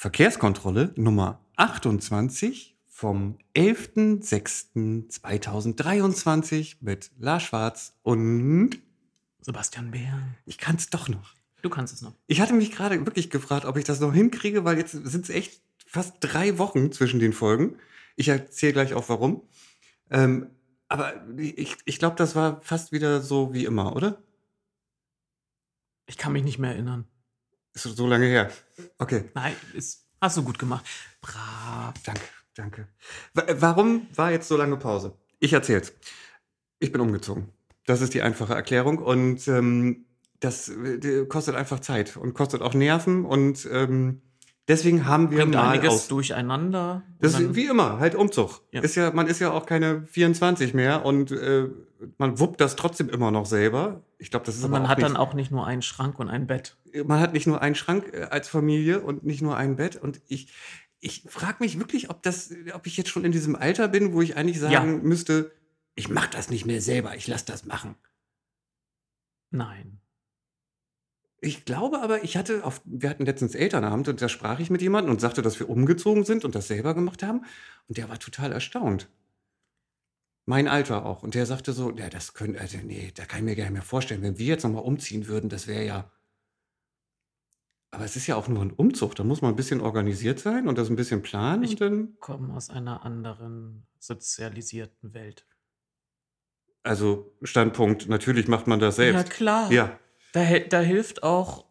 Verkehrskontrolle Nummer 28 vom 11.06.2023 mit Lars Schwarz und Sebastian Bär. ich kann es doch noch. Du kannst es noch. Ich hatte mich gerade wirklich gefragt, ob ich das noch hinkriege, weil jetzt sind es echt fast drei Wochen zwischen den Folgen. Ich erzähle gleich auch warum. Ähm, aber ich, ich glaube, das war fast wieder so wie immer, oder? Ich kann mich nicht mehr erinnern. Ist so lange her. Okay, Nein, ist, hast du gut gemacht. Brav. danke, danke. Wa- Warum war jetzt so lange Pause? Ich erzähl's. Ich bin umgezogen. Das ist die einfache Erklärung und ähm, das äh, kostet einfach Zeit und kostet auch Nerven und ähm, deswegen haben wir Bringt mal einiges aus durcheinander. Das ist wie immer, halt Umzug. Ja. Ist ja, man ist ja auch keine 24 mehr und äh, man wuppt das trotzdem immer noch selber. Ich glaube, das ist und aber man hat dann auch nicht nur einen Schrank und ein Bett. man hat nicht nur einen Schrank äh, als Familie und nicht nur ein Bett und ich ich frage mich wirklich, ob das ob ich jetzt schon in diesem Alter bin, wo ich eigentlich sagen Ja. müsste, ich mache das nicht mehr selber, ich lasse das machen. Nein. Ich glaube aber, ich hatte auf, wir hatten letztens Elternabend und da sprach ich mit jemandem und sagte, dass wir umgezogen sind und das selber gemacht haben. Und der war total erstaunt. Mein Alter auch. Und der sagte so, ja, das könnte, also nee, da kann ich mir gar nicht mehr vorstellen. Wenn wir jetzt nochmal umziehen würden, das wäre ja. Aber es ist ja auch nur ein Umzug. Da muss man ein bisschen organisiert sein und das ein bisschen planen. Ich- Kommen aus einer anderen sozialisierten Welt. also Standpunkt, natürlich macht man das Ja, selbst. klar. Ja, Da, da hilft auch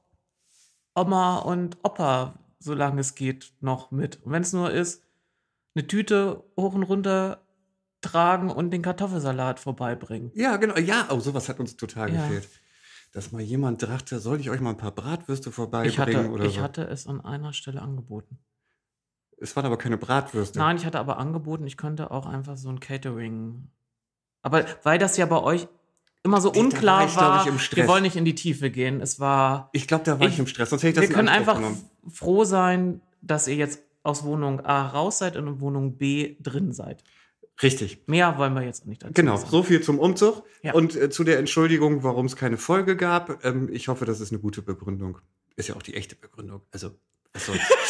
Oma und Opa, solange es geht, noch mit. Und wenn es nur ist, eine Tüte hoch und runter tragen und den Kartoffelsalat vorbeibringen. ja, genau. Ja, oh, sowas hat uns total Ja. gefehlt. Dass mal jemand dachte, soll ich euch mal ein paar Bratwürste vorbeibringen Ich hatte, oder ich so. hatte es an einer Stelle angeboten. Es waren aber keine Bratwürste. Nein, ich hatte aber angeboten, ich könnte auch einfach so ein Catering. Aber weil das ja bei euch immer so unklar ich, war, ich, im wir wollen nicht in die Tiefe gehen. Es war. Ich glaube, da war ich, Ich- im Stress, sonst hätte ich das wir können einfach genommen. froh sein, dass ihr jetzt aus Wohnung A raus seid und in Wohnung B drin seid. Richtig. Mehr wollen wir jetzt nicht dazu Genau, sagen. so viel zum Umzug. Ja. Und äh, zu der Entschuldigung, warum es keine Folge gab. Ähm, ich hoffe, das ist eine gute Begründung. Ist ja auch die echte Begründung. Also, doch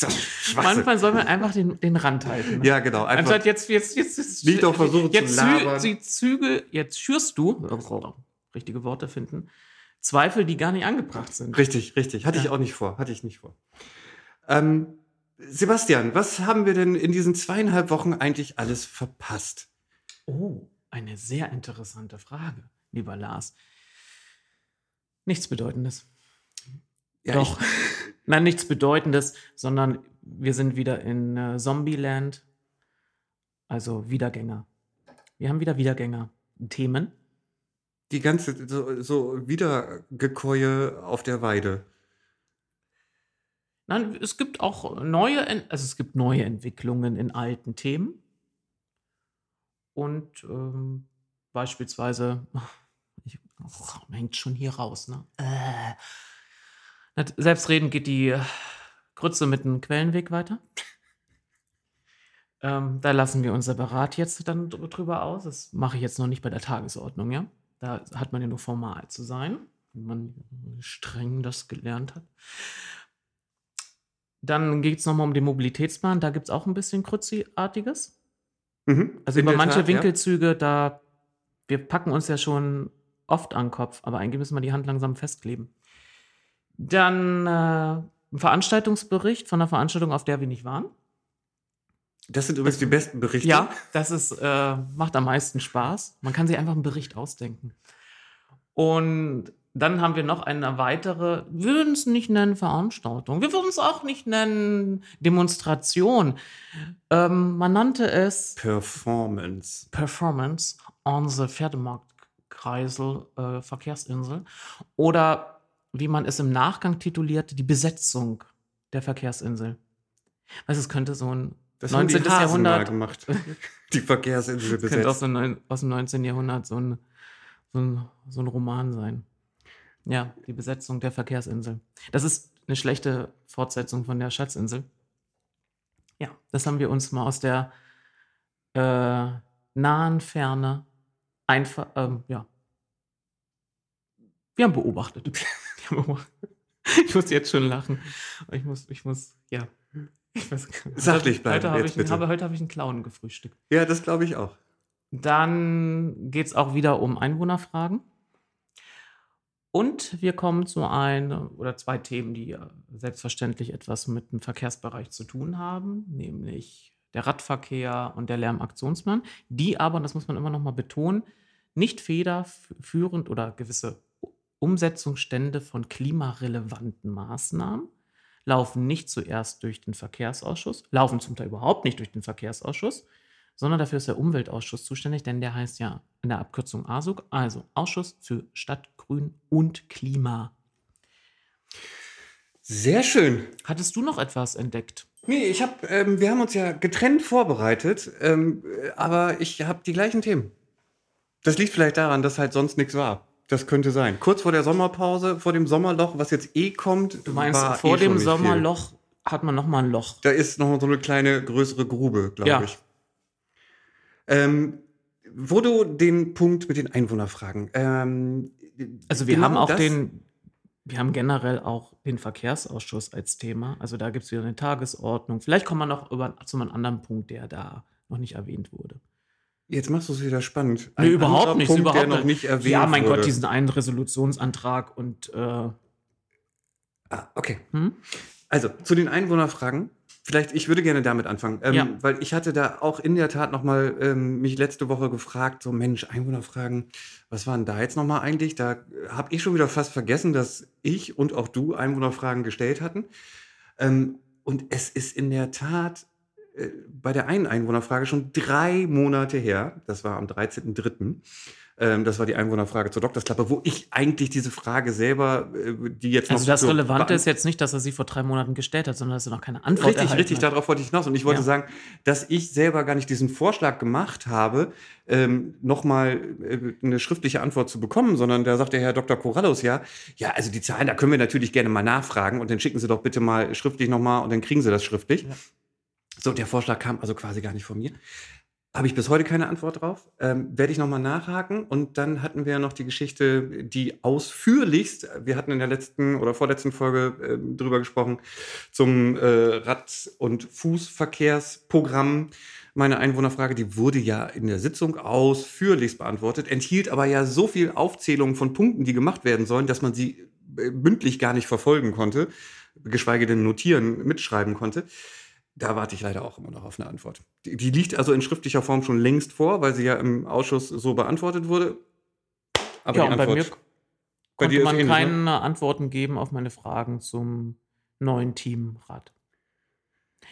Schwachsinn. Manchmal soll man einfach den, den Rand halten. Ja, genau. Einfach, Anstatt jetzt, jetzt, jetzt, jetzt, Nicht doch versuchen zu jetzt labern. die Züge, jetzt schürst du, richtige Worte finden, Zweifel, die gar nicht angebracht sind. richtig, richtig. Hatte ich Ja. auch nicht vor. Hatte ich nicht vor. Ähm, Sebastian, was haben wir denn in diesen zweieinhalb Wochen eigentlich alles verpasst? Oh, eine sehr interessante Frage, lieber Lars. Nichts Bedeutendes. Ja, Doch. Nein, nichts Bedeutendes, sondern wir sind wieder in äh, Zombieland. Also Wiedergänger. Wir haben wieder Wiedergänger. Themen. Die ganze so, so Wiedergekäue auf der Weide. Nein, es gibt auch neue, also es gibt neue Entwicklungen in alten Themen. Und ähm, beispielsweise, ich, oh, hängt schon hier raus, ne? Äh. Selbstredend geht die Grütze mit dem Quellenweg weiter. Ähm, da lassen wir uns separat jetzt dann dr- drüber aus. Das mache ich jetzt noch nicht bei der Tagesordnung, ja? Da hat man ja nur formal zu sein, wenn man streng das gelernt hat. Dann geht es nochmal um den Mobilitätsplan. Da gibt es auch ein bisschen Krützi-artiges. Mhm. Also über manche Tat, ja. Winkelzüge, da wir packen uns ja schon oft an den Kopf, aber eigentlich müssen wir die Hand langsam festkleben. Dann äh, ein Veranstaltungsbericht von einer Veranstaltung, auf der wir nicht waren. Das sind übrigens die besten Berichte. Ja, das ist, äh, macht am meisten Spaß. Man kann sich einfach einen Bericht ausdenken. Und dann haben wir noch eine weitere, wir würden es nicht nennen Veranstaltung, wir würden es auch nicht nennen Demonstration. Ähm, man nannte es Performance. Performance on the Pferdemarktkreisel äh, Verkehrsinsel oder wie man es im Nachgang titulierte, die Besetzung der Verkehrsinsel. Also es könnte so ein Das haben die 19. Hasen mal Jahrhundert, gemacht. Die Verkehrsinsel das könnte aus besetzt. dem, neun- aus dem 19. Jahrhundert so ein, so, ein, so ein Roman sein. Ja, die Besetzung der Verkehrsinsel. Das ist eine schlechte Fortsetzung von der Schatzinsel. Ja, das haben wir uns mal aus der äh, nahen Ferne einfach, ähm, ja. Wir haben beobachtet. Ich muss jetzt schon lachen. Ich muss, ich muss, ja. Ich weiß, Sachlich bleiben Heute habe ich, habe, heute habe ich einen Clown gefrühstückt. Ja, das glaube ich auch. Dann geht es auch wieder um Einwohnerfragen. Und wir kommen zu ein oder zwei Themen, die selbstverständlich etwas mit dem Verkehrsbereich zu tun haben, nämlich der Radverkehr und der Lärmaktionsplan, die aber, und das muss man immer noch mal betonen, nicht federführend oder gewisse Umsetzungsstände von klimarelevanten Maßnahmen laufen nicht zuerst durch den Verkehrsausschuss, laufen zum Teil überhaupt nicht durch den Verkehrsausschuss, sondern dafür ist der Umweltausschuss zuständig, denn der heißt ja in der Abkürzung ASUG, also Ausschuss für Stadt, Grün und Klima. Sehr schön. Hattest du noch etwas entdeckt? Nee, ich habe, ähm, wir haben uns ja getrennt vorbereitet, ähm, äh, aber ich habe die gleichen Themen. Das liegt vielleicht daran, dass halt sonst nichts war. Das könnte sein. Kurz vor der Sommerpause, vor dem Sommerloch, was jetzt eh kommt. Du meinst, vor eh dem Sommerloch hat man noch mal ein Loch. Viel. Da ist noch so eine kleine, größere Grube, glaube Ja. ich. Ähm, wo du den Punkt mit den Einwohnerfragen. Ähm, Also wir genau haben auch den, wir haben generell auch den Verkehrsausschuss als Thema. Also da gibt es wieder eine Tagesordnung. Vielleicht kommen wir noch über, zu einem anderen Punkt, der da noch nicht erwähnt wurde. Jetzt machst du es wieder spannend. Nee, überhaupt nicht, Punkt, überhaupt der noch nicht erwähnt Ja, mein wurde. Gott, diesen einen Resolutionsantrag und äh, Ah, okay. hm? Also zu den Einwohnerfragen. Vielleicht, ich würde gerne damit anfangen, ähm, Ja. weil ich hatte da auch in der Tat noch mal ähm, mich letzte Woche gefragt, so Mensch, Einwohnerfragen, was waren da jetzt noch mal eigentlich? Da habe ich schon wieder fast vergessen, dass ich und auch du Einwohnerfragen gestellt hatten. Ähm, und es ist in der Tat äh, bei der einen Einwohnerfrage schon drei Monate her, das war am 13.03., ähm, das war die Einwohnerfrage zur Doktorsklappe, wo ich eigentlich diese Frage selber, äh, die jetzt noch Also das Relevante ist jetzt nicht, dass er sie vor drei Monaten gestellt hat, sondern dass er noch keine Antwort Richtig, erhalten richtig, hat. darauf wollte ich hinaus. Und ich wollte Ja. sagen, dass ich selber gar nicht diesen Vorschlag gemacht habe, ähm, nochmal äh, eine schriftliche Antwort zu bekommen, sondern da sagt der Herr Dr. Corrallus ja, ja, also die Zahlen, da können wir natürlich gerne mal nachfragen und dann schicken Sie doch bitte mal schriftlich nochmal und dann kriegen Sie das schriftlich. Ja. So, der Vorschlag kam also quasi gar nicht von mir. Habe ich bis heute keine Antwort drauf. Ähm, Werde ich nochmal nachhaken. Und dann hatten wir noch die Geschichte, die ausführlichst, wir hatten in der letzten oder vorletzten Folge ähm, drüber gesprochen, zum äh, Rad- und Fußverkehrsprogramm. Meine Einwohnerfrage, die wurde ja in der Sitzung ausführlichst beantwortet, enthielt aber ja so viel Aufzählung von Punkten, die gemacht werden sollen, dass man sie äh, mündlich gar nicht verfolgen konnte, geschweige denn notieren, mitschreiben konnte. Da warte ich leider auch immer noch auf eine Antwort. Die, die liegt also in schriftlicher Form schon längst vor, weil sie ja im Ausschuss so beantwortet wurde. Aber ja, die und bei mir Antwort bei konnte man ähnlich, ne? keine Antworten geben auf meine Fragen zum neuen Teamrat.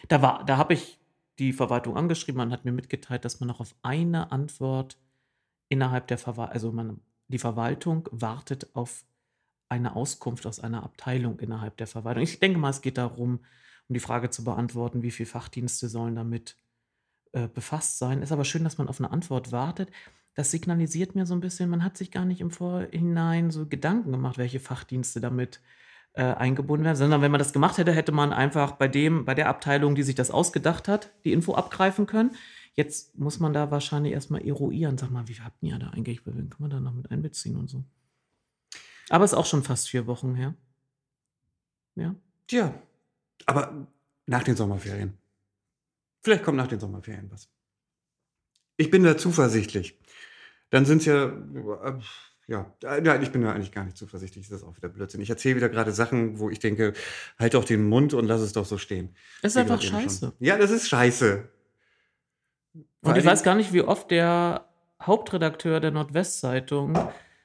Da war, da habe ich die Verwaltung angeschrieben, man hat mir mitgeteilt, dass man noch auf eine Antwort innerhalb der Verwaltung, also man, die Verwaltung wartet auf eine Auskunft aus einer Abteilung innerhalb der Verwaltung. Ich denke mal, es geht darum, um die Frage zu beantworten, wie viele Fachdienste sollen damit äh, befasst sein. Ist aber schön, dass man auf eine Antwort wartet. Das signalisiert mir so ein bisschen, man hat sich gar nicht im Vorhinein so Gedanken gemacht, welche Fachdienste damit äh, eingebunden werden, sondern wenn man das gemacht hätte, hätte man einfach bei dem, bei der Abteilung, die sich das ausgedacht hat, die Info abgreifen können. Jetzt muss man da wahrscheinlich erstmal eruieren. Sag mal, wie habt ihr da eigentlich? Wen kann man da noch mit einbeziehen und so? Aber ist auch schon fast vier Wochen her. Ja. Tja, aber nach den Sommerferien. Vielleicht kommt nach den Sommerferien was. Ich bin da zuversichtlich. Dann sind es ja, äh, ja, äh, nein, ich bin da eigentlich gar nicht zuversichtlich. Das ist auch wieder Blödsinn. Ich erzähle wieder gerade Sachen, wo ich denke, halt doch den Mund und lass es doch so stehen. Das ist Wie einfach scheiße. Ja, das ist scheiße. Und ich weiß gar nicht, wie oft der Hauptredakteur der Nordwestzeitung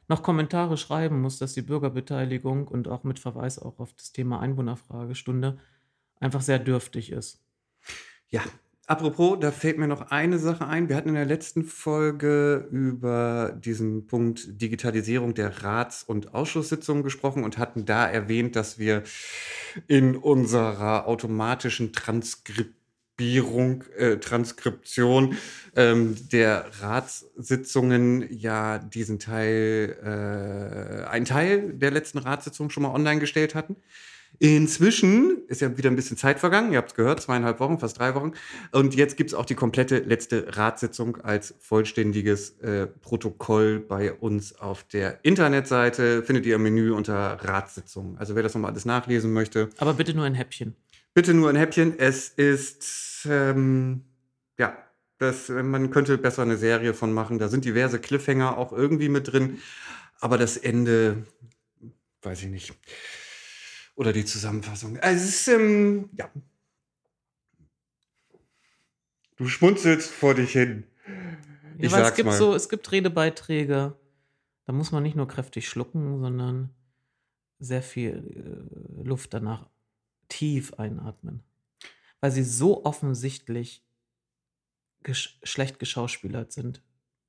noch Kommentare schreiben muss, dass die Bürgerbeteiligung und auch mit Verweis auch auf das Thema Einwohnerfragestunde einfach sehr dürftig ist. Ja, apropos, da fällt mir noch eine Sache ein. Wir hatten in der letzten Folge über diesen Punkt Digitalisierung der Rats- und Ausschusssitzungen gesprochen und hatten da erwähnt, dass wir in unserer automatischen Transkribierung, äh, Transkription ähm, der Ratssitzungen ja diesen Teil, äh, einen Teil der letzten Ratssitzung schon mal online gestellt hatten. Inzwischen ist ja wieder ein bisschen Zeit vergangen, ihr habt es gehört, zweieinhalb Wochen, fast drei Wochen. Und jetzt gibt es auch die komplette letzte Ratssitzung als vollständiges äh, Protokoll bei uns auf der Internetseite. Findet ihr im Menü unter Ratssitzung. Also wer das nochmal alles nachlesen möchte. Aber bitte nur ein Häppchen. Bitte nur ein Häppchen. Es ist, ähm, ja, das, man könnte besser eine Serie von machen. Da sind diverse Cliffhanger auch irgendwie mit drin. Aber das Ende, weiß ich nicht. Oder die Zusammenfassung. Also es ist, ähm, ja. Du schmunzelst vor dich hin. Ja, weil es gibt mal. so, es gibt Redebeiträge, da muss man nicht nur kräftig schlucken, sondern sehr viel äh, Luft danach tief einatmen. Weil sie so offensichtlich gesch schlecht geschauspielert sind.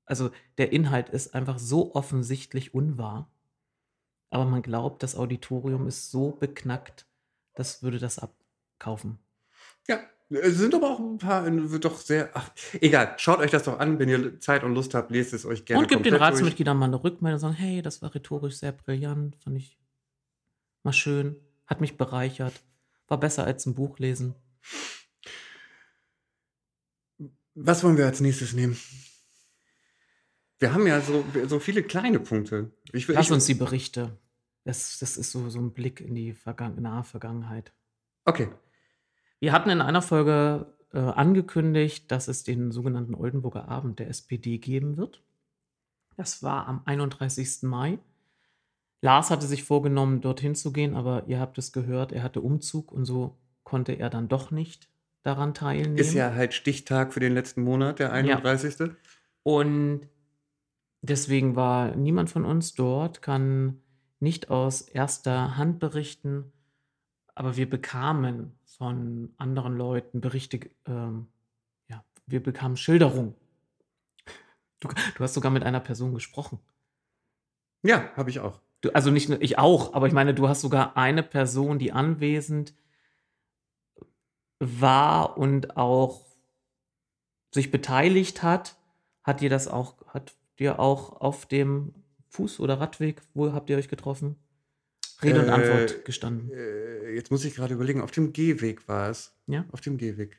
Also der Inhalt ist einfach so offensichtlich unwahr aber man glaubt, das Auditorium ist so beknackt, das würde das abkaufen. Ja, es sind aber auch ein paar doch sehr. Ach, egal, schaut euch das doch an, wenn ihr Zeit und Lust habt, lest es euch gerne. Und gebt den Ratsmitgliedern mal eine Rückmeldung und sagen: Hey, das war rhetorisch sehr brillant, fand ich mal schön, hat mich bereichert, war besser als ein Buch lesen. Was wollen wir als nächstes nehmen? Wir haben ja so, so viele kleine Punkte. Ich, Lass ich, uns die Berichte. Das, das ist so, so ein Blick in die Vergangen nahe Vergangenheit. Okay. Wir hatten in einer Folge äh, angekündigt, dass es den sogenannten Oldenburger Abend der SPD geben wird. Das war am 31. Mai. Lars hatte sich vorgenommen, dorthin zu gehen, aber ihr habt es gehört, er hatte Umzug und so konnte er dann doch nicht daran teilnehmen. Ist ja halt Stichtag für den letzten Monat, der 31. Ja. Und Deswegen war niemand von uns dort, kann nicht aus erster Hand berichten, aber wir bekamen von anderen Leuten Berichte, ähm, ja, wir bekamen Schilderung. Du, du hast sogar mit einer Person gesprochen. Ja, habe ich auch. Du, also nicht nur ich auch, aber ich meine, du hast sogar eine Person, die anwesend war und auch sich beteiligt hat, hat dir das auch, hat dir auch auf dem Fuß- oder Radweg, wo habt ihr euch getroffen? Rede und Antwort äh, gestanden. Äh, jetzt muss ich gerade überlegen, auf dem Gehweg war es. Ja. Auf dem Gehweg.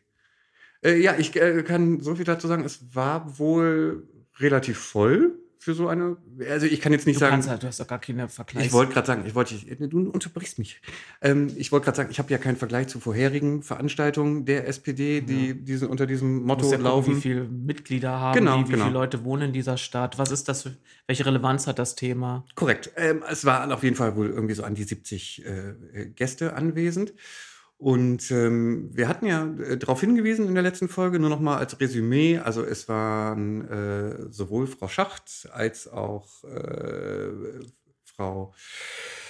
Äh, ja, ich äh, kann so viel dazu sagen. Es war wohl relativ voll für so eine. Also ich kann jetzt nicht du sagen. Halt, du hast doch gar keine Vergleich. Ich wollte gerade sagen, ich wollte, du unterbrichst mich. Ähm, ich wollte gerade sagen, ich habe ja keinen Vergleich zu vorherigen Veranstaltungen der SPD, die ja. diese, unter diesem Motto ja laufen. Gucken, wie viele Mitglieder haben, genau, die, wie genau. viele Leute wohnen in dieser Stadt. Was ist das? Für, welche Relevanz hat das Thema? Korrekt. Ähm, es waren auf jeden Fall wohl irgendwie so an die 70 äh, Gäste anwesend. Und ähm, wir hatten ja äh, darauf hingewiesen in der letzten Folge, nur noch mal als Resümee, also es waren äh, sowohl Frau Schacht als auch äh, Frau...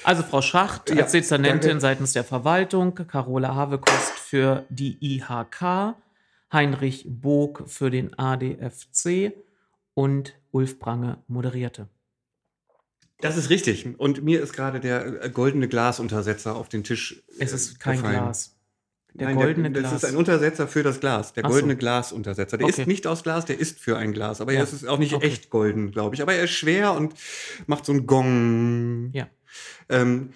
Also Frau Schacht als ja, Dezernentin danke. seitens der Verwaltung, Carola Havekost für die IHK, Heinrich Bog für den ADFC und Ulf Prange moderierte. Das ist richtig. Und mir ist gerade der äh, goldene Glasuntersetzer auf den Tisch. Äh, es ist kein gefallen. Glas. Der Nein, goldene der, Glas. Das ist ein Untersetzer für das Glas. Der goldene so. Glasuntersetzer. Der okay. ist nicht aus Glas, der ist für ein Glas. Aber ja. es ist auch nicht okay. echt golden, glaube ich. Aber er ist schwer und macht so einen Gong. Ja. Ähm.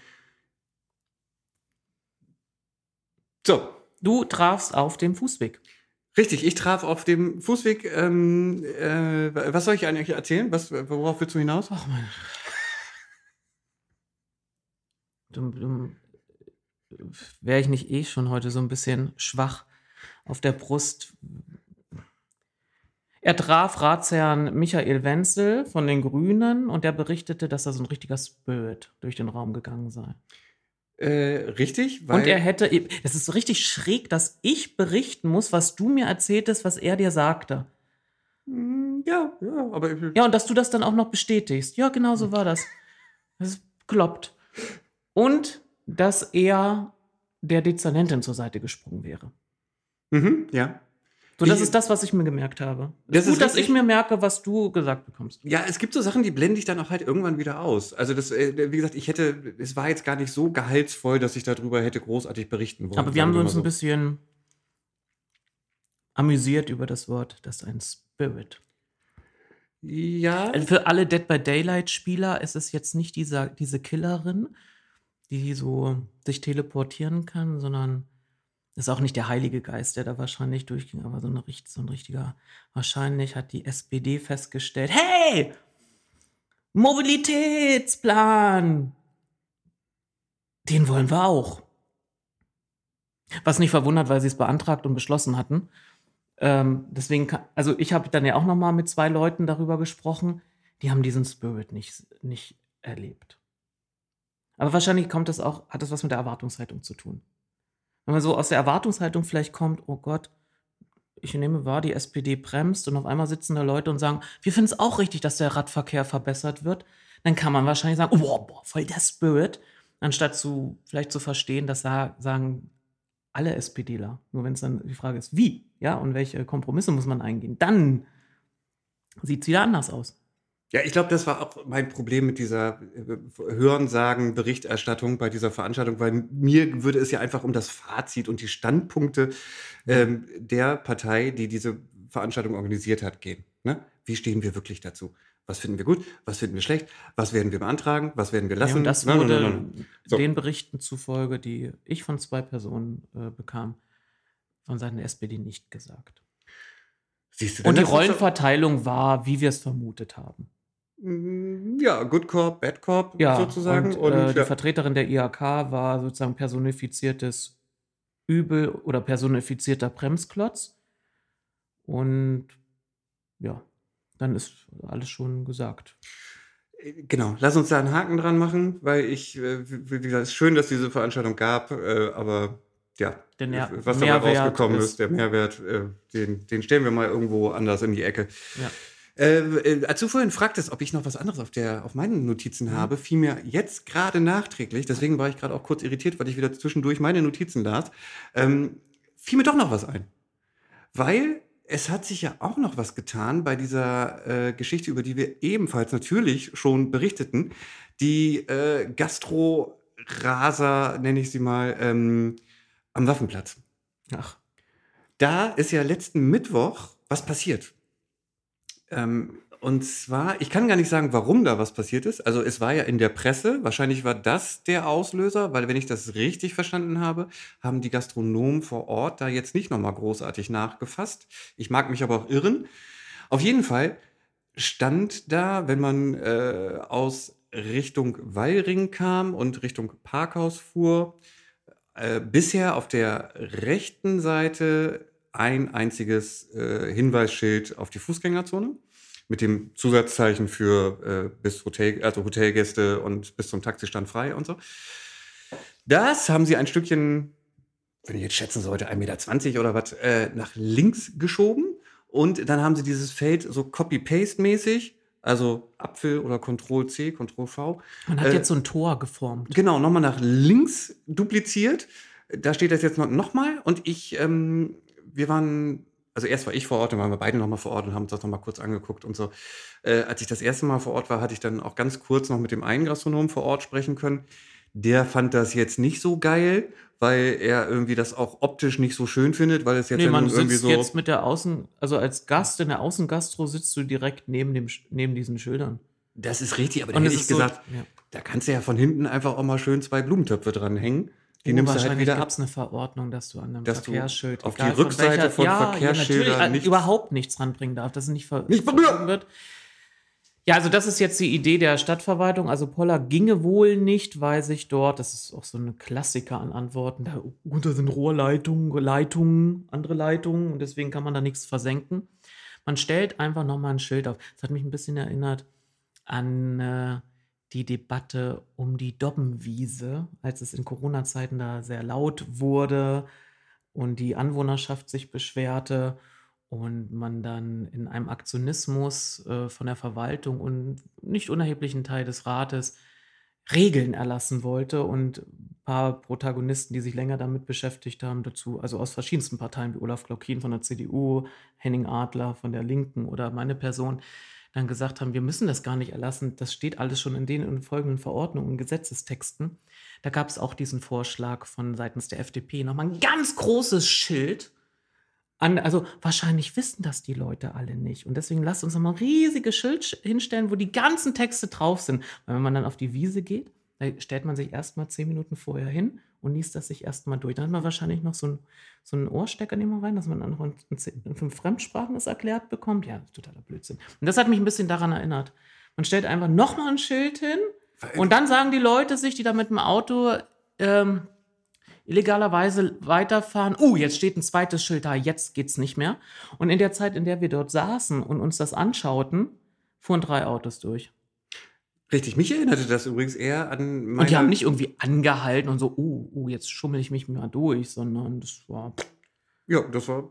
So. Du trafst auf dem Fußweg. Richtig, ich traf auf dem Fußweg. Ähm, äh, was soll ich eigentlich erzählen? Was, worauf willst du hinaus? Ach, mein wäre ich nicht eh schon heute so ein bisschen schwach auf der Brust. Er traf Ratsherrn Michael Wenzel von den Grünen und der berichtete, dass da so ein richtiger Spirit durch den Raum gegangen sei. Äh, richtig, weil. Und er hätte. Es ist so richtig schräg, dass ich berichten muss, was du mir erzähltest, was er dir sagte. Hm, ja, ja, aber. Ja, und dass du das dann auch noch bestätigst. Ja, genau so war das. Das ist kloppt und dass er der Dezernentin zur Seite gesprungen wäre. Mhm, ja. So, das ich, ist das, was ich mir gemerkt habe. Das ist gut, dass ich mir merke, was du gesagt bekommst. Ja, es gibt so Sachen, die blende ich dann auch halt irgendwann wieder aus. Also das, äh, wie gesagt, ich hätte, es war jetzt gar nicht so gehaltsvoll, dass ich darüber hätte großartig berichten wollen. Aber wir haben uns so. ein bisschen amüsiert über das Wort, das ist ein Spirit. Ja. Für alle Dead by Daylight Spieler ist es jetzt nicht dieser, diese Killerin, die so sich teleportieren kann, sondern ist auch nicht der Heilige Geist, der da wahrscheinlich durchging, aber so, eine, so ein richtiger. Wahrscheinlich hat die SPD festgestellt: Hey, Mobilitätsplan! Den wollen wir auch. Was nicht verwundert, weil sie es beantragt und beschlossen hatten. Ähm, deswegen, kann, also ich habe dann ja auch noch mal mit zwei Leuten darüber gesprochen, die haben diesen Spirit nicht, nicht erlebt. Aber wahrscheinlich kommt das auch, hat das was mit der Erwartungshaltung zu tun. Wenn man so aus der Erwartungshaltung vielleicht kommt, oh Gott, ich nehme wahr, die SPD bremst und auf einmal sitzen da Leute und sagen, wir finden es auch richtig, dass der Radverkehr verbessert wird, dann kann man wahrscheinlich sagen, oh, boah, voll der Spirit, anstatt zu vielleicht zu verstehen, dass sagen alle SPDler. Nur wenn es dann die Frage ist, wie, ja, und welche Kompromisse muss man eingehen, dann sieht es wieder anders aus. Ja, ich glaube, das war auch mein Problem mit dieser äh, Hörensagen-Berichterstattung bei dieser Veranstaltung, weil mir würde es ja einfach um das Fazit und die Standpunkte ähm, der Partei, die diese Veranstaltung organisiert hat, gehen. Ne? Wie stehen wir wirklich dazu? Was finden wir gut? Was finden wir schlecht? Was werden wir beantragen? Was werden wir lassen? Ja, und das wurde nein, nein, nein, so. den Berichten zufolge, die ich von zwei Personen äh, bekam, von Seiten der SPD nicht gesagt. Siehst du, und die Rollenverteilung war, wie wir es vermutet haben. Mm, ja, Good Corp, Bad Corp ja, sozusagen. Und, und äh, die Vertreterin der IHK war sozusagen personifiziertes Übel oder personifizierter Bremsklotz. Und ja, dann ist alles schon gesagt. Äh, genau, lass uns da einen Haken dran machen, weil ich, äh, wie gesagt, es ist schön, dass diese Veranstaltung gab, äh, aber ja, was dabei rausgekommen ist, ist, der Mehrwert, den, den stellen wir mal irgendwo anders in die Ecke. Ja. Äh, äh, als du vorhin fragtest, ob ich noch was anderes auf, der, auf meinen Notizen mhm. habe, fiel mir jetzt gerade nachträglich, deswegen war ich gerade auch kurz irritiert, weil ich wieder zwischendurch meine Notizen las, ähm, fiel mir doch noch was ein. Weil es hat sich ja auch noch was getan bei dieser äh, Geschichte, über die wir ebenfalls natürlich schon berichteten. Die äh, Gastro-Raser, nenne ich sie mal, ähm, am Waffenplatz. Ach. Da ist ja letzten Mittwoch was passiert. Ähm, und zwar, ich kann gar nicht sagen, warum da was passiert ist. Also es war ja in der Presse, wahrscheinlich war das der Auslöser, weil wenn ich das richtig verstanden habe, haben die Gastronomen vor Ort da jetzt nicht nochmal großartig nachgefasst. Ich mag mich aber auch irren. Auf jeden Fall stand da, wenn man äh, aus Richtung Wallring kam und Richtung Parkhaus fuhr, äh, bisher auf der rechten Seite ein einziges äh, Hinweisschild auf die Fußgängerzone mit dem Zusatzzeichen für äh, bis Hotel, also Hotelgäste und bis zum Taxistand frei und so. Das haben sie ein Stückchen, wenn ich jetzt schätzen sollte, 1,20 Meter oder was, äh, nach links geschoben. Und dann haben sie dieses Feld so Copy-Paste-mäßig, also Apfel oder Ctrl-C, Ctrl-V. Man hat äh, jetzt so ein Tor geformt. Genau, nochmal nach links dupliziert. Da steht das jetzt nochmal. Und ich ähm, wir waren, also erst war ich vor Ort, dann waren wir beide nochmal vor Ort und haben uns das nochmal kurz angeguckt und so. Äh, als ich das erste Mal vor Ort war, hatte ich dann auch ganz kurz noch mit dem einen Gastronomen vor Ort sprechen können. Der fand das jetzt nicht so geil, weil er irgendwie das auch optisch nicht so schön findet, weil es jetzt nee, man irgendwie sitzt so jetzt mit der Außen, also als Gast in der Außengastro sitzt du direkt neben dem neben diesen Schildern. Das ist richtig, aber da hätte ich gesagt, so, ja. da kannst du ja von hinten einfach auch mal schön zwei Blumentöpfe dranhängen. Die nimmst du halt wieder ab. es eine Verordnung, dass du an einem dass Verkehrsschild auf die Rückseite von, welcher, von ja, Verkehrsschildern ja, nichts, überhaupt nichts ranbringen darf, dass es nicht, ver nicht berühren wird. Ja, also das ist jetzt die Idee der Stadtverwaltung. Also Poller ginge wohl nicht, weil sich dort, das ist auch so ein Klassiker an Antworten, da unter sind Rohrleitungen, Leitungen, andere Leitungen und deswegen kann man da nichts versenken. Man stellt einfach nochmal ein Schild auf. Das hat mich ein bisschen erinnert an äh, die Debatte um die Dobbenwiese, als es in Corona-Zeiten da sehr laut wurde und die Anwohnerschaft sich beschwerte und man dann in einem Aktionismus äh, von der Verwaltung und nicht unerheblichen Teil des Rates Regeln erlassen wollte und ein paar Protagonisten, die sich länger damit beschäftigt haben, dazu, also aus verschiedensten Parteien wie Olaf Klaukin von der CDU, Henning Adler von der Linken oder meine Person, dann gesagt haben, wir müssen das gar nicht erlassen, das steht alles schon in den folgenden Verordnungen und Gesetzestexten. Da gab es auch diesen Vorschlag von seitens der FDP, nochmal ein ganz großes Schild. An, also wahrscheinlich wissen das die Leute alle nicht. Und deswegen lasst uns nochmal ein riesiges Schild hinstellen, wo die ganzen Texte drauf sind. Weil wenn man dann auf die Wiese geht, Da stellt man sich erstmal zehn Minuten vorher hin und liest das sich erstmal durch. Dann hat man wahrscheinlich noch so einen, so einen Ohrstecker nehmen wir rein, dass man dann noch in, in fünf Fremdsprachen das erklärt bekommt. Ja, totaler Blödsinn. Und das hat mich ein bisschen daran erinnert. Man stellt einfach nochmal ein Schild hin und dann sagen die Leute sich, die da mit dem Auto ähm, illegalerweise weiterfahren, uh, jetzt steht ein zweites Schild da, jetzt geht's nicht mehr. Und in der Zeit, in der wir dort saßen und uns das anschauten, fuhren drei Autos durch. Richtig, mich erinnerte das übrigens eher an meine... Und die haben nicht irgendwie angehalten und so, uh, uh, jetzt schummel ich mich mal durch, sondern das war... Ja, das war...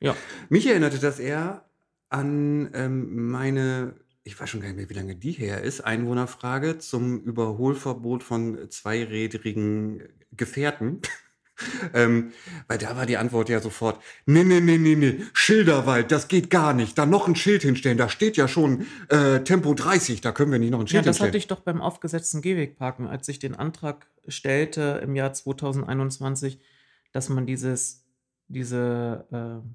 Ja. Mich erinnerte das eher an ähm, meine ich weiß schon gar nicht mehr, wie lange die her ist, Einwohnerfrage zum Überholverbot von zweirädrigen Gefährten. Ähm, weil da war die Antwort ja sofort, nee, nee, nee, nee, nee, Schilderwald, das geht gar nicht. Da noch ein Schild hinstellen, da steht ja schon äh, Tempo 30, da können wir nicht noch ein Schild Ja, das hinstellen. hatte ich doch beim aufgesetzten Gehwegparken, als ich den Antrag stellte im Jahr 2021, dass man dieses, diese, äh,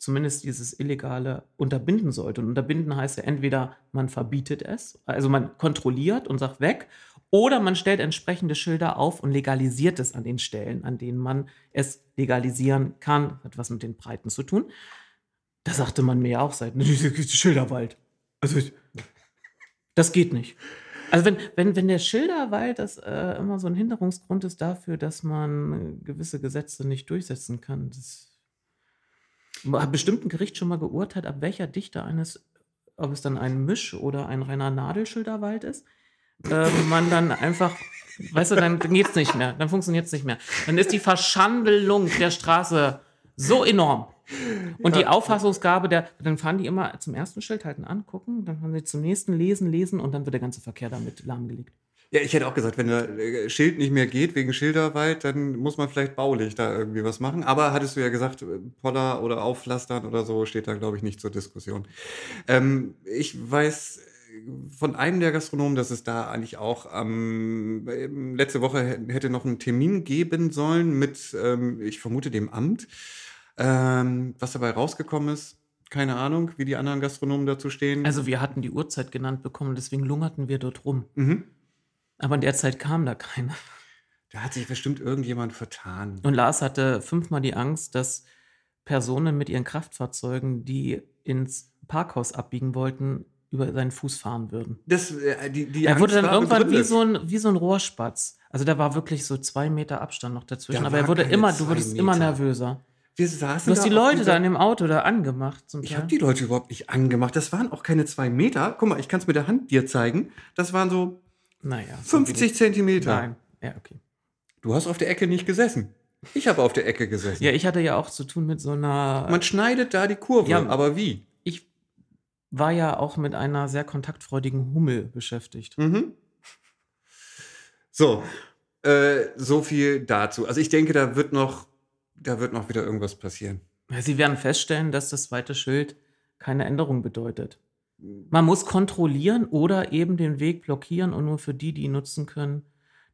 zumindest dieses Illegale unterbinden sollte. Und unterbinden heißt ja entweder man verbietet es, also man kontrolliert und sagt weg, oder man stellt entsprechende Schilder auf und legalisiert es an den Stellen, an denen man es legalisieren kann. Hat was mit den Breiten zu tun. Da sagte man mir ja auch seit Schilderwald. Also das geht nicht. Also wenn, wenn, wenn der Schilderwald das äh, immer so ein Hinderungsgrund ist dafür, dass man gewisse Gesetze nicht durchsetzen kann, das bestimmt ein Gericht schon mal geurteilt, ab welcher Dichte eines, ob es dann ein Misch- oder ein reiner Nadelschilderwald ist, äh, man dann einfach, weißt du, dann geht's nicht mehr, dann funktioniert es nicht mehr. Dann ist die Verschandelung der Straße so enorm. Und die Auffassungsgabe der, dann fahren die immer zum ersten Schild halten an, gucken, dann fahren sie zum nächsten lesen, lesen und dann wird der ganze Verkehr damit lahmgelegt. Ja, ich hätte auch gesagt, wenn der äh, Schild nicht mehr geht wegen Schilderwald, dann muss man vielleicht baulich da irgendwie was machen. Aber hattest du ja gesagt, äh, Poller oder Aufpflastern oder so steht da, glaube ich, nicht zur Diskussion. Ähm, ich weiß äh, von einem der Gastronomen, dass es da eigentlich auch ähm, letzte Woche hätte noch einen Termin geben sollen mit, ähm, ich vermute, dem Amt. Ähm, was dabei rausgekommen ist, keine Ahnung, wie die anderen Gastronomen dazu stehen. Also wir hatten die Uhrzeit genannt bekommen, deswegen lungerten wir dort rum. mhm. Aber in der Zeit kam da keiner. Da hat sich bestimmt irgendjemand vertan. Und Lars hatte fünfmal die Angst, dass Personen mit ihren Kraftfahrzeugen, die ins Parkhaus abbiegen wollten, über seinen Fuß fahren würden. Das, äh, die, die er wurde Angst dann war irgendwann wie so, ein, wie so ein Rohrspatz. Also da war wirklich so zwei Meter Abstand noch dazwischen. Da Aber er wurde immer, du wurdest immer Meter. nervöser. Wir saßen Du hast die Leute da in dem Auto da angemacht. Zum Ich habe die Leute überhaupt nicht angemacht. Das waren auch keine zwei Meter. Guck mal, ich kann es mit der Hand dir zeigen. Das waren so naja, so 50 Zentimeter. Nein. Ja, okay. Du hast auf der Ecke nicht gesessen. Ich habe auf der Ecke gesessen. Ja, ich hatte ja auch zu tun mit so einer. Man schneidet da die Kurve, Ja. aber wie? ich war ja auch mit einer sehr kontaktfreudigen Hummel beschäftigt. Mhm. So, äh, so viel dazu. Also ich denke, da wird noch, da wird noch wieder irgendwas passieren. Sie werden feststellen, dass das zweite Schild keine Änderung bedeutet. Man muss kontrollieren oder eben den Weg blockieren und nur für die, die ihn nutzen können,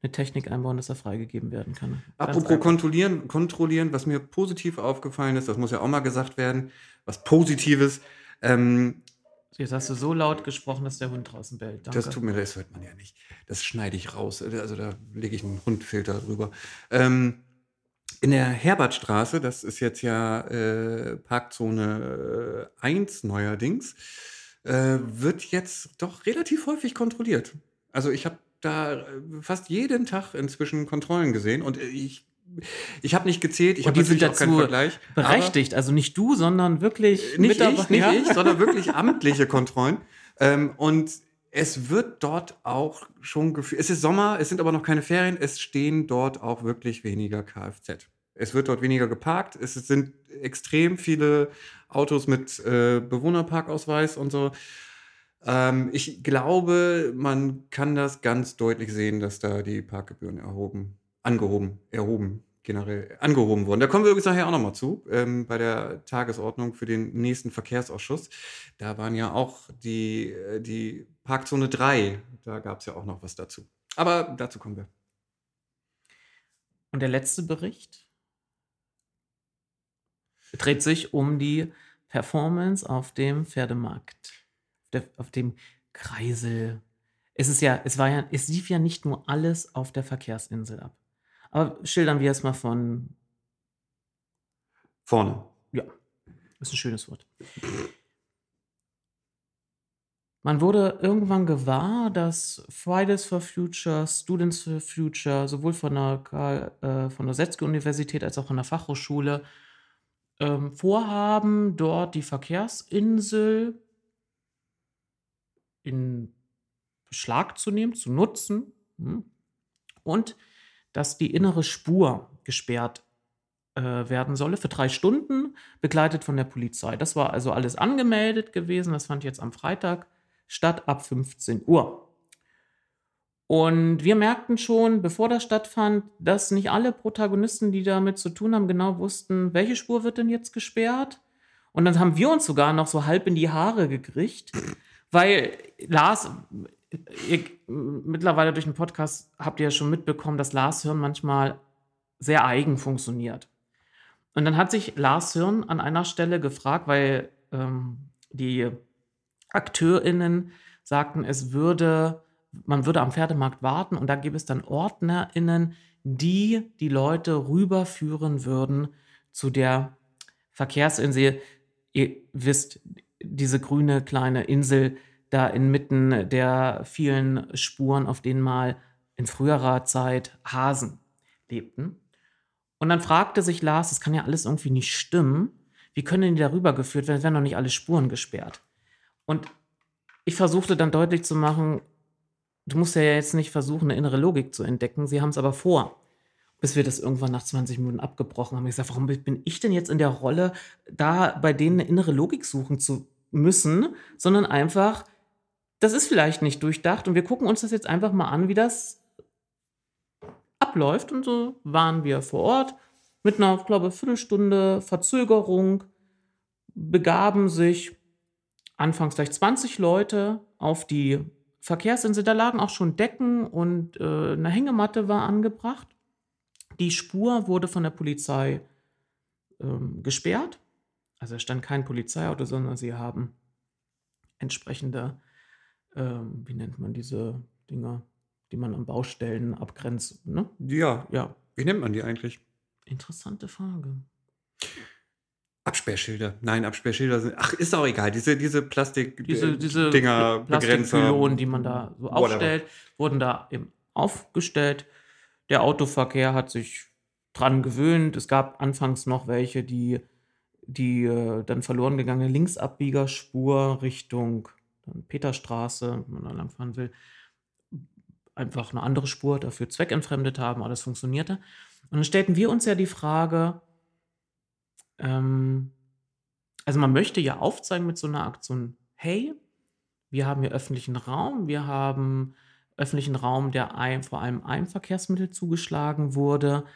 eine Technik einbauen, dass er freigegeben werden kann. Ganz Apropos einfach. kontrollieren, kontrollieren, was mir positiv aufgefallen ist, das muss ja auch mal gesagt werden, was Positives. Ähm, Jetzt hast du so laut gesprochen, dass der Hund draußen bellt. Danke. Das tut mir leid, das hört man ja nicht. Das schneide ich raus. Also da lege ich einen Hundfilter drüber. Ähm, in der Herbertstraße, das ist jetzt ja äh, Parkzone äh, 1 neuerdings, äh, wird jetzt doch relativ häufig kontrolliert. Also ich habe da äh, fast jeden Tag inzwischen Kontrollen gesehen und ich, ich habe nicht gezählt, ich habe die sind natürlich auch keinen dazu Vergleich. Berechtigt, also nicht du, sondern wirklich nicht ich, nicht ich, sondern wirklich amtliche Kontrollen. Ähm, und es wird dort auch schon geführt. Es ist Sommer, es sind aber noch keine Ferien. Es stehen dort auch wirklich weniger Kfz. Es wird dort weniger geparkt. Es sind extrem viele Autos mit äh, Bewohnerparkausweis und so. Ähm, ich glaube, man kann das ganz deutlich sehen, dass da die Parkgebühren erhoben, angehoben, erhoben, generell angehoben wurden. Da kommen wir übrigens nachher auch nochmal zu, ähm, bei der Tagesordnung für den nächsten Verkehrsausschuss. Da waren ja auch die, äh, die Parkzone 3, da gab es ja auch noch was dazu. Aber dazu kommen wir. Und der letzte Bericht dreht sich um die Performance auf dem Pferdemarkt, auf, dem Kreisel. Es ist ja, es war ja, es lief ja nicht nur alles auf der Verkehrsinsel ab. Aber schildern wir es mal von Vorne. Ja, ist ein schönes Wort. Man wurde irgendwann gewahr, dass Fridays for Future, Students for Future, sowohl von der, äh, von der Setzke-Universität als auch von der Fachhochschule ähm, vorhaben, dort die Verkehrsinsel in Beschlag zu nehmen, zu nutzen hm, und dass die innere Spur gesperrt äh, werden solle für drei Stunden, begleitet von der Polizei. Das war also alles angemeldet gewesen. Das fand jetzt am Freitag statt ab 15 Uhr. Und wir merkten schon, bevor das stattfand, dass nicht alle Protagonisten, die damit zu tun haben, genau wussten, welche Spur wird denn jetzt gesperrt. Und dann haben wir uns sogar noch so halb in die Haare gekriegt, weil Lars, ihr, mittlerweile durch den Podcast habt ihr ja schon mitbekommen, dass Lars Hirn manchmal sehr eigen funktioniert. Und dann hat sich Lars Hirn an einer Stelle gefragt, weil ähm, die AkteurInnen sagten, es würde, man würde am Pferdemarkt warten und da gäbe es dann OrdnerInnen, die die Leute rüberführen würden zu der Verkehrsinsel. Ihr wisst, diese grüne kleine Insel da inmitten der vielen Spuren, auf denen mal in früherer Zeit Hasen lebten. Und dann fragte sich Lars, das kann ja alles irgendwie nicht stimmen. Wie können die da rübergeführt werden? Es werden doch nicht alle Spuren gesperrt. Und ich versuchte dann deutlich zu machen, du musst ja jetzt nicht versuchen, eine innere Logik zu entdecken. Sie haben es aber vor. Bis wir das irgendwann nach 20 Minuten abgebrochen haben. Ich gesagt, warum bin ich denn jetzt in der Rolle, da bei denen eine innere Logik suchen zu müssen, sondern einfach, das ist vielleicht nicht durchdacht und wir gucken uns das jetzt einfach mal an, wie das abläuft. Und so waren wir vor Ort mit einer, ich glaube, Viertelstunde Verzögerung, begaben sich anfangs gleich 20 Leute auf die Verkehrsinsel. Da lagen auch schon Decken und äh, eine Hängematte war angebracht. Die Spur wurde von der Polizei ähm, gesperrt. Also es stand kein Polizeiauto, sondern sie haben entsprechende, ähm, wie nennt man diese Dinger, die man an Baustellen abgrenzt. Ne? Ja. ja. Wie nennt man die eigentlich? Interessante Frage. Absperrschilder. Nein, Absperrschilder sind. Ach, ist auch egal. Diese, diese Plastik diese, äh, diese Dinger, Plastikpylonen, die man da so aufstellt, whatever. wurden da eben aufgestellt. Der Autoverkehr hat sich dran gewöhnt. Es gab anfangs noch welche, die die äh, dann verloren gegangene Linksabbiegerspur Richtung Peterstraße, wenn man da langfahren will, einfach eine andere Spur dafür zweckentfremdet haben. Alles funktionierte. Und dann stellten wir uns ja die Frage, ähm, also man möchte ja aufzeigen mit so einer Aktion, hey, wir haben hier öffentlichen Raum, wir haben öffentlichen Raum, der ein, vor allem einem Verkehrsmittel zugeschlagen wurde,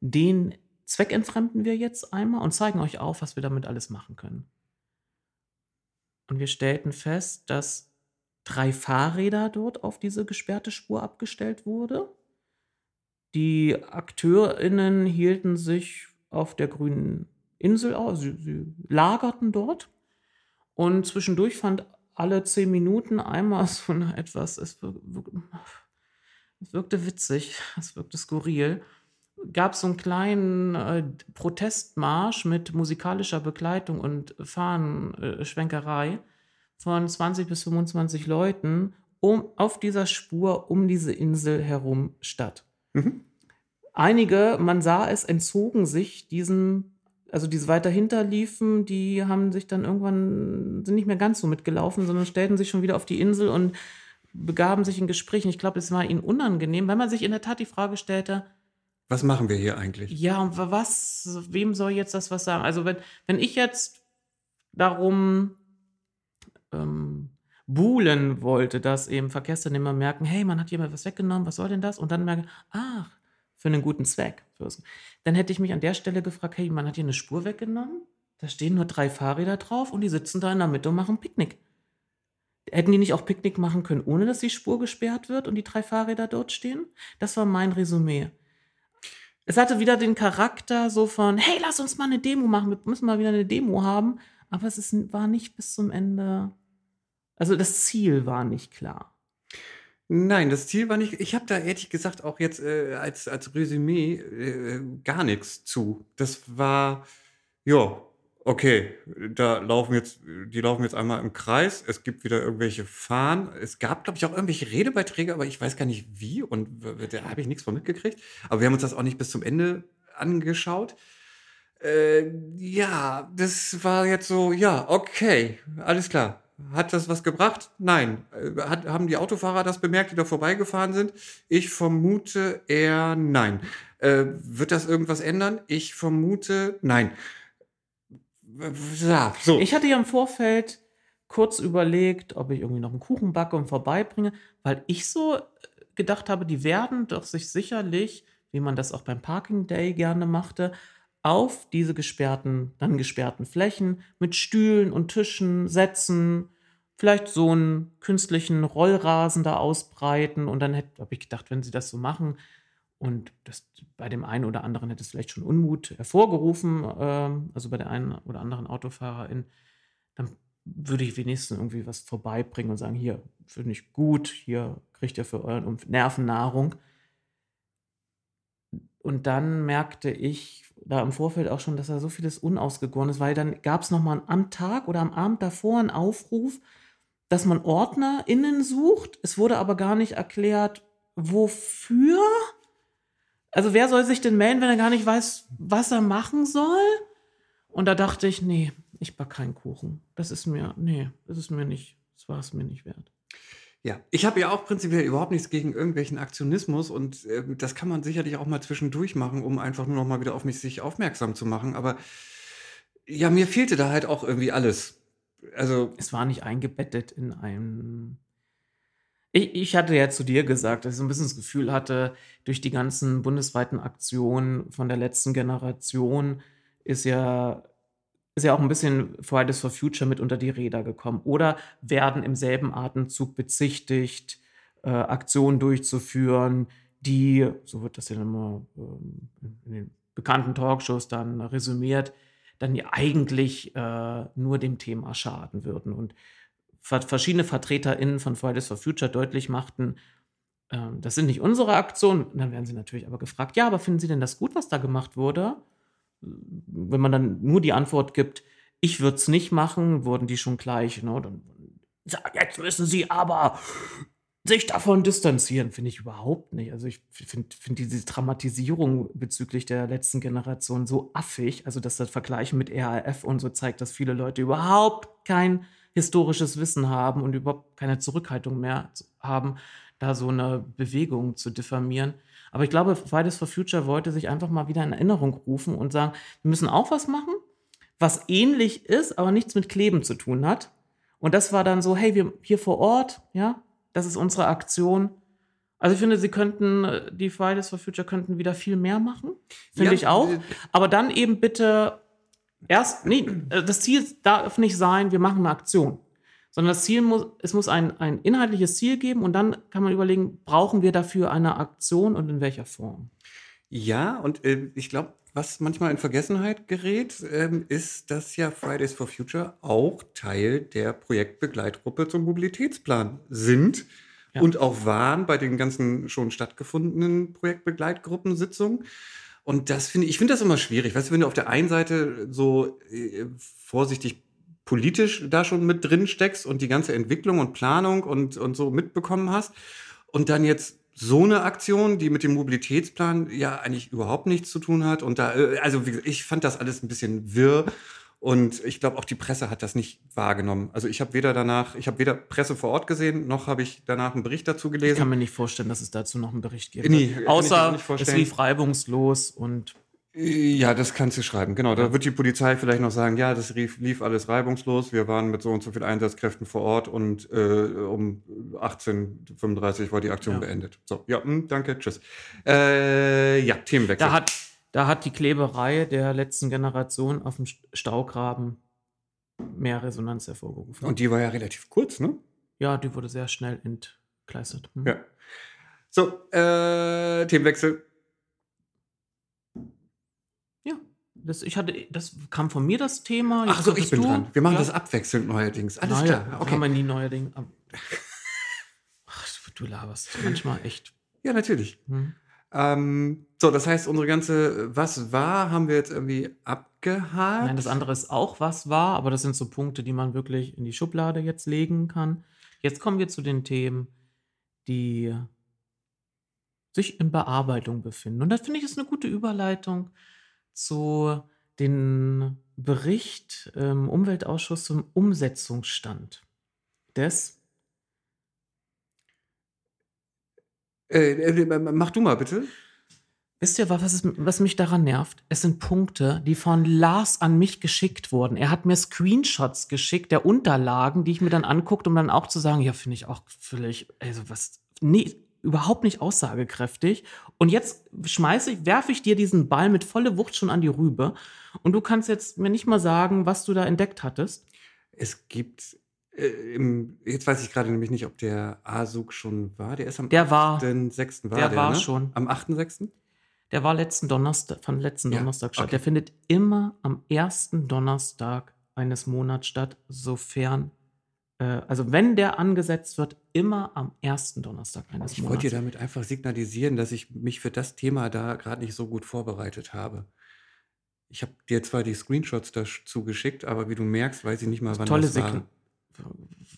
den zweckentfremden wir jetzt einmal und zeigen euch auf, was wir damit alles machen können. Und wir stellten fest, dass drei Fahrräder dort auf diese gesperrte Spur abgestellt wurde. Die AkteurInnen hielten sich auf der grünen Insel aus. Sie, sie lagerten dort und zwischendurch fand alle zehn Minuten einmal so etwas, es, wirk, es wirkte witzig, es wirkte skurril, gab es so einen kleinen äh, Protestmarsch mit musikalischer Begleitung und Fahnenschwenkerei von 20 bis 25 Leuten um, auf dieser Spur um diese Insel herum statt. Mhm. Einige, man sah es, entzogen sich diesem also die weiter hinterliefen, die haben sich dann irgendwann, sind nicht mehr ganz so mitgelaufen, sondern stellten sich schon wieder auf die Insel und begaben sich in Gesprächen. Ich glaube, es war ihnen unangenehm, weil man sich in der Tat die Frage stellte, was machen wir hier eigentlich? Ja, und was, wem soll jetzt das was sagen? Also wenn, wenn ich jetzt darum ähm, buhlen wollte, dass eben Verkehrsteilnehmer merken, hey, man hat hier mal was weggenommen, was soll denn das? Und dann merken, ach, für einen guten Zweck. Dann hätte ich mich an der Stelle gefragt, hey, man hat hier eine Spur weggenommen, da stehen nur drei Fahrräder drauf und die sitzen da in der Mitte und machen Picknick. Hätten die nicht auch Picknick machen können, ohne dass die Spur gesperrt wird und die drei Fahrräder dort stehen? Das war mein Resümee. Es hatte wieder den Charakter so von, hey, lass uns mal eine Demo machen, wir müssen mal wieder eine Demo haben. Aber es ist, war nicht bis zum Ende, also das Ziel war nicht klar. Nein, das Ziel war nicht. Ich habe da ehrlich gesagt auch jetzt äh, als, als Resümee äh, gar nichts zu. Das war, ja, okay, da laufen jetzt, die laufen jetzt einmal im Kreis. Es gibt wieder irgendwelche Fahnen. Es gab, glaube ich, auch irgendwelche Redebeiträge, aber ich weiß gar nicht wie und da habe ich nichts von mitgekriegt. Aber wir haben uns das auch nicht bis zum Ende angeschaut. Äh, ja, das war jetzt so, ja, okay, alles klar. Hat das was gebracht? Nein. Äh, Hat, haben die Autofahrer das bemerkt, die da vorbeigefahren sind? Ich vermute eher nein. Äh, wird das irgendwas ändern? Ich vermute nein. Ja, so. Ich hatte ja im Vorfeld kurz überlegt, ob ich irgendwie noch einen Kuchen backe und vorbeibringe, weil ich so äh, gedacht habe, die werden doch sich sicherlich, wie man das auch beim Parking Day gerne machte, auf diese gesperrten, dann gesperrten Flächen mit Stühlen und Tischen setzen, vielleicht so einen künstlichen Rollrasen da ausbreiten und dann habe ich gedacht, wenn sie das so machen und das bei dem einen oder anderen hätte es vielleicht schon Unmut hervorgerufen, ähm, also bei der einen oder anderen Autofahrerin, dann würde ich wenigstens irgendwie was vorbeibringen und sagen, hier, finde ich gut, hier kriegt ihr für euren Nervennahrung. Und dann merkte ich da im Vorfeld auch schon, dass da so vieles unausgegoren ist, weil dann gab es nochmal am Tag oder am Abend davor einen Aufruf, dass man OrdnerInnen sucht. Es wurde aber gar nicht erklärt, wofür. Also wer soll sich denn melden, wenn er gar nicht weiß, was er machen soll? Und da dachte ich, nee, ich back keinen Kuchen. Das ist mir, nee, das ist mir nicht, das war es mir nicht wert. Ja, ich habe ja auch prinzipiell überhaupt nichts gegen irgendwelchen Aktionismus und äh, das kann man sicherlich auch mal zwischendurch machen, um einfach nur noch mal wieder auf mich sich aufmerksam zu machen. Aber ja, mir fehlte da halt auch irgendwie alles. Also, Es war nicht eingebettet in einem. Ich, ich hatte ja zu dir gesagt, dass ich so ein bisschen das Gefühl hatte, durch die ganzen bundesweiten Aktionen von der letzten Generation ist ja, ist ja auch ein bisschen Fridays for Future mit unter die Räder gekommen. Oder werden im selben Atemzug bezichtigt, äh, Aktionen durchzuführen, die, so wird das ja immer ähm, in den bekannten Talkshows dann resümiert, dann ja eigentlich äh, nur dem Thema schaden würden. Und ver verschiedene VertreterInnen von Fridays for Future deutlich machten, ähm, das sind nicht unsere Aktionen. Dann werden sie natürlich aber gefragt, ja, aber finden Sie denn das gut, was da gemacht wurde? Wenn man dann nur die Antwort gibt, ich würde es nicht machen, wurden die schon gleich, ne? Dann, jetzt müssen Sie aber sich davon distanzieren, finde ich überhaupt nicht. Also ich finde find diese Dramatisierung bezüglich der letzten Generation so affig. Also dass das Vergleichen mit RAF und so zeigt, dass viele Leute überhaupt kein historisches Wissen haben und überhaupt keine Zurückhaltung mehr haben, da so eine Bewegung zu diffamieren. Aber ich glaube, Fridays for Future wollte sich einfach mal wieder in Erinnerung rufen und sagen, wir müssen auch was machen, was ähnlich ist, aber nichts mit Kleben zu tun hat. Und das war dann so, hey, wir hier vor Ort, ja, das ist unsere Aktion. Also ich finde, sie könnten, die Fridays for Future könnten wieder viel mehr machen. Finde Ja, ich auch. Aber dann eben bitte erst, nee, äh, das Ziel darf nicht sein, wir machen eine Aktion. Sondern das Ziel muss, es muss ein, ein inhaltliches Ziel geben und dann kann man überlegen, brauchen wir dafür eine Aktion und in welcher Form? Ja, und äh, ich glaube, was manchmal in Vergessenheit gerät, ähm, ist, dass ja Fridays for Future auch Teil der Projektbegleitgruppe zum Mobilitätsplan sind Ja. und auch waren bei den ganzen schon stattgefundenen Projektbegleitgruppensitzungen. Und das finde ich, ich finde das immer schwierig. Weißt du, wenn du auf der einen Seite so äh, vorsichtig politisch da schon mit drin steckst und die ganze Entwicklung und Planung und, und so mitbekommen hast und dann jetzt so eine Aktion, die mit dem Mobilitätsplan ja eigentlich überhaupt nichts zu tun hat. Und da, äh, also wie gesagt, ich fand das alles ein bisschen wirr. Und ich glaube, auch die Presse hat das nicht wahrgenommen. Also ich habe weder danach, ich habe weder Presse vor Ort gesehen, noch habe ich danach einen Bericht dazu Ich kann gelesen. mir nicht vorstellen, dass es dazu noch einen Bericht gibt. Nee, Außer es lief reibungslos und Ja, das kannst du schreiben. Genau, da wird die Polizei vielleicht noch sagen, ja, das lief, lief alles reibungslos. Wir waren mit so und so viel Einsatzkräften vor Ort und äh, um 18.35 war die Aktion Ja. beendet. So, ja, hm, danke, tschüss. Äh, ja, Themenwechsel. da hat, da hat die Kleberei der letzten Generation auf dem St- Staugraben mehr Resonanz hervorgerufen. und die war ja relativ kurz, ne? ja, die wurde sehr schnell entgleistert. Mhm. Ja. So, äh, Themenwechsel. Ja, das, ich hatte, das kam von mir das Thema. Ach jetzt so, ich bin du. dran. Wir machen ja. das abwechselnd neuerdings. Alles Naja, klar. Okay. Kann man nie neuerdings. Ach, du laberst manchmal echt. Ja, natürlich. Hm. Ähm, so, das heißt, unsere ganze Was war, haben wir jetzt irgendwie abgehakt. Nein, das andere ist auch was war, aber das sind so Punkte, die man wirklich in die Schublade jetzt legen kann. Jetzt kommen wir zu den Themen, die sich in Bearbeitung befinden. Und das finde ich ist eine gute Überleitung zu den Bericht im Umweltausschuss zum Umsetzungsstand des Äh, äh, mach du mal bitte. Wisst ihr, was, ist, was mich daran nervt? Es sind Punkte, die von Lars an mich geschickt wurden. Er hat mir Screenshots geschickt der Unterlagen, die ich mir dann anguckt, um dann auch zu sagen, ja, finde ich auch völlig, also was, nee, überhaupt nicht aussagekräftig. Und jetzt schmeiße ich, werfe ich dir diesen Ball mit volle Wucht schon an die Rübe. Und du kannst jetzt mir nicht mal sagen, was du da entdeckt hattest. Es gibt äh, im, jetzt weiß ich gerade nämlich nicht, ob der ASUG schon war. Der ist am Der war. 8.6. war Der der, war ne? schon. Am 8.6. Der war letzten Donnerstag, fand letzten Ja, Donnerstag statt. okay. Der findet immer am ersten Donnerstag eines Monats statt, sofern, also wenn der angesetzt wird, immer am ersten Donnerstag eines Ich wollte dir Monats. damit einfach signalisieren, dass ich mich für das Thema da gerade nicht so gut vorbereitet habe. Ich habe dir zwar die Screenshots dazu geschickt, aber wie du merkst, weiß ich nicht mal, wann Tolle das war.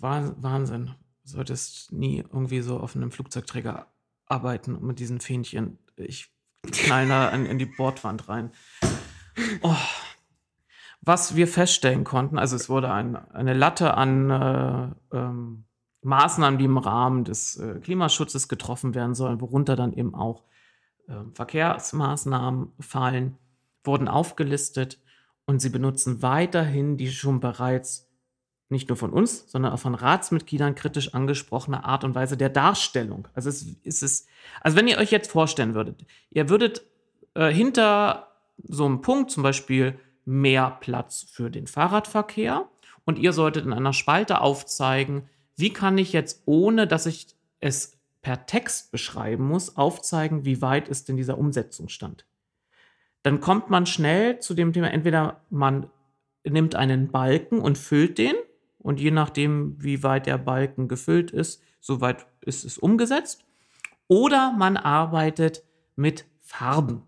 Wah- Wahnsinn. Du solltest nie irgendwie so auf einem Flugzeugträger arbeiten und mit diesen Fähnchen. Ich knall da in, in die Bordwand rein. Oh. Was wir feststellen konnten, also es wurde ein, eine Latte an äh, ähm, Maßnahmen, die im Rahmen des äh, Klimaschutzes getroffen werden sollen, worunter dann eben auch ähm, Verkehrsmaßnahmen fallen, wurden aufgelistet und sie benutzen weiterhin die schon bereits nicht nur von uns, sondern auch von Ratsmitgliedern kritisch angesprochene Art und Weise der Darstellung. Also es ist es, also wenn ihr euch jetzt vorstellen würdet, ihr würdet äh, hinter so einem Punkt zum Beispiel mehr Platz für den Fahrradverkehr und ihr solltet in einer Spalte aufzeigen, wie kann ich jetzt, ohne dass ich es per Text beschreiben muss, aufzeigen, wie weit ist denn dieser Umsetzungsstand. Dann kommt man schnell zu dem Thema, entweder man nimmt einen Balken und füllt den und je nachdem, wie weit der Balken gefüllt ist, so weit ist es umgesetzt. Oder man arbeitet mit Farben.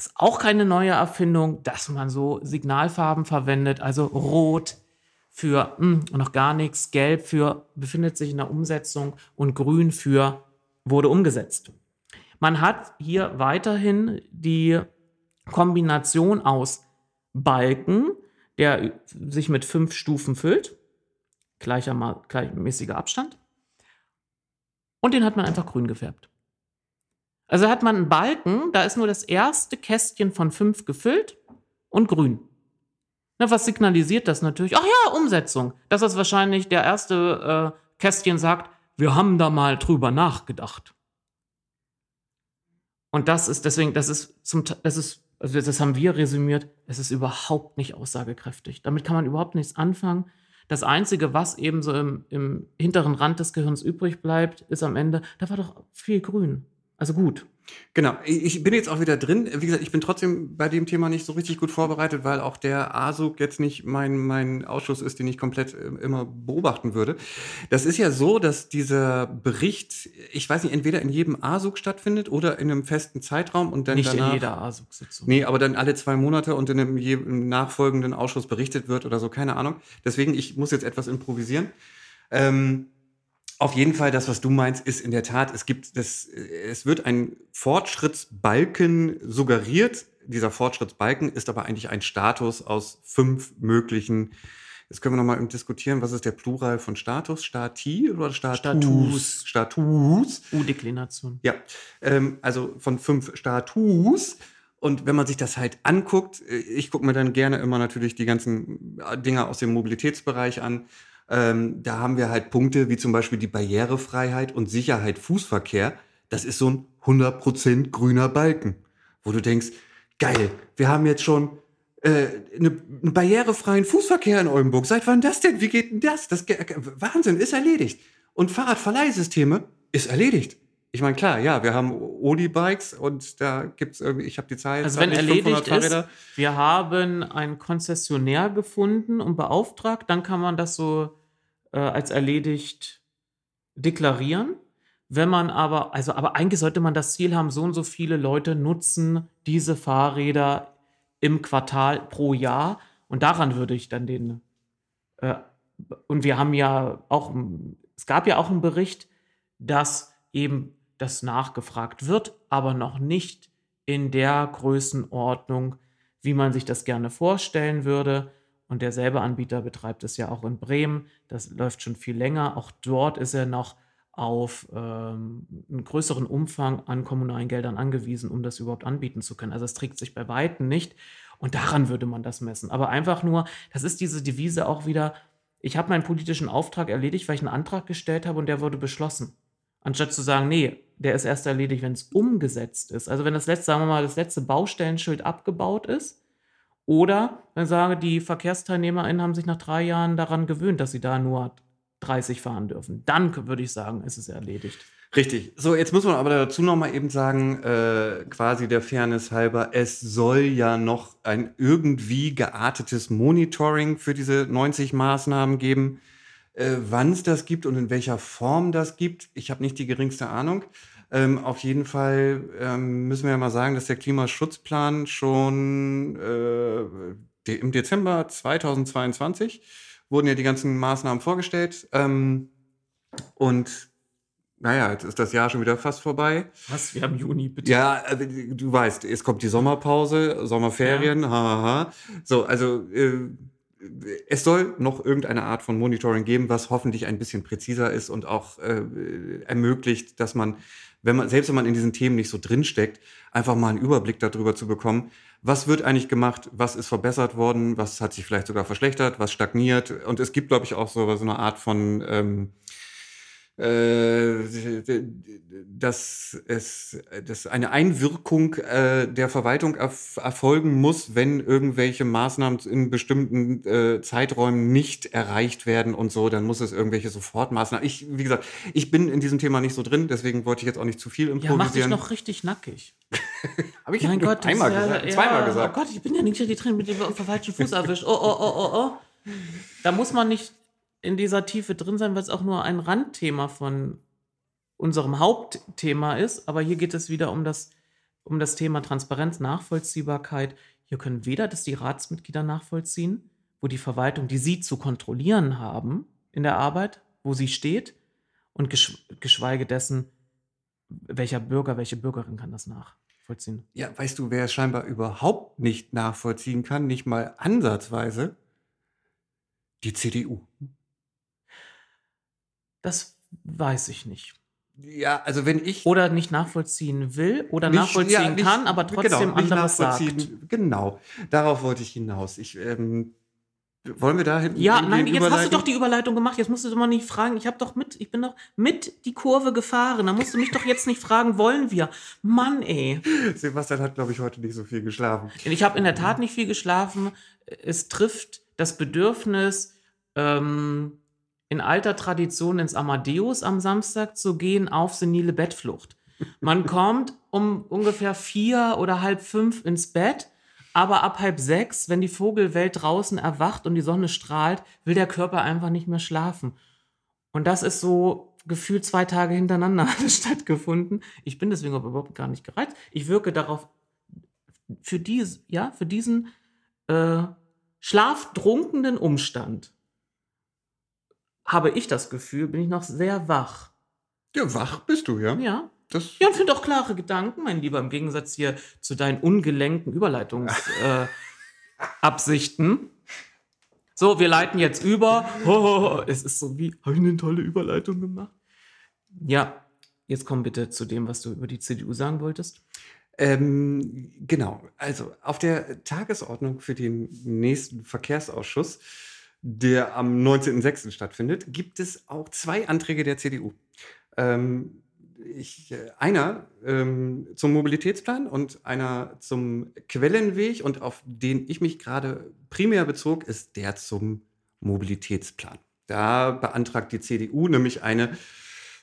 Ist auch keine neue Erfindung, dass man so Signalfarben verwendet, also rot für hm, noch gar nichts, gelb für befindet sich in der Umsetzung und grün für wurde umgesetzt. Man hat hier weiterhin die Kombination aus Balken, der sich mit fünf Stufen füllt, gleichmäßiger Abstand, und den hat man einfach grün gefärbt. Also hat man einen Balken, da ist nur das erste Kästchen von fünf gefüllt und grün. Na, was signalisiert das natürlich? Ach ja, Umsetzung. Das wahrscheinlich der erste äh, Kästchen sagt, wir haben da mal drüber nachgedacht. Und das ist deswegen, das ist zum, das ist, also das haben wir resümiert, es ist überhaupt nicht aussagekräftig. Damit kann man überhaupt nichts anfangen. Das Einzige, was eben so im, im hinteren Rand des Gehirns übrig bleibt, ist am Ende, da war doch viel grün. Also gut. Genau, ich bin jetzt auch wieder drin. Wie gesagt, ich bin trotzdem bei dem Thema nicht so richtig gut vorbereitet, weil auch der ASUG jetzt nicht mein, mein Ausschuss ist, den ich komplett äh, immer beobachten würde. Das ist ja so, dass dieser Bericht, ich weiß nicht, entweder in jedem ASUG stattfindet oder in einem festen Zeitraum und dann nicht danach. in jeder ASUG-Sitzung. Nee, aber dann alle zwei Monate und in einem je, nachfolgenden Ausschuss berichtet wird oder so, keine Ahnung. Deswegen, ich muss jetzt etwas improvisieren. Ähm, auf jeden Fall, das, was du meinst, ist in der Tat, es gibt das, es wird ein Fortschrittsbalken suggeriert. Dieser Fortschrittsbalken ist aber eigentlich ein Status aus fünf möglichen. Jetzt können wir nochmal diskutieren, was ist der Plural von Status? Stati oder Status? Status. Status. U-Deklination. Ja, ähm, also von fünf Status. Und wenn man sich das halt anguckt, äh, ich gucke mir dann gerne immer natürlich die ganzen äh, Dinge aus dem Mobilitätsbereich an. Ähm, da haben wir halt Punkte wie zum Beispiel die Barrierefreiheit und Sicherheit Fußverkehr. Das ist so ein 100% grüner Balken, wo du denkst, geil, wir haben jetzt schon äh, eine, einen barrierefreien Fußverkehr in Oldenburg. Seit wann das denn? Wie geht denn das? das ge- Wahnsinn, ist erledigt. Und Fahrradverleihsysteme ist erledigt. Ich meine, klar, ja, wir haben Oli-Bikes und da gibt's irgendwie, ich habe die Zahl Also wenn erledigt 500 ist, wir haben einen Konzessionär gefunden und beauftragt, dann kann man das so äh, als erledigt deklarieren. Wenn man aber, also, aber eigentlich sollte man das Ziel haben, so und so viele Leute nutzen diese Fahrräder im Quartal pro Jahr. Und daran würde ich dann den, äh, und wir haben ja auch, es gab ja auch einen Bericht, dass eben das nachgefragt wird, aber noch nicht in der Größenordnung, wie man sich das gerne vorstellen würde. Und derselbe Anbieter betreibt es ja auch in Bremen. Das läuft schon viel länger. Auch dort ist er noch auf ähm, einen größeren Umfang an kommunalen Geldern angewiesen, um das überhaupt anbieten zu können. Also es trägt sich bei Weitem nicht. Und daran würde man das messen. Aber einfach nur, das ist diese Devise auch wieder, ich habe meinen politischen Auftrag erledigt, weil ich einen Antrag gestellt habe und der wurde beschlossen. Anstatt zu sagen, nee, der ist erst erledigt, wenn es umgesetzt ist. Also wenn das letzte, sagen wir mal, das letzte Baustellenschild abgebaut ist. Oder wenn ich sage, die VerkehrsteilnehmerInnen haben sich nach drei Jahren daran gewöhnt, dass sie da nur 30 fahren dürfen. Dann würde ich sagen, ist es erledigt. Richtig. So, jetzt muss man aber dazu noch mal eben sagen, äh, quasi der Fairness halber, es soll ja noch ein irgendwie geartetes Monitoring für diese 90 Maßnahmen geben. Äh, Wann es das gibt und in welcher Form das gibt, ich habe nicht die geringste Ahnung. Ähm, auf jeden Fall ähm, müssen wir ja mal sagen, dass der Klimaschutzplan schon äh, im Dezember 2022 wurden ja die ganzen Maßnahmen vorgestellt. Ähm, und naja, jetzt ist das Jahr schon wieder fast vorbei. Was? Wir haben Juni, bitte. Ja, äh, du weißt, es kommt die Sommerpause, Sommerferien, ja. hahaha. So, also äh, es soll noch irgendeine Art von Monitoring geben, was hoffentlich ein bisschen präziser ist und auch äh, ermöglicht, dass man, wenn man, selbst wenn man in diesen Themen nicht so drinsteckt, einfach mal einen Überblick darüber zu bekommen, was wird eigentlich gemacht, was ist verbessert worden, was hat sich vielleicht sogar verschlechtert, was stagniert. Und es gibt, glaube ich, auch so, so eine Art von ähm, äh, dass es dass eine Einwirkung äh, der Verwaltung erf erfolgen muss, wenn irgendwelche Maßnahmen in bestimmten äh, Zeiträumen nicht erreicht werden und so, dann muss es irgendwelche Sofortmaßnahmen. Ich, wie gesagt, ich bin in diesem Thema nicht so drin, deswegen wollte ich jetzt auch nicht zu viel improvisieren. Ja, mach dich noch richtig nackig. Habe ich mein Gott, einmal ja, gesagt, ja, zweimal gesagt. Oh Gott, ich bin ja nicht die drin mit dem falschen Fuß erwischt. Oh, oh, oh, oh, oh. Da muss man nicht in dieser Tiefe drin sein, weil es auch nur ein Randthema von unserem Hauptthema ist. Aber hier geht es wieder um das, um das Thema Transparenz, Nachvollziehbarkeit. Hier können weder das die Ratsmitglieder nachvollziehen, wo die Verwaltung, die sie zu kontrollieren haben in der Arbeit, wo sie steht, und geschweige dessen, welcher Bürger, welche Bürgerin kann das nachvollziehen. Ja, weißt du, wer es scheinbar überhaupt nicht nachvollziehen kann, nicht mal ansatzweise? Die CDU. Das weiß ich nicht. Ja, also wenn ich. Oder nicht nachvollziehen will oder nicht, nachvollziehen ja, nicht, kann, aber genau, trotzdem genau, anderes sagt. Genau, darauf wollte ich hinaus. Ich, ähm, wollen wir dahin? Ja, nein, jetzt hast du doch die Überleitung gemacht. Jetzt musst du doch mal nicht fragen. Ich habe doch mit, ich bin doch mit die Kurve gefahren. Da musst du mich doch jetzt nicht fragen, wollen wir? Mann, ey. Sebastian hat, glaube ich, heute nicht so viel geschlafen. Ich habe in der Tat nicht viel geschlafen. Es trifft das Bedürfnis, ähm, in alter Tradition ins Amadeus am Samstag zu gehen auf senile Bettflucht. Man kommt um ungefähr vier oder halb fünf ins Bett, aber ab halb sechs, wenn die Vogelwelt draußen erwacht und die Sonne strahlt, will der Körper einfach nicht mehr schlafen. Und das ist so gefühlt zwei Tage hintereinander stattgefunden. Ich bin deswegen aber überhaupt gar nicht gereizt. Ich wirke darauf, für, dies, ja, für diesen äh, schlafdrunkenen Umstand habe ich das Gefühl, bin ich noch sehr wach. Ja, wach bist du, ja. Ja. Das ja, und finde auch klare Gedanken, mein Lieber, im Gegensatz hier zu deinen ungelenken Überleitungsabsichten. Äh, so, wir leiten jetzt über. Oh, es ist so wie, habe ich eine tolle Überleitung gemacht? Ja, jetzt komm bitte zu dem, was du über die CDU sagen wolltest. Ähm, genau, also auf der Tagesordnung für den nächsten Verkehrsausschuss der am 19.06. stattfindet, gibt es auch zwei Anträge der CDU. Ähm, ich, äh, einer ähm, zum Mobilitätsplan und einer zum Quellenweg und auf den ich mich gerade primär bezog, ist der zum Mobilitätsplan. Da beantragt die CDU nämlich eine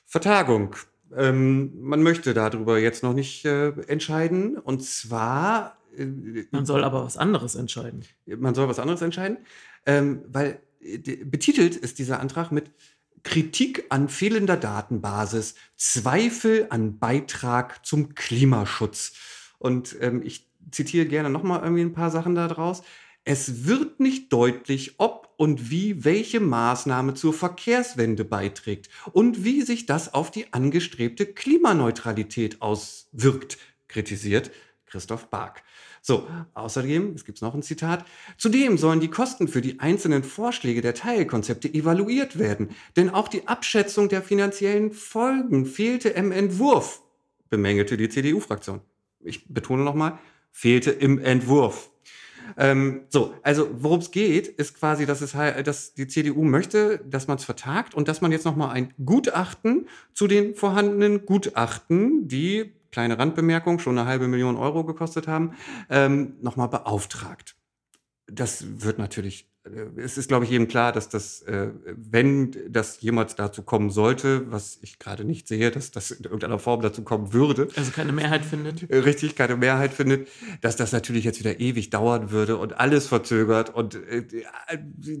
Vertagung. Ähm, man möchte darüber jetzt noch nicht äh, entscheiden. Und zwar. Äh, man soll aber was anderes entscheiden. Man soll was anderes entscheiden ähm, weil äh, betitelt ist dieser Antrag mit Kritik an fehlender Datenbasis, Zweifel an Beitrag zum Klimaschutz. Und ähm, ich zitiere gerne nochmal irgendwie ein paar Sachen daraus. Es wird nicht deutlich, ob und wie welche Maßnahme zur Verkehrswende beiträgt und wie sich das auf die angestrebte Klimaneutralität auswirkt, kritisiert Christoph Bark. So, außerdem, es gibt noch ein Zitat, zudem sollen die Kosten für die einzelnen Vorschläge der Teilkonzepte evaluiert werden, denn auch die Abschätzung der finanziellen Folgen fehlte im Entwurf, bemängelte die CDU-Fraktion. Ich betone nochmal, fehlte im Entwurf. Ähm, so, also worum es geht, ist quasi, dass, es dass die CDU möchte, dass man es vertagt und dass man jetzt nochmal ein Gutachten zu den vorhandenen Gutachten, die, kleine Randbemerkung, schon eine halbe Million Euro gekostet haben, ähm, nochmal beauftragt. Das wird natürlich äh, es ist, glaube ich, jedem klar, dass das, äh, wenn das jemals dazu kommen sollte, was ich gerade nicht sehe, dass das in irgendeiner Form dazu kommen würde. Also keine Mehrheit findet. Äh, richtig, keine Mehrheit findet, dass das natürlich jetzt wieder ewig dauern würde und alles verzögert und äh,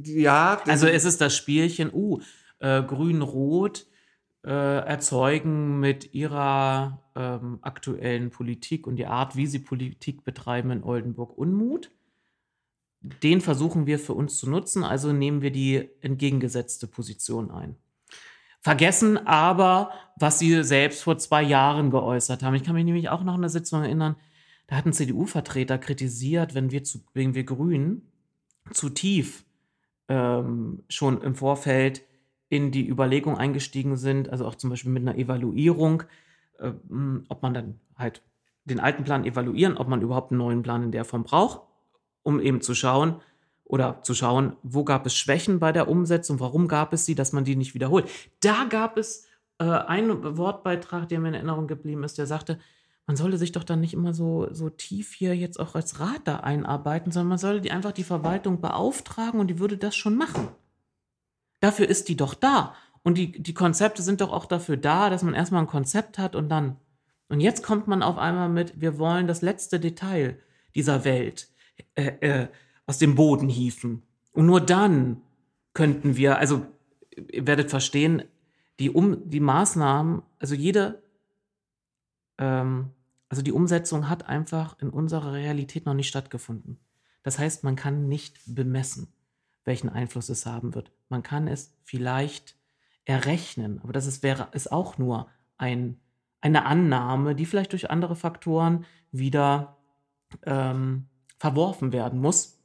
ja. Also es ist das Spielchen, uh, äh, Grün-Rot äh, erzeugen mit ihrer ähm, aktuellen Politik und die Art, wie sie Politik betreiben in Oldenburg Unmut den versuchen wir für uns zu nutzen, also nehmen wir die entgegengesetzte Position ein. Vergessen aber, was sie selbst vor zwei Jahren geäußert haben. Ich kann mich nämlich auch noch an eine Sitzung erinnern, da hatten CDU-Vertreter kritisiert, wenn wir, zu, wenn wir Grünen zu tief ähm, schon im Vorfeld in die Überlegung eingestiegen sind, also auch zum Beispiel mit einer Evaluierung, äh, ob man dann halt den alten Plan evaluieren, ob man überhaupt einen neuen Plan in der Form braucht um eben zu schauen oder zu schauen, wo gab es Schwächen bei der Umsetzung, warum gab es sie, dass man die nicht wiederholt. Da gab es äh, einen Wortbeitrag, der mir in Erinnerung geblieben ist, der sagte, man solle sich doch dann nicht immer so, so tief hier jetzt auch als Rat da einarbeiten, sondern man solle die einfach die Verwaltung beauftragen und die würde das schon machen. Dafür ist die doch da. Und die, die Konzepte sind doch auch dafür da, dass man erstmal ein Konzept hat und dann. Und jetzt kommt man auf einmal mit, wir wollen das letzte Detail dieser Welt äh, äh, aus dem Boden hieven. Und nur dann könnten wir, also ihr werdet verstehen, die, um, die Maßnahmen, also jede, ähm, also die Umsetzung hat einfach in unserer Realität noch nicht stattgefunden. Das heißt, man kann nicht bemessen, welchen Einfluss es haben wird. Man kann es vielleicht errechnen, aber das ist, wäre, ist auch nur ein, eine Annahme, die vielleicht durch andere Faktoren wieder ähm, verworfen werden muss.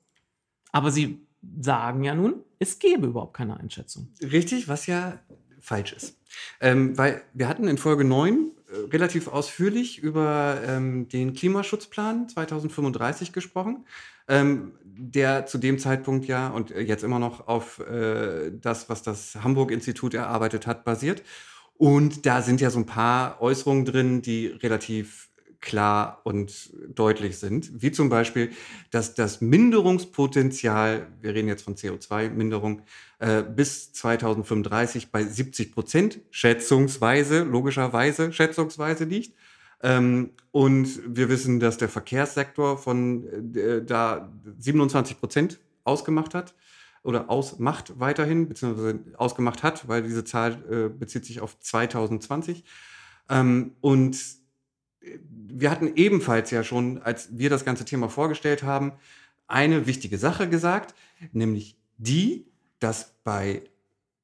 Aber sie sagen ja nun, es gäbe überhaupt keine Einschätzung. Richtig, was ja falsch ist. Ähm, weil wir hatten in Folge 9 äh, relativ ausführlich über ähm, den Klimaschutzplan 2035 gesprochen, ähm, der zu dem Zeitpunkt ja und jetzt immer noch auf äh, das, was das Hamburg-Institut erarbeitet hat, basiert. Und da sind ja so ein paar Äußerungen drin, die relativ klar und deutlich sind, wie zum Beispiel, dass das Minderungspotenzial, wir reden jetzt von CO2-Minderung, äh, bis 2035 bei 70 Prozent schätzungsweise, logischerweise schätzungsweise liegt. Ähm, und wir wissen, dass der Verkehrssektor von äh, da 27 Prozent ausgemacht hat oder ausmacht weiterhin, beziehungsweise ausgemacht hat, weil diese Zahl äh, bezieht sich auf 2020. Ähm, und wir hatten ebenfalls ja schon, als wir das ganze Thema vorgestellt haben, eine wichtige Sache gesagt, nämlich die, dass bei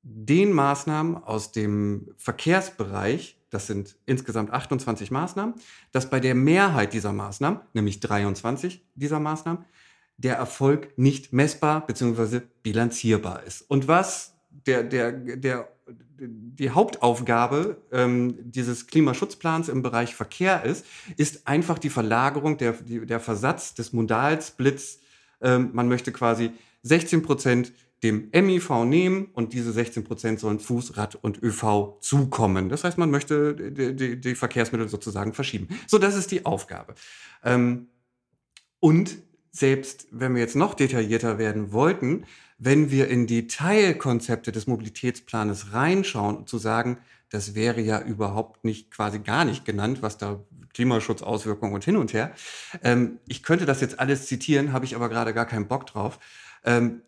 den Maßnahmen aus dem Verkehrsbereich, das sind insgesamt 28 Maßnahmen, dass bei der Mehrheit dieser Maßnahmen, nämlich 23 dieser Maßnahmen, der Erfolg nicht messbar bzw. bilanzierbar ist. Und was der, der, der die Hauptaufgabe ähm, dieses Klimaschutzplans im Bereich Verkehr ist, ist einfach die Verlagerung, der, der Versatz des Modalsplits. Ähm, man möchte quasi 16 Prozent dem MIV nehmen und diese 16 Prozent sollen Fuß, Rad und ÖV zukommen. Das heißt, man möchte die, die, die Verkehrsmittel sozusagen verschieben. So, das ist die Aufgabe. Ähm, und selbst wenn wir jetzt noch detaillierter werden wollten, wenn wir in die Teilkonzepte des Mobilitätsplanes reinschauen zu sagen, das wäre ja überhaupt nicht, quasi gar nicht genannt, was da Klimaschutzauswirkungen und hin und her. Ähm, ich könnte das jetzt alles zitieren, habe ich aber gerade gar keinen Bock drauf. Ähm,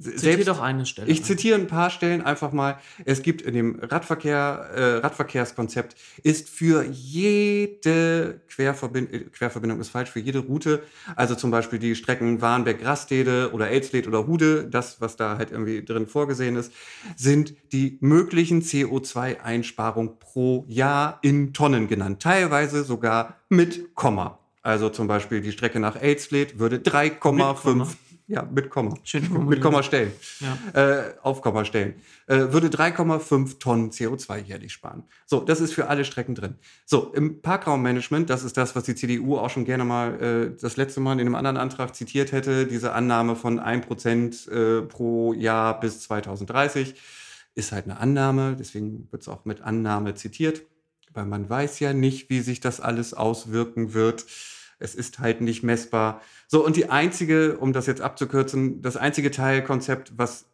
Zitiere doch eine Stelle. Ich zitiere ein paar Stellen einfach mal. Es gibt in dem Radverkehr, äh, Radverkehrskonzept ist für jede Querverbind äh, Querverbindung ist falsch, für jede Route, also zum Beispiel die Strecken Warnberg-Rastede oder Elsled oder Hude, das, was da halt irgendwie drin vorgesehen ist, sind die möglichen CO2-Einsparungen pro Jahr in Tonnen genannt. Teilweise sogar mit Komma. Also zum Beispiel die Strecke nach Elsled würde 3,5 ja, mit Komma. Schön mit Komma stellen. Ja. Äh, auf Komma stellen. Äh, würde 3,5 Tonnen CO2 jährlich sparen. So, das ist für alle Strecken drin. So, im Parkraummanagement, das ist das, was die CDU auch schon gerne mal äh, das letzte Mal in einem anderen Antrag zitiert hätte, diese Annahme von 1% äh, pro Jahr bis 2030, ist halt eine Annahme, deswegen wird es auch mit Annahme zitiert, weil man weiß ja nicht, wie sich das alles auswirken wird. Es ist halt nicht messbar. So, und die einzige, um das jetzt abzukürzen, das einzige Teilkonzept, was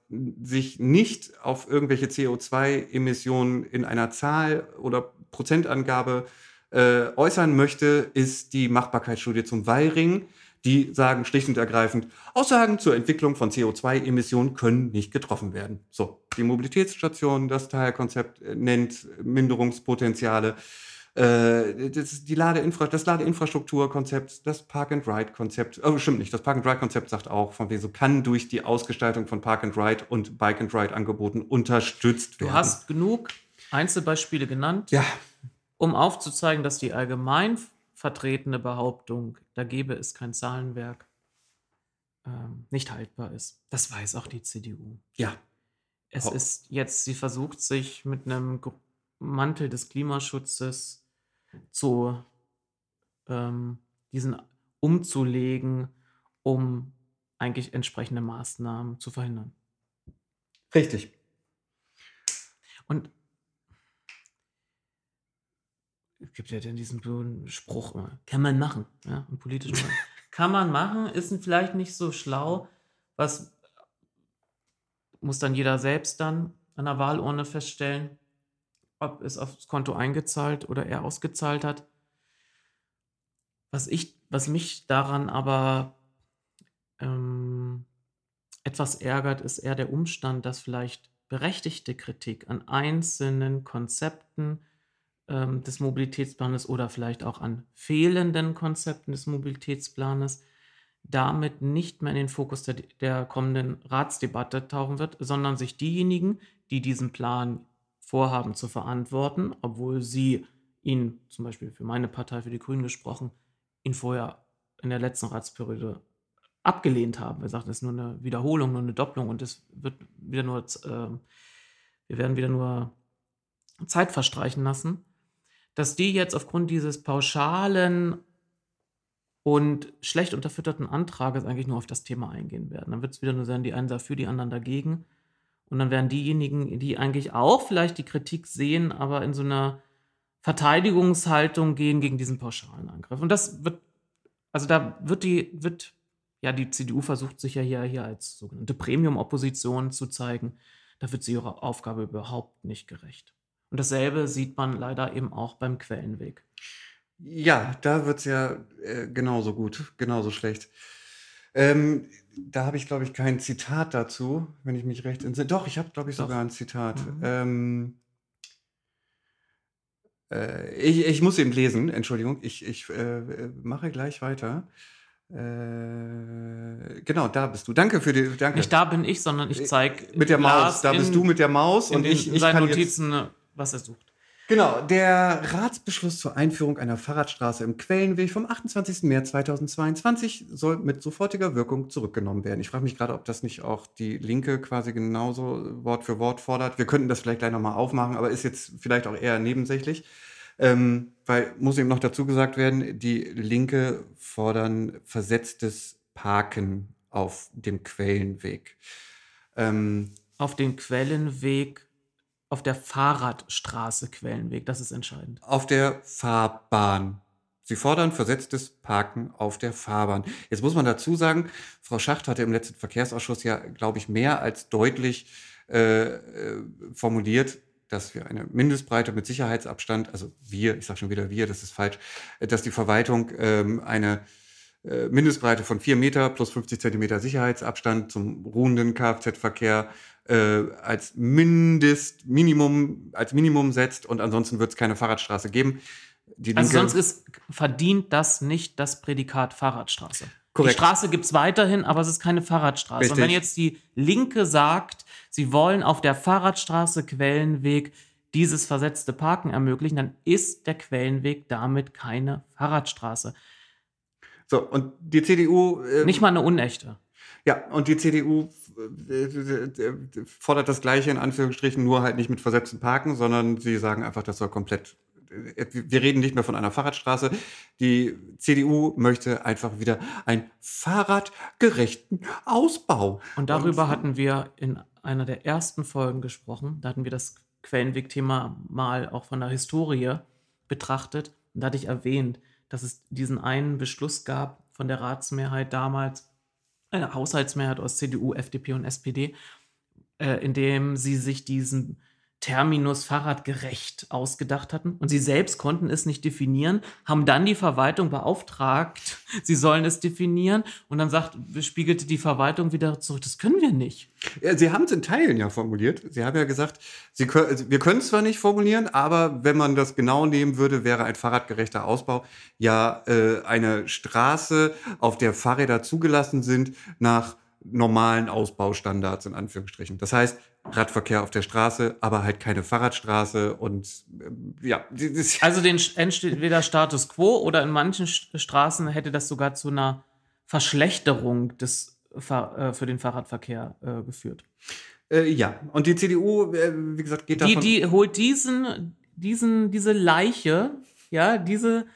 sich nicht auf irgendwelche CO2-Emissionen in einer Zahl oder Prozentangabe äh, äußern möchte, ist die Machbarkeitsstudie zum Wallring. Die sagen schlicht und ergreifend, Aussagen zur Entwicklung von CO2-Emissionen können nicht getroffen werden. So, die Mobilitätsstation, das Teilkonzept äh, nennt Minderungspotenziale. Äh, das, die Ladeinfra das Ladeinfrastrukturkonzept, das Park-and-Ride-Konzept, oh, stimmt nicht, das Park-and-Ride-Konzept sagt auch, von wegen so kann durch die Ausgestaltung von Park-and-Ride und Bike-and-Ride-Angeboten unterstützt werden. Du hast genug Einzelbeispiele genannt, ja. um aufzuzeigen, dass die allgemein vertretene Behauptung, da gäbe es kein Zahlenwerk, ähm, nicht haltbar ist. Das weiß auch die CDU. Ja. Es Ho- ist jetzt, sie versucht sich mit einem Mantel des Klimaschutzes zu ähm, diesen umzulegen, um eigentlich entsprechende Maßnahmen zu verhindern. Richtig. Und es gibt ja dann diesen Spruch, immer, kann man machen, ja, im politischen. Kann man machen, ist vielleicht nicht so schlau, was muss dann jeder selbst dann an der Wahlurne feststellen, ob es aufs Konto eingezahlt oder er ausgezahlt hat. Was ich, was mich daran aber ähm, etwas ärgert, ist eher der Umstand, dass vielleicht berechtigte Kritik an einzelnen Konzepten ähm, des Mobilitätsplanes oder vielleicht auch an fehlenden Konzepten des Mobilitätsplanes damit nicht mehr in den Fokus der, der kommenden Ratsdebatte tauchen wird, sondern sich diejenigen, die diesen Plan vorhaben zu verantworten, obwohl sie ihn, zum Beispiel für meine Partei, für die Grünen gesprochen, ihn vorher in der letzten Ratsperiode abgelehnt haben. Wir sagten, es ist nur eine Wiederholung, nur eine Doppelung und es wird wieder nur, äh, wir werden wieder nur Zeit verstreichen lassen, dass die jetzt aufgrund dieses pauschalen und schlecht unterfütterten Antrages eigentlich nur auf das Thema eingehen werden. Dann wird es wieder nur sein, die einen dafür, die anderen dagegen. Und dann werden diejenigen, die eigentlich auch vielleicht die Kritik sehen, aber in so einer Verteidigungshaltung gehen gegen diesen pauschalen Angriff. Und das wird, also da wird die, wird, ja, die CDU versucht sich ja hier, hier als sogenannte Premium-Opposition zu zeigen. Da wird sie ihrer Aufgabe überhaupt nicht gerecht. Und dasselbe sieht man leider eben auch beim Quellenweg. Ja, da wird's ja äh, genauso gut, genauso schlecht. Ähm, da habe ich, glaube ich, kein Zitat dazu, wenn ich mich recht entsinne. Doch, ich habe, glaube ich, Doch. sogar ein Zitat. Mhm. Ähm, äh, ich, ich muss eben lesen, Entschuldigung, ich, ich äh, äh, mache gleich weiter. Äh, genau, da bist du. Danke für die, danke. Nicht da bin ich, sondern ich zeige mit der Maus, da bist du mit der Maus in und den, ich, in ich seinen kann jetzt, Notizen, was er sucht. Genau, der Ratsbeschluss zur Einführung einer Fahrradstraße im Quellenweg vom 28. März 2022 soll mit sofortiger Wirkung zurückgenommen werden. Ich frage mich gerade, ob das nicht auch die Linke quasi genauso Wort für Wort fordert. Wir könnten das vielleicht gleich nochmal aufmachen, aber ist jetzt vielleicht auch eher nebensächlich. Ähm, weil, muss eben noch dazu gesagt werden, die Linke fordern versetztes Parken auf dem Quellenweg. Ähm, Auf den Quellenweg, auf der Fahrradstraße Quellenweg, das ist entscheidend. auf der Fahrbahn. Sie fordern versetztes Parken auf der Fahrbahn. Jetzt muss man dazu sagen, Frau Schacht hatte im letzten Verkehrsausschuss ja, glaube ich, mehr als deutlich äh, äh, formuliert, dass wir eine Mindestbreite mit Sicherheitsabstand, also wir, ich sage schon wieder wir, das ist falsch, dass die Verwaltung ähm, eine äh, Mindestbreite von 4 Meter plus 50 Zentimeter Sicherheitsabstand zum ruhenden Kfz-Verkehr äh, als Mindest, Minimum, als Minimum setzt und ansonsten wird es keine Fahrradstraße geben. Die also sonst ist, verdient das nicht das Prädikat Fahrradstraße. Korrekt. Die Straße gibt es weiterhin, aber es ist keine Fahrradstraße. Richtig. Und wenn jetzt die Linke sagt, sie wollen auf der Fahrradstraße Quellenweg dieses versetzte Parken ermöglichen, dann ist der Quellenweg damit keine Fahrradstraße. So, und die CDU. Äh, Nicht mal eine unechte. Ja, und die CDU äh, fordert das Gleiche in Anführungsstrichen, nur halt nicht mit versetzten Parken, sondern sie sagen einfach, das soll komplett. Äh, wir reden nicht mehr von einer Fahrradstraße. Die CDU möchte einfach wieder einen fahrradgerechten Ausbau. Und darüber und, hatten wir in einer der ersten Folgen gesprochen. Da hatten wir das Quellenweg-Thema mal auch von der Historie betrachtet. Und da hatte ich erwähnt, dass es diesen einen Beschluss gab von der Ratsmehrheit damals, eine Haushaltsmehrheit aus CDU, FDP und SPD, äh, in dem sie sich diesen Terminus fahrradgerecht ausgedacht hatten und sie selbst konnten es nicht definieren, haben dann die Verwaltung beauftragt, sie sollen es definieren und dann sagt, spiegelte die Verwaltung wieder zurück, das können wir nicht. Ja, sie haben es in Teilen ja formuliert. Sie haben ja gesagt, sie können, also wir können es zwar nicht formulieren, aber wenn man das genau nehmen würde, wäre ein fahrradgerechter Ausbau ja äh, eine Straße, auf der Fahrräder zugelassen sind nach normalen Ausbaustandards in Anführungsstrichen. Das heißt, Radverkehr auf der Straße, aber halt keine Fahrradstraße und äh, ja. Also den entweder Status quo oder in manchen Straßen hätte das sogar zu einer Verschlechterung des äh, für den Fahrradverkehr äh, geführt. Äh, ja, und die CDU, wie gesagt, geht davon... Die, die holt diesen, diesen, diese Leiche, ja, diese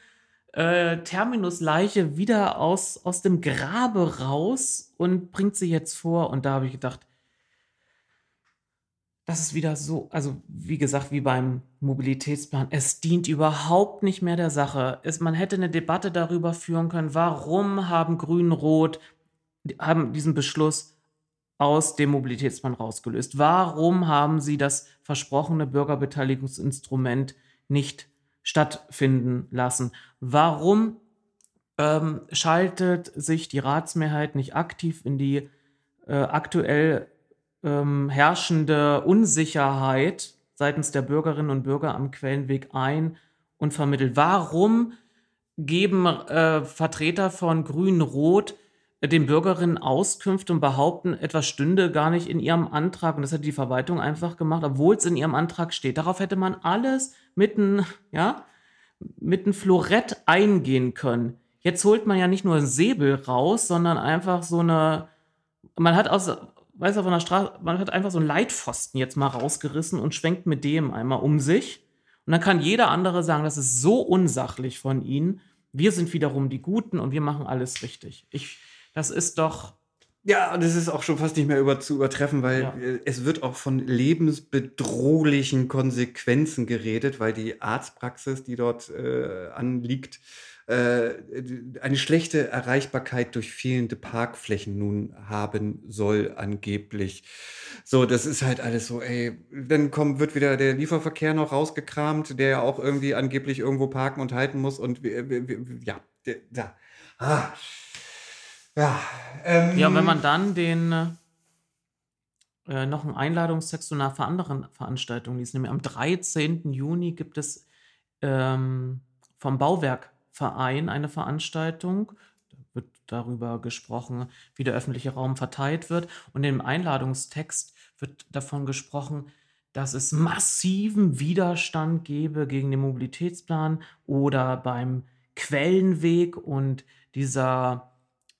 äh, Terminus-Leiche wieder aus, aus dem Grabe raus und bringt sie jetzt vor. Und da habe ich gedacht, das ist wieder so, also wie gesagt, wie beim Mobilitätsplan, es dient überhaupt nicht mehr der Sache. Es, man hätte eine Debatte darüber führen können, warum haben Grün-Rot haben diesen Beschluss aus dem Mobilitätsplan rausgelöst? Warum haben sie das versprochene Bürgerbeteiligungsinstrument nicht stattfinden lassen? Warum ähm, schaltet sich die Ratsmehrheit nicht aktiv in die äh, aktuell ähm, herrschende Unsicherheit seitens der Bürgerinnen und Bürger am Quellenweg ein und vermittelt? Warum geben äh, Vertreter von Grün-Rot äh, den Bürgerinnen Auskünfte und behaupten, etwas stünde gar nicht in ihrem Antrag. Und das hat die Verwaltung einfach gemacht, obwohl es in ihrem Antrag steht. Darauf hätte man alles mit einem, ja, mit Florett eingehen können. Jetzt holt man ja nicht nur ein Säbel raus, sondern einfach so eine, man hat aus, weiß auf einer Straße, man hat einfach so einen Leitpfosten jetzt mal rausgerissen und schwenkt mit dem einmal um sich. Und dann kann jeder andere sagen, das ist so unsachlich von ihnen. Wir sind wiederum die Guten und wir machen alles richtig. Ich, das ist doch. Ja, das ist auch schon fast nicht mehr über, zu übertreffen, weil ja. es wird auch von lebensbedrohlichen Konsequenzen geredet, weil die Arztpraxis, die dort äh, anliegt, äh, eine schlechte Erreichbarkeit durch fehlende Parkflächen nun haben soll, angeblich. So, das ist halt alles so, ey, dann kommt, wird wieder der Lieferverkehr noch rausgekramt, der ja auch irgendwie angeblich irgendwo parken und halten muss und ja, ja. Ah. Ja, ähm, ja, wenn man dann den äh, noch einen Einladungstext zu einer anderen Veranstaltung liest, nämlich am 13. Juni gibt es ähm, vom Bauwerkverein eine Veranstaltung. Da wird darüber gesprochen, wie der öffentliche Raum verteilt wird. Und im Einladungstext wird davon gesprochen, dass es massiven Widerstand gebe gegen den Mobilitätsplan oder beim Quellenweg und dieser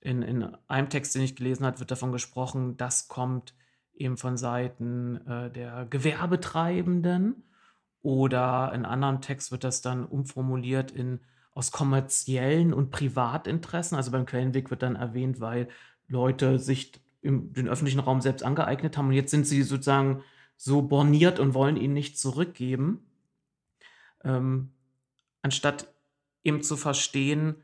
in, in einem Text, den ich gelesen habe, wird davon gesprochen, das kommt eben von Seiten äh, der Gewerbetreibenden. Oder in anderen Text wird das dann umformuliert in aus kommerziellen und Privatinteressen. Also beim Quellenweg wird dann erwähnt, weil Leute sich im, den öffentlichen Raum selbst angeeignet haben und jetzt sind sie sozusagen so borniert und wollen ihn nicht zurückgeben. Ähm, anstatt eben zu verstehen,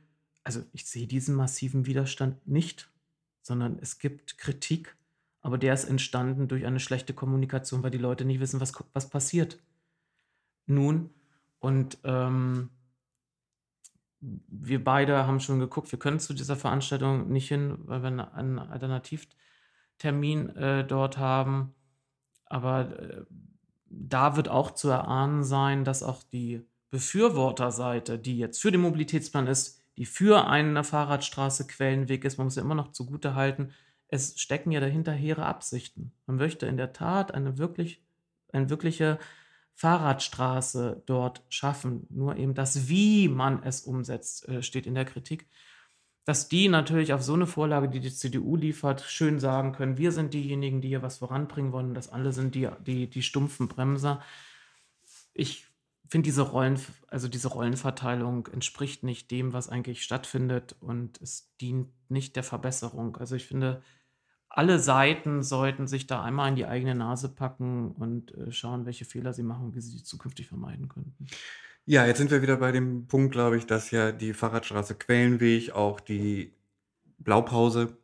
also ich sehe diesen massiven Widerstand nicht, sondern es gibt Kritik, aber der ist entstanden durch eine schlechte Kommunikation, weil die Leute nicht wissen, was, was passiert. Nun, und ähm, wir beide haben schon geguckt, wir können zu dieser Veranstaltung nicht hin, weil wir einen Alternativtermin äh, dort haben. Aber äh, da wird auch zu erahnen sein, dass auch die Befürworterseite, die jetzt für den Mobilitätsplan ist, die für eine Fahrradstraße Quellenweg ist, man muss ja immer noch zugute halten, es stecken ja dahinter hehre Absichten. Man möchte in der Tat eine wirklich, eine wirkliche Fahrradstraße dort schaffen. Nur eben das, wie man es umsetzt, äh, steht in der Kritik. Dass die natürlich auf so eine Vorlage, die die CDU liefert, schön sagen können, wir sind diejenigen, die hier was voranbringen wollen, dass alle sind die, die, die stumpfen Bremser. Ich finde diese Rollen, also diese Rollenverteilung entspricht nicht dem, was eigentlich stattfindet und es dient nicht der Verbesserung. Also ich finde, alle Seiten sollten sich da einmal in die eigene Nase packen und äh, schauen, welche Fehler sie machen, wie sie die zukünftig vermeiden könnten. Ja, jetzt sind wir wieder bei dem Punkt, glaube ich, dass ja die Fahrradstraße Quellenweg auch die Blaupause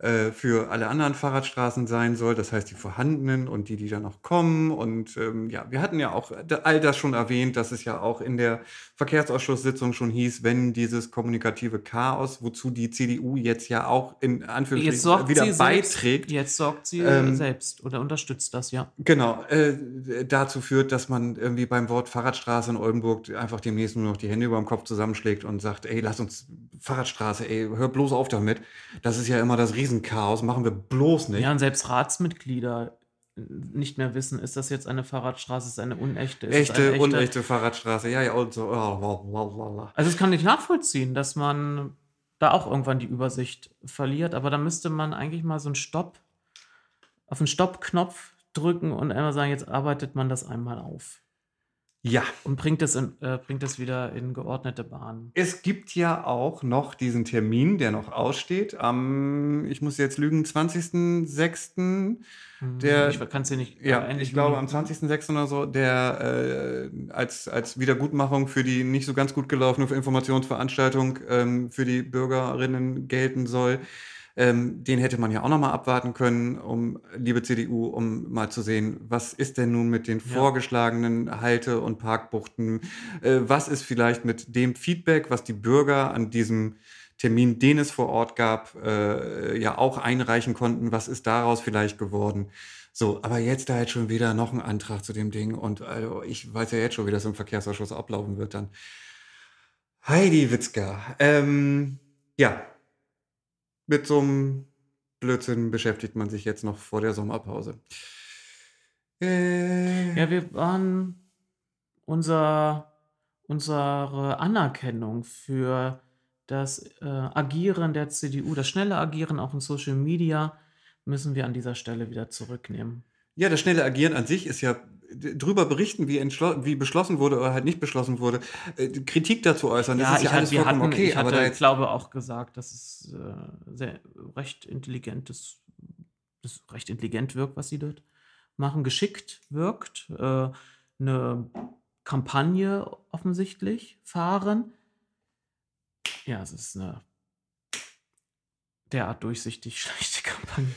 äh, für alle anderen Fahrradstraßen sein soll. Das heißt, die vorhandenen und die, die dann noch kommen. Und ähm, ja, wir hatten ja auch all das schon erwähnt, dass es ja auch in der Verkehrsausschusssitzung schon hieß, wenn dieses kommunikative Chaos, wozu die CDU jetzt ja auch in Anführungsstrichen wieder beiträgt. Selbst, jetzt sorgt sie ähm, selbst oder unterstützt das, ja. Genau, äh, dazu führt, dass man irgendwie beim Wort Fahrradstraße in Oldenburg einfach demnächst nur noch die Hände über dem Kopf zusammenschlägt und sagt, ey, lass uns Fahrradstraße, ey, hör bloß auf damit. Das ist ja immer das Riesen Riesenchaos, machen wir bloß nicht. Ja, und selbst Ratsmitglieder nicht mehr wissen, ist das jetzt eine Fahrradstraße, ist eine unechte. Ist echte, eine echte, unechte Fahrradstraße, ja, ja, und so. Oh, also, es kann nicht nachvollziehen, dass man da auch irgendwann die Übersicht verliert, aber da müsste man eigentlich mal so einen Stopp, auf einen Stopp-Knopf drücken und einmal sagen, jetzt arbeitet man das einmal auf. Ja. Und bringt es, in, äh, bringt es wieder in geordnete Bahnen. Es gibt ja auch noch diesen Termin, der noch aussteht, am, ich muss jetzt lügen, 20.06. Hm, der, ich kann es dir nicht. Ja, ich glaube am 20.06. oder so, der äh, als, als Wiedergutmachung für die nicht so ganz gut gelaufene Informationsveranstaltung ähm, für die Bürgerinnen gelten soll. Ähm, den hätte man ja auch noch mal abwarten können, um, liebe CDU, um mal zu sehen, was ist denn nun mit den ja. vorgeschlagenen Halte- und Parkbuchten? Äh, was ist vielleicht mit dem Feedback, was die Bürger an diesem Termin, den es vor Ort gab, äh, ja auch einreichen konnten? Was ist daraus vielleicht geworden? So, aber jetzt da jetzt schon wieder noch ein Antrag zu dem Ding und also ich weiß ja jetzt schon, wie das im Verkehrsausschuss ablaufen wird dann. Heidi Witzka. Ähm, ja, mit so einem Blödsinn beschäftigt man sich jetzt noch vor der Sommerpause. Äh, ja, wir waren unser, unsere Anerkennung für das äh, Agieren der CDU, das schnelle Agieren auch in Social Media, müssen wir an dieser Stelle wieder zurücknehmen. Ja, das schnelle Agieren an sich ist ja drüber berichten, wie, wie beschlossen wurde oder halt nicht beschlossen wurde, äh, Kritik dazu äußern. Das ja, ist ja alles hatte, vollkommen hatten, okay. Ich hatte, aber jetzt glaube auch gesagt, dass es äh, sehr recht intelligentes, das recht intelligent wirkt, was sie dort machen, geschickt wirkt, äh, eine Kampagne offensichtlich fahren. Ja, es ist eine derart durchsichtig schlechte Kampagne.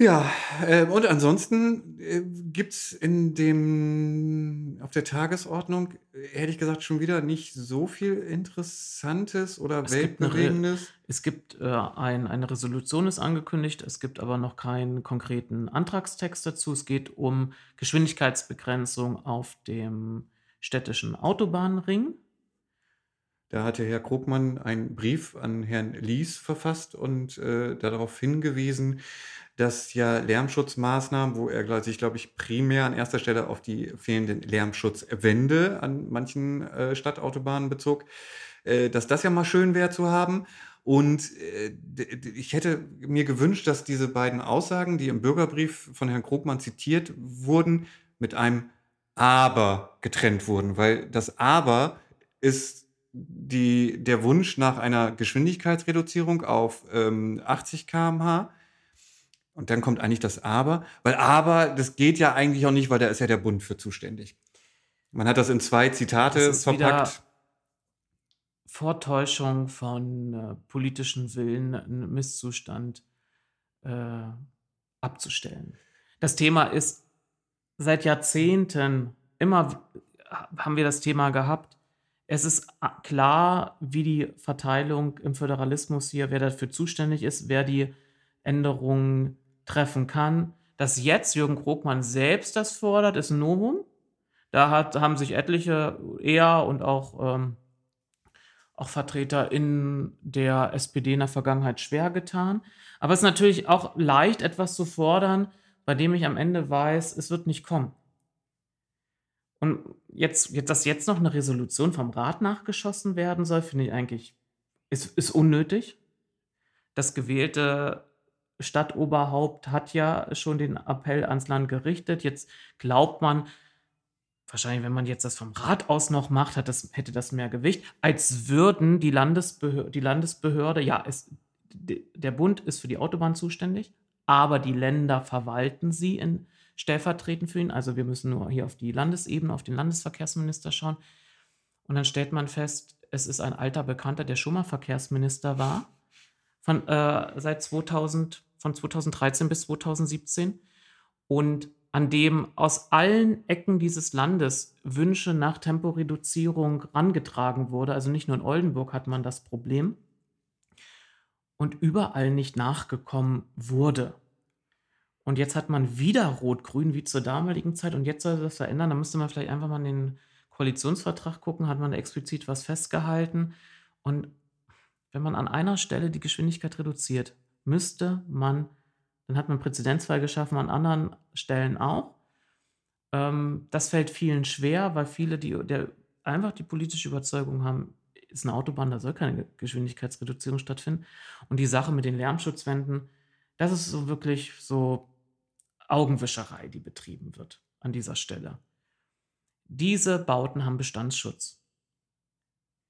Ja, äh, und ansonsten äh, gibt es in dem, auf der Tagesordnung, äh, hätte ich gesagt, schon wieder nicht so viel Interessantes oder Es gibt Weltbewegendes. es gibt äh, ein, eine Resolution ist angekündigt, es gibt aber noch keinen konkreten Antragstext dazu. Es geht um Geschwindigkeitsbegrenzung auf dem städtischen Autobahnring. Da hatte Herr Krugmann einen Brief an Herrn Lies verfasst und äh, darauf hingewiesen, dass ja Lärmschutzmaßnahmen, wo er sich, glaube ich, primär an erster Stelle auf die fehlenden Lärmschutzwände an manchen äh, Stadtautobahnen bezog, äh, dass das ja mal schön wäre zu haben. Und äh, ich hätte mir gewünscht, dass diese beiden Aussagen, die im Bürgerbrief von Herrn Krogmann zitiert wurden, mit einem Aber getrennt wurden, weil das Aber ist die, der Wunsch nach einer Geschwindigkeitsreduzierung auf ähm, 80 km/h und dann kommt eigentlich das Aber, weil Aber, das geht ja eigentlich auch nicht, weil da ist ja der Bund für zuständig. Man hat das in zwei Zitate verpackt. Vortäuschung von äh, politischen Willen, einen Misszustand äh, abzustellen. Das Thema ist seit Jahrzehnten immer haben wir das Thema gehabt. Es ist klar, wie die Verteilung im Föderalismus hier, wer dafür zuständig ist, wer die Änderungen treffen kann. Dass jetzt Jürgen Krogmann selbst das fordert, ist ein Novum. Da hat, haben sich etliche, er und auch, ähm, auch Vertreter in der SPD in der Vergangenheit schwer getan. Aber es ist natürlich auch leicht, etwas zu fordern, bei dem ich am Ende weiß, es wird nicht kommen. Und jetzt, jetzt, dass jetzt noch eine Resolution vom Rat nachgeschossen werden soll, finde ich eigentlich, ist, ist unnötig. Das gewählte Stadtoberhaupt hat ja schon den Appell ans Land gerichtet. Jetzt glaubt man, wahrscheinlich, wenn man jetzt das vom Rat aus noch macht, hat das, hätte das mehr Gewicht, als würden die, Landesbehör die Landesbehörde, ja, es, der Bund ist für die Autobahn zuständig, aber die Länder verwalten sie in stellvertretend für ihn. Also wir müssen nur hier auf die Landesebene, auf den Landesverkehrsminister schauen. Und dann stellt man fest, es ist ein alter Bekannter, der schon mal Verkehrsminister war, von, äh, seit 2000, von 2013 bis 2017. Und an dem aus allen Ecken dieses Landes Wünsche nach Temporeduzierung rangetragen wurde. Also nicht nur in Oldenburg hat man das Problem. Und überall nicht nachgekommen wurde. Und jetzt hat man wieder Rot-Grün wie zur damaligen Zeit und jetzt soll das verändern. Da müsste man vielleicht einfach mal in den Koalitionsvertrag gucken, hat man explizit was festgehalten. Und wenn man an einer Stelle die Geschwindigkeit reduziert, müsste man, dann hat man einen Präzedenzfall geschaffen, an anderen Stellen auch. Ähm, das fällt vielen schwer, weil viele die, der, einfach die politische Überzeugung haben, ist eine Autobahn, da soll keine Geschwindigkeitsreduzierung stattfinden. Und die Sache mit den Lärmschutzwänden, das ist so wirklich so Augenwischerei, die betrieben wird an dieser Stelle. Diese Bauten haben Bestandsschutz.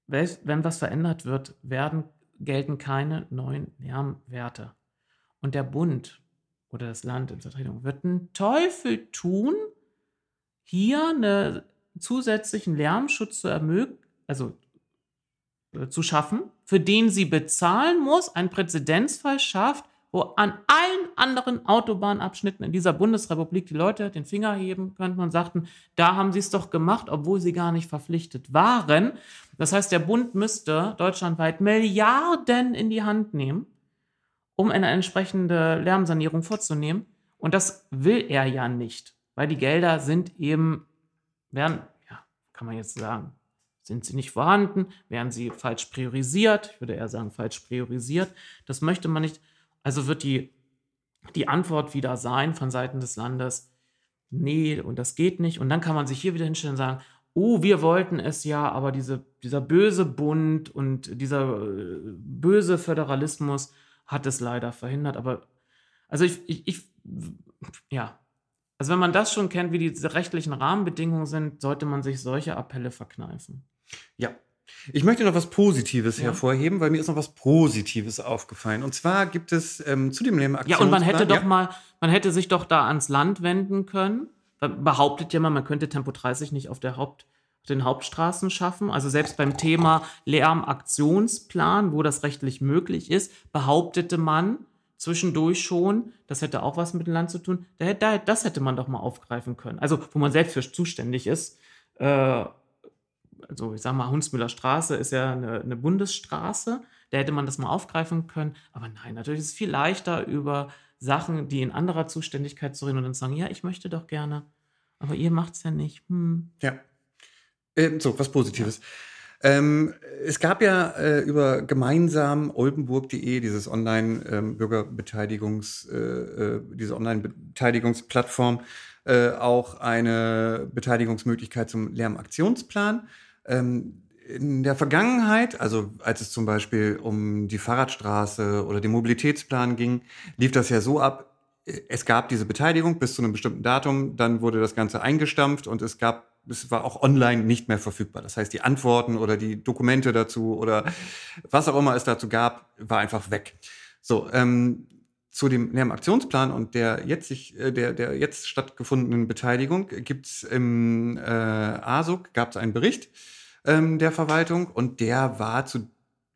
Wenn was verändert wird, werden, gelten keine neuen Lärmwerte. Und der Bund oder das Land in Vertretung wird einen Teufel tun, hier einen zusätzlichen Lärmschutz zu ermöglichen, also äh, zu schaffen, für den sie bezahlen muss, einen Präzedenzfall schafft, wo an allen anderen Autobahnabschnitten in dieser Bundesrepublik die Leute den Finger heben könnten und sagten, da haben sie es doch gemacht, obwohl sie gar nicht verpflichtet waren. Das heißt, der Bund müsste deutschlandweit Milliarden in die Hand nehmen, um eine entsprechende Lärmsanierung vorzunehmen. Und das will er ja nicht, weil die Gelder sind eben, werden, ja, kann man jetzt sagen, sind sie nicht vorhanden, werden sie falsch priorisiert, ich würde eher sagen falsch priorisiert. Das möchte man nicht. Also wird die, die Antwort wieder sein von Seiten des Landes, nee, und das geht nicht. Und dann kann man sich hier wieder hinstellen und sagen, oh, wir wollten es ja, aber diese, dieser böse Bund und dieser äh, böse Föderalismus hat es leider verhindert. Aber also ich, ich, ich, ja, also wenn man das schon kennt, wie diese rechtlichen Rahmenbedingungen sind, sollte man sich solche Appelle verkneifen. Ja, ich möchte noch was Positives ja. hervorheben, weil mir ist noch was Positives aufgefallen. Und zwar gibt es ähm, zu dem Aktionsplan... Ja, und man hätte doch mal, man hätte sich doch da ans Land wenden können. Behauptet ja mal, man könnte Tempo 30 nicht auf der Haupt, den Hauptstraßen schaffen. Also selbst beim Thema Lärmaktionsplan, wo das rechtlich möglich ist, behauptete man zwischendurch schon, das hätte auch was mit dem Land zu tun. Das hätte man doch mal aufgreifen können. Also wo man selbst für zuständig ist. Äh, also ich sag mal, Hunsmüller Straße ist ja eine, eine, Bundesstraße, da hätte man das mal aufgreifen können. Aber nein, natürlich ist es viel leichter, über Sachen, die in anderer Zuständigkeit zu reden und dann zu sagen, ja, ich möchte doch gerne, aber ihr macht es ja nicht. Hm. Ja. Äh, so, was Positives. Ähm, es gab ja äh, über gemeinsam oldenburg.de dieses Online-Bürgerbeteiligungs, ähm, äh, äh, diese Online-Beteiligungsplattform, äh, auch eine Beteiligungsmöglichkeit zum Lärmaktionsplan. Ähm, in der Vergangenheit, also als es zum Beispiel um die Fahrradstraße oder den Mobilitätsplan ging, lief das ja so ab, es gab diese Beteiligung bis zu einem bestimmten Datum, dann wurde das Ganze eingestampft und es gab, es war auch online nicht mehr verfügbar. Das heißt, die Antworten oder die Dokumente dazu oder was auch immer es dazu gab, war einfach weg. So, ähm, zu dem Lärmaktionsplan und der jetzt, sich, äh, der, der jetzt stattgefundenen Beteiligung gibt es im äh, ASUG gab einen Bericht ähm, der Verwaltung und der war zu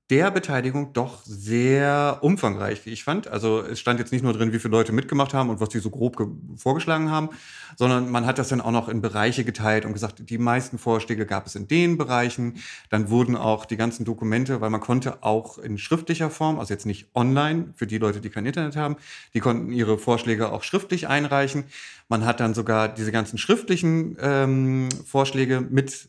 der Beteiligung doch sehr umfangreich, wie ich fand. Also es stand jetzt nicht nur drin, wie viele Leute mitgemacht haben und was die so grob vorgeschlagen haben, sondern man hat das dann auch noch in Bereiche geteilt und gesagt, die meisten Vorschläge gab es in den Bereichen. Dann wurden auch die ganzen Dokumente, weil man konnte auch in schriftlicher Form, also jetzt nicht online, für die Leute, die kein Internet haben, die konnten ihre Vorschläge auch schriftlich einreichen. Man hat dann sogar diese ganzen schriftlichen ähm, Vorschläge mit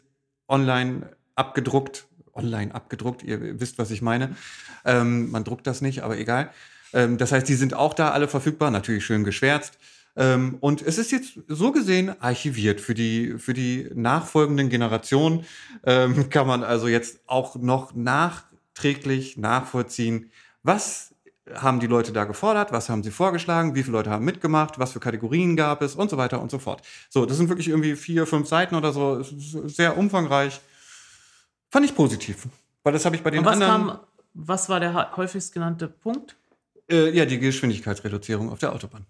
online abgedruckt online abgedruckt. Ihr wisst, was ich meine. Ähm, man druckt das nicht, aber egal. Ähm, das heißt, die sind auch da alle verfügbar, natürlich schön geschwärzt. Ähm, und es ist jetzt so gesehen archiviert. Für die, für die nachfolgenden Generationen ähm, kann man also jetzt auch noch nachträglich nachvollziehen, was haben die Leute da gefordert, was haben sie vorgeschlagen, wie viele Leute haben mitgemacht, was für Kategorien gab es und so weiter und so fort. So, das sind wirklich irgendwie vier, fünf Seiten oder so, sehr umfangreich. Fand ich positiv. Weil das habe ich bei den Und was anderen. kam, was war der häufigst genannte Punkt? Äh, ja, die Geschwindigkeitsreduzierung auf der Autobahn.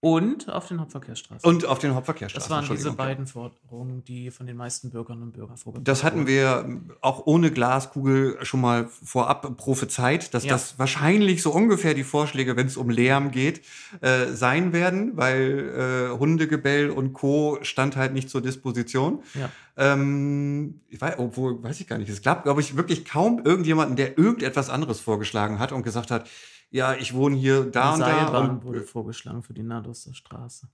Und auf den Hauptverkehrsstraßen. Und auf den Hauptverkehrsstraßen. das waren diese beiden Forderungen, die von den meisten Bürgerinnen und Bürgern vorgebracht Das hatten wurden. wir auch ohne Glaskugel schon mal vorab prophezeit, dass Ja. das wahrscheinlich so ungefähr die Vorschläge, wenn es um Lärm geht, äh, sein werden, weil äh, Hundegebell und Co. stand halt nicht zur Disposition. Ja. Ähm, ich weiß, obwohl, weiß ich gar nicht. Es gab, glaube ich, wirklich kaum irgendjemanden, der irgendetwas anderes vorgeschlagen hat und gesagt hat, ja, ich wohne hier da und da. Und, wurde vorgeschlagen für die Nadoster Straße.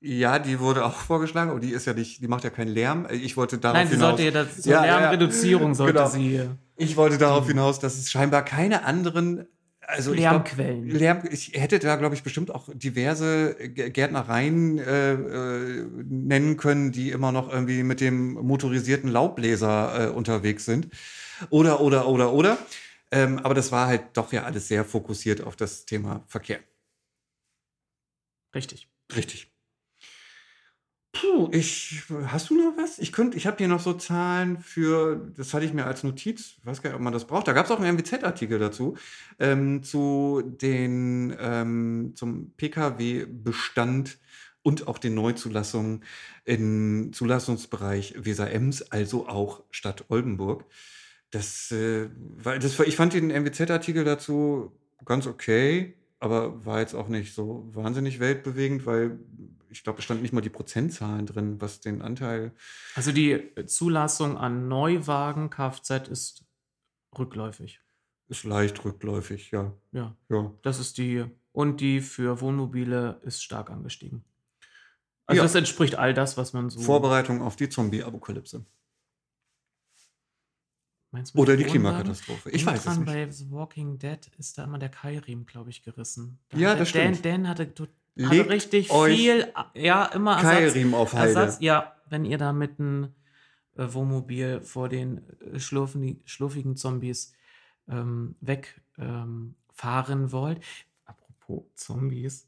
ja, die wurde auch vorgeschlagen, aber die ist ja nicht, die macht ja keinen Lärm. Ich wollte darauf Nein, sie hinaus. sollte ja das, zur Ja, ja, ja. Lärmreduzierung sollte Genau. sie Ich wollte darauf hinaus, dass es scheinbar keine anderen, also ich glaub, Lärmquellen. Lärm, ich hätte da, glaube ich, bestimmt auch diverse Gärtnereien äh, äh, nennen können, die immer noch irgendwie mit dem motorisierten Laubbläser äh, unterwegs sind. Oder, oder, oder, oder. Ähm, aber das war halt doch ja alles sehr fokussiert auf das Thema Verkehr. Richtig. Richtig. Puh, ich, hast du noch was? Ich könnte, ich habe hier noch so Zahlen für, das hatte ich mir als Notiz, ich weiß gar nicht, ob man das braucht. Da gab es auch einen MWZ-Artikel dazu, ähm, zu den, ähm, zum Pkw-Bestand und auch den Neuzulassungen im Zulassungsbereich Weser-Ems, also auch Stadt Oldenburg. Das, äh, weil das, ich fand den MWZ-Artikel dazu ganz okay, aber war jetzt auch nicht so wahnsinnig weltbewegend, weil ich glaube, es stand nicht mal die Prozentzahlen drin, was den Anteil. Also die Zulassung an Neuwagen Kfz ist rückläufig. Ist leicht rückläufig, ja. Ja, ja. das ist die. Und die für Wohnmobile ist stark angestiegen. Also Ja. das entspricht all das, was man so. Vorbereitung auf die Zombie-Apokalypse. Meinst du Oder die? Klimakatastrophe. Ich weiß es nicht. Bei The Walking Dead ist da immer der Keilriemen, glaube ich, gerissen. Da Ja, das Dan, stimmt. Dan hatte, hatte Legt richtig viel, ja, immer Ersatz, Keilriemen auf Halde. Ersatz. Ja, wenn ihr da mit einem äh, Wohnmobil vor den äh, schlurfen, schlurfigen Zombies ähm, wegfahren ähm, wollt. Apropos Zombies.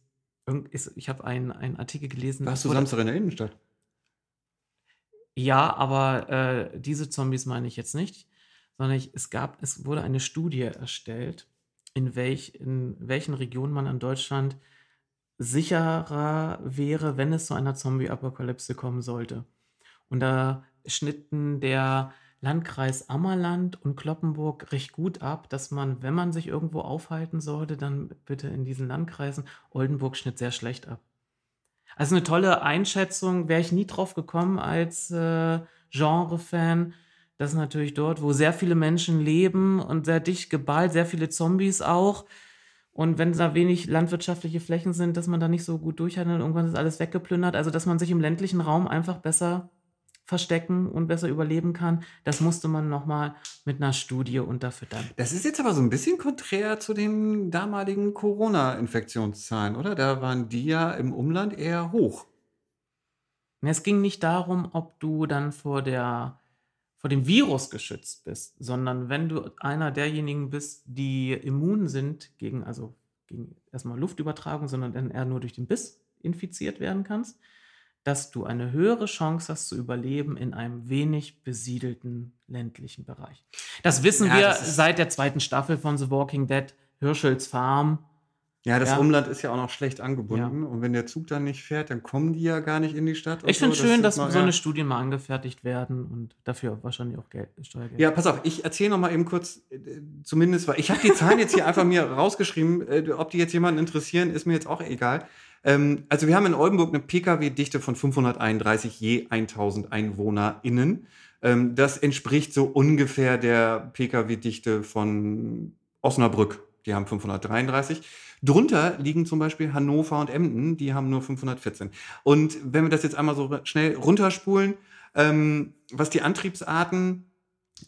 Ist, ich habe einen, einen Artikel gelesen. Warst du Samstag in der Innenstadt? Ja, aber äh, diese Zombies meine ich jetzt nicht, sondern ich, es gab, es wurde eine Studie erstellt, in, welch, in welchen Regionen man in Deutschland sicherer wäre, wenn es zu einer Zombie-Apokalypse kommen sollte. Und da schnitten der Landkreis Ammerland und Kloppenburg recht gut ab, dass man, wenn man sich irgendwo aufhalten sollte, dann bitte in diesen Landkreisen. Oldenburg schnitt sehr schlecht ab. Also eine tolle Einschätzung, wäre ich nie drauf gekommen als äh, Genre-Fan. Das ist natürlich dort, wo sehr viele Menschen leben und sehr dicht geballt, sehr viele Zombies auch. Und wenn da wenig landwirtschaftliche Flächen sind, dass man da nicht so gut durchhalten und irgendwann ist alles weggeplündert. Also, dass man sich im ländlichen Raum einfach besser verstecken und besser überleben kann, das musste man nochmal mit einer Studie unterfüttern. Das ist jetzt aber so ein bisschen konträr zu den damaligen Corona-Infektionszahlen, oder? Da waren die ja im Umland eher hoch. Es ging nicht darum, ob du dann vor der vor dem Virus geschützt bist, sondern wenn du einer derjenigen bist, die immun sind gegen, also gegen erstmal Luftübertragung, sondern dann eher nur durch den Biss infiziert werden kannst, dass du eine höhere Chance hast zu überleben in einem wenig besiedelten ländlichen Bereich. Das wissen Ja, wir das seit der zweiten Staffel von The Walking Dead, Hirschels Farm. Ja, das Ja. Umland ist ja auch noch schlecht angebunden. Und wenn der Zug dann nicht fährt, dann kommen die ja gar nicht in die Stadt. Ich finde so. schön, ist dass mal- so ja. eine Studien mal angefertigt werden und dafür wahrscheinlich auch Geld, Steuergeld. Ja, pass auf, ich erzähle noch mal eben kurz, äh, zumindest, weil ich habe die Zahlen jetzt hier einfach mir rausgeschrieben. Äh, ob die jetzt jemanden interessieren, ist mir jetzt auch egal. Ähm, also wir haben in Oldenburg eine Pkw-Dichte von 531 je 1000 EinwohnerInnen. Ähm, das entspricht so ungefähr der Pkw-Dichte von Osnabrück. Die haben 533. Drunter liegen zum Beispiel Hannover und Emden, die haben nur 514. Und wenn wir das jetzt einmal so schnell runterspulen, ähm, was die Antriebsarten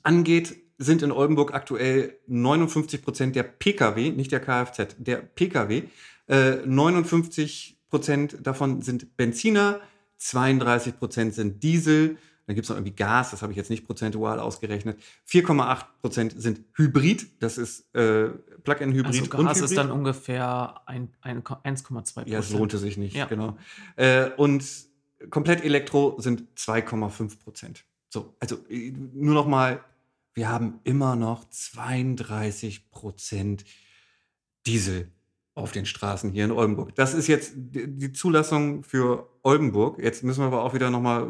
angeht, sind in Oldenburg aktuell 59 Prozent der Pkw, nicht der Kfz, der Pkw. Äh, 59 Prozent davon sind Benziner, 32 Prozent sind Diesel. Dann gibt es noch irgendwie Gas, das habe ich jetzt nicht prozentual ausgerechnet. 4,8 Prozent sind Hybrid, das ist äh, Plug-in-Hybrid Also Gas ist dann ungefähr ein, ein, 1,2% Ja, es lohnte sich nicht, Ja. genau. Äh, und komplett Elektro sind 2,5 Prozent. So, also äh, nur noch mal, wir haben immer noch 32 Prozent Diesel auf den Straßen hier in Oldenburg. Das ist jetzt die Zulassung für Oldenburg. Jetzt müssen wir aber auch wieder noch mal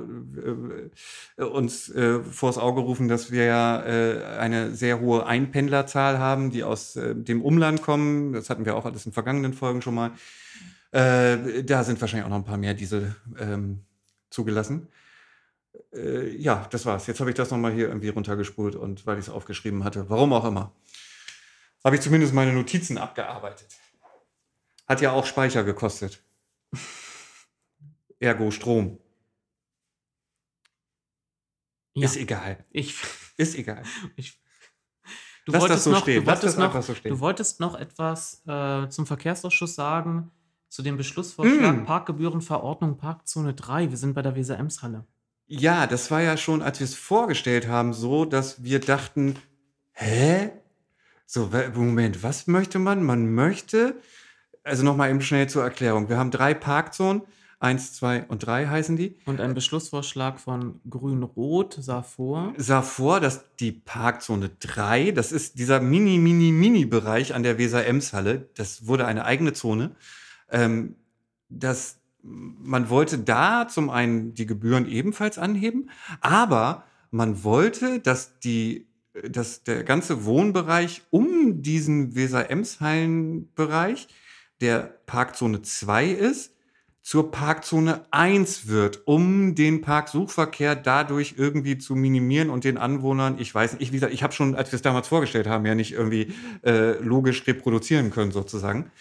äh, uns äh, vors Auge rufen, dass wir ja äh, eine sehr hohe Einpendlerzahl haben, die aus äh, dem Umland kommen. Das hatten wir auch alles in vergangenen Folgen schon mal. Äh, da sind wahrscheinlich auch noch ein paar mehr Diesel ähm, zugelassen. Äh, ja, das war's. Jetzt habe ich das nochmal hier irgendwie runtergespult und weil ich es aufgeschrieben hatte, warum auch immer, habe ich zumindest meine Notizen abgearbeitet. Hat ja auch Speicher gekostet. Ergo Strom. Ja, Ist egal. ich, Ist egal. ich, du Lass das wolltest so noch, stehen. Du Lass wolltest das noch, einfach so stehen. Du wolltest noch etwas äh, zum Verkehrsausschuss sagen, zu dem Beschlussvorschlag Mm. Parkgebührenverordnung Parkzone 3. Wir sind bei der Weser-Ems-Halle. Ja, das war ja schon, als wir es vorgestellt haben, so, dass wir dachten, hä? So, Moment, was möchte man? Man möchte, also nochmal eben schnell zur Erklärung. Wir haben drei Parkzonen, eins, zwei und drei heißen die. Und ein Beschlussvorschlag von Grün-Rot sah vor. Sah vor, dass die Parkzone 3, das ist dieser mini, mini, mini Bereich an der Weser-Ems-Halle, das wurde eine eigene Zone, ähm, dass man wollte da zum einen die Gebühren ebenfalls anheben, aber man wollte, dass die dass der ganze Wohnbereich um diesen Weser-Ems-Hallen-Bereich, der Parkzone 2 ist, zur Parkzone 1 wird, um den Parksuchverkehr dadurch irgendwie zu minimieren und den Anwohnern, ich weiß nicht, ich, wie gesagt, ich habe schon, als wir es damals vorgestellt haben, ja nicht irgendwie äh, logisch reproduzieren können sozusagen.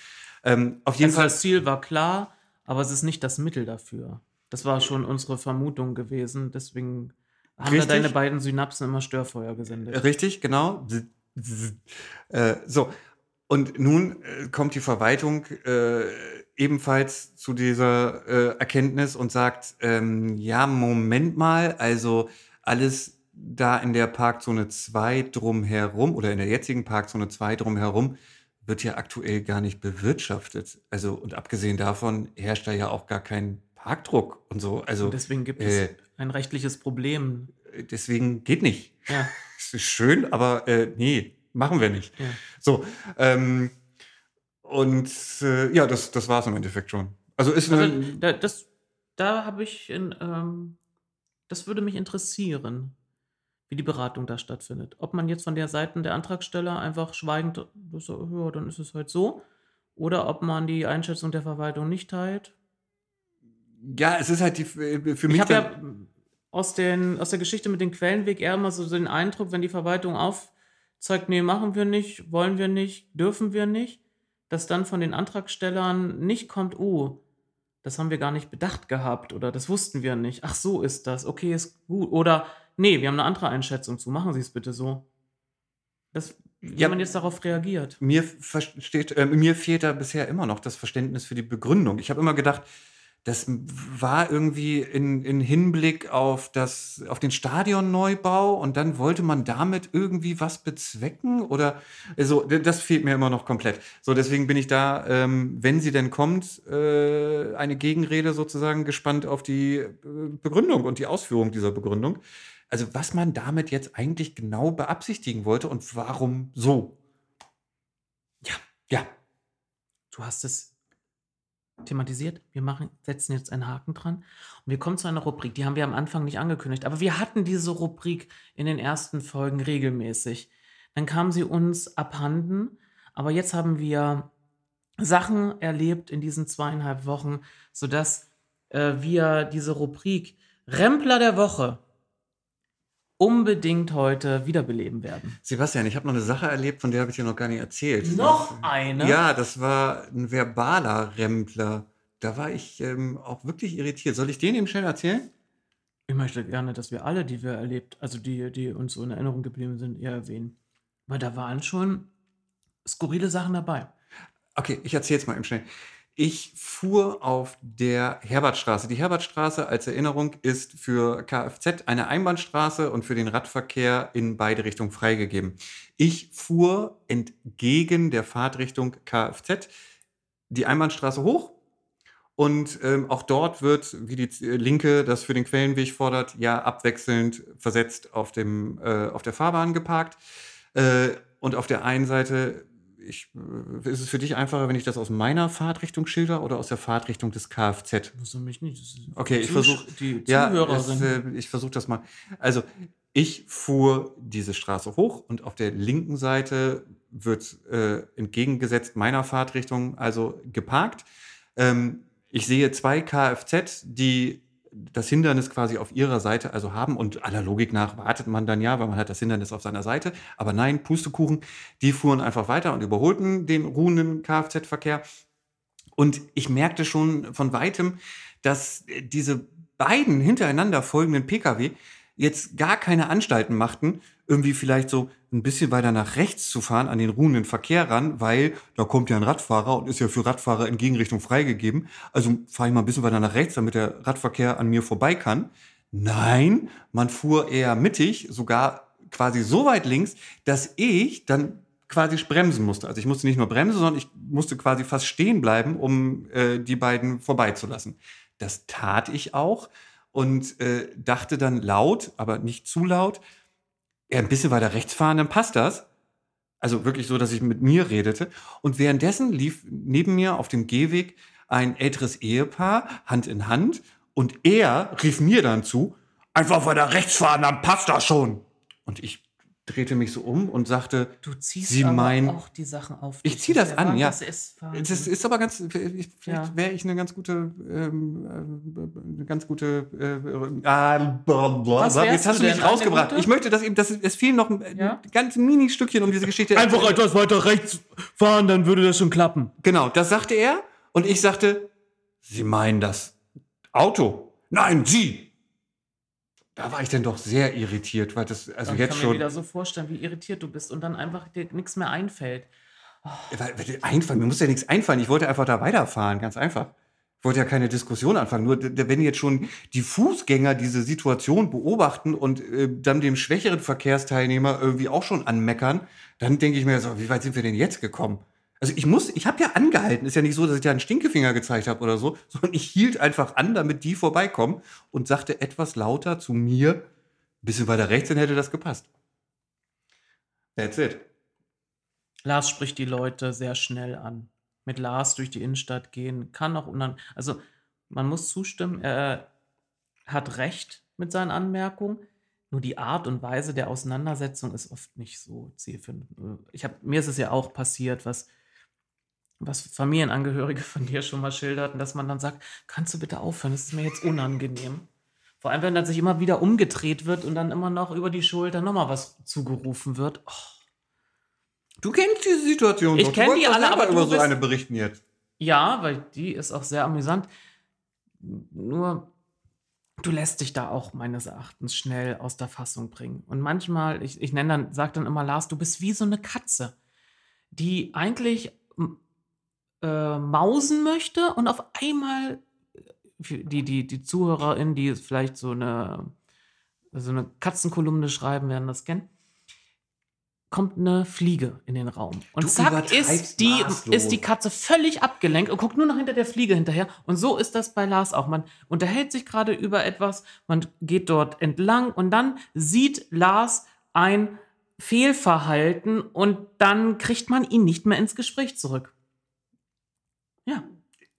Ähm, auf jeden Also Fall das Ziel war klar, aber es ist nicht das Mittel dafür. Das war schon unsere Vermutung gewesen. Deswegen haben da Richtig. deine beiden Synapsen immer Störfeuer gesendet. Richtig, genau. Äh, so, und nun äh, kommt die Verwaltung äh, ebenfalls zu dieser äh, Erkenntnis und sagt, ähm, ja, Moment mal, also alles da in der Parkzone 2 drumherum oder in der jetzigen Parkzone 2 drumherum wird ja aktuell gar nicht bewirtschaftet. Also, und abgesehen davon herrscht da ja auch gar kein Parkdruck und so. Also, Und deswegen gibt äh, es ein rechtliches Problem. deswegen geht nicht. Ja, Es ist schön, aber äh, nee, machen wir nicht. ja. So, ähm, und äh, ja, das, das war es im Endeffekt schon. Also ist Also, eine, da, das, da habe ich, in, ähm, das würde mich interessieren, wie die Beratung da stattfindet. Ob man jetzt von der Seite der Antragsteller einfach schweigend, so, ja, dann ist es halt so, oder ob man die Einschätzung der Verwaltung nicht teilt. ja, es ist halt die, für mich Ich habe ja aus, den, aus der Geschichte mit dem Quellenweg eher immer so den Eindruck, wenn die Verwaltung aufzeigt, nee, machen wir nicht, wollen wir nicht, dürfen wir nicht, dass dann von den Antragstellern nicht kommt, oh, das haben wir gar nicht bedacht gehabt oder das wussten wir nicht. Ach, so ist das, okay, ist gut. Oder nee, wir haben eine andere Einschätzung zu, machen Sie es bitte so. Das, wie Ja. man jetzt darauf reagiert. mir, versteht, äh, mir fehlt da bisher immer noch das Verständnis für die Begründung. Ich habe immer gedacht, das war irgendwie in, in Hinblick auf, das, auf den Stadionneubau und dann wollte man damit irgendwie was bezwecken oder so, d- das fehlt mir immer noch komplett. So, deswegen bin ich da, ähm, wenn sie denn kommt, äh, eine Gegenrede sozusagen gespannt auf die äh, Begründung und die Ausführung dieser Begründung. Also was man damit jetzt eigentlich genau beabsichtigen wollte und warum so. Ja, ja. du hast es thematisiert. Wir machen, setzen jetzt einen Haken dran. Und wir kommen zu einer Rubrik, die haben wir am Anfang nicht angekündigt, aber wir hatten diese Rubrik in den ersten Folgen regelmäßig. Dann kam sie uns abhanden, aber jetzt haben wir Sachen erlebt in diesen zweieinhalb Wochen, sodass äh, wir diese Rubrik Rempler der Woche unbedingt heute wiederbeleben werden. Sebastian, ich habe noch eine Sache erlebt, von der habe ich dir noch gar nicht erzählt. Noch eine? Ja, das war ein verbaler Rempler. Da war ich ähm, auch wirklich irritiert. Soll ich den eben schnell erzählen? Ich möchte gerne, dass wir alle, die wir erlebt, also die, die uns so in Erinnerung geblieben sind, eher erwähnen. Weil da waren schon skurrile Sachen dabei. Okay, ich erzähle es mal eben schnell. Ich fuhr auf der Herbertstraße. Die Herbertstraße als Erinnerung ist für Kfz eine Einbahnstraße und für den Radverkehr in beide Richtungen freigegeben. Ich fuhr entgegen der Fahrtrichtung Kfz die Einbahnstraße hoch und ähm, auch dort wird, wie die Linke das für den Quellenweg fordert, ja abwechselnd versetzt auf, dem, äh, auf der Fahrbahn geparkt. Äh, und auf der einen Seite ich, äh, ist es für dich einfacher, wenn ich das aus meiner Fahrtrichtung schilder oder aus der Fahrtrichtung des Kfz? Das mich nicht. Das okay, ich versuche. Die ja, Zuhörerin. äh, ich versuche das mal. Also, ich fuhr diese Straße hoch und auf der linken Seite wird äh, entgegengesetzt meiner Fahrtrichtung, also geparkt. Ähm, ich sehe zwei Kfz, die das Hindernis quasi auf ihrer Seite also haben und aller Logik nach wartet man dann ja, weil man hat das Hindernis auf seiner Seite. Aber nein, Pustekuchen, die fuhren einfach weiter und überholten den ruhenden Kfz-Verkehr. Und ich merkte schon von weitem, dass diese beiden hintereinander folgenden Pkw jetzt gar keine Anstalten machten, irgendwie vielleicht so ein bisschen weiter nach rechts zu fahren an den ruhenden Verkehr ran, weil da kommt ja ein Radfahrer und ist ja für Radfahrer in Gegenrichtung freigegeben. Also fahre ich mal ein bisschen weiter nach rechts, damit der Radverkehr an mir vorbei kann. Nein, man fuhr eher mittig, sogar quasi so weit links, dass ich dann quasi bremsen musste. Also ich musste nicht nur bremsen, sondern ich musste quasi fast stehen bleiben, um äh, die beiden vorbeizulassen. Das tat ich auch und äh, dachte dann laut, aber nicht zu laut, ein bisschen weiter rechts fahren, dann passt das. Also wirklich so, dass ich mit mir redete. Und währenddessen lief neben mir auf dem Gehweg ein älteres Ehepaar, Hand in Hand. Und er rief mir dann zu, einfach weiter rechts fahren, dann passt das schon. Und ich drehte mich so um und sagte, Du ziehst Sie aber meinen- auch die Sachen auf. Ich dich. zieh das an, ja. Das ist das ist aber ganz, ich- vielleicht Ja. wäre ich eine ganz gute, ähm, äh, eine ganz gute, äh, ah. Was jetzt hast du du mich rausgebracht. Ich möchte, dass eben, das, es fehlen noch ein, Ja? ein ganz mini Stückchen um diese Geschichte. etwas weiter rechts fahren, dann würde das schon klappen. Genau, das sagte er. Und ich sagte, Sie meinen das Auto? Nein, Sie! Da war ich dann doch sehr irritiert, weil das, also ich jetzt kann mir schon. wieder so vorstellen, wie irritiert du bist und dann einfach dir nichts mehr einfällt. Weil, weil, einfallen, mir muss ja nichts einfallen. Ich wollte einfach da weiterfahren, ganz einfach. Ich wollte ja keine Diskussion anfangen. Nur wenn jetzt schon die Fußgänger diese Situation beobachten und äh, dann dem schwächeren Verkehrsteilnehmer irgendwie auch schon anmeckern, dann denke ich mir so, wie weit sind wir denn jetzt gekommen? Also ich muss, ich habe ja angehalten. Ist ja nicht so, dass ich da einen Stinkefinger gezeigt habe oder so, sondern ich hielt einfach an, damit die vorbeikommen und sagte etwas lauter zu mir, ein bisschen weiter rechts, dann hätte das gepasst. That's it. Lars spricht die Leute sehr schnell an. Mit Lars durch die Innenstadt gehen kann auch unan. Also man muss zustimmen, er hat recht mit seinen Anmerkungen. Nur die Art und Weise der Auseinandersetzung ist oft nicht so zielführend. Ich hab, mir ist es ja auch passiert, was, was Familienangehörige von dir schon mal schilderten, dass man dann sagt, kannst du bitte aufhören, das ist mir jetzt unangenehm. Vor allem, wenn dann sich immer wieder umgedreht wird und dann immer noch über die Schulter nochmal was zugerufen wird. Oh. Du kennst diese Situation Ich doch. Du kenn die alle, aber du über so bist- eine berichten jetzt. Ja, weil die ist auch sehr amüsant. Nur, du lässt dich da auch meines Erachtens schnell aus der Fassung bringen. Und manchmal, ich, ich nenne dann, sag dann immer, Lars, du bist wie so eine Katze, die eigentlich äh, mausen möchte und auf einmal für die, die, die ZuhörerInnen, die vielleicht so eine, so eine Katzenkolumne schreiben, werden das kennen, kommt eine Fliege in den Raum. Und Du zack, ist die, maßlos. ist die Katze völlig abgelenkt und guckt nur noch hinter der Fliege hinterher. Und so ist das bei Lars auch. Man unterhält sich gerade über etwas, man geht dort entlang und dann sieht Lars ein Fehlverhalten und dann kriegt man ihn nicht mehr ins Gespräch zurück. Ja.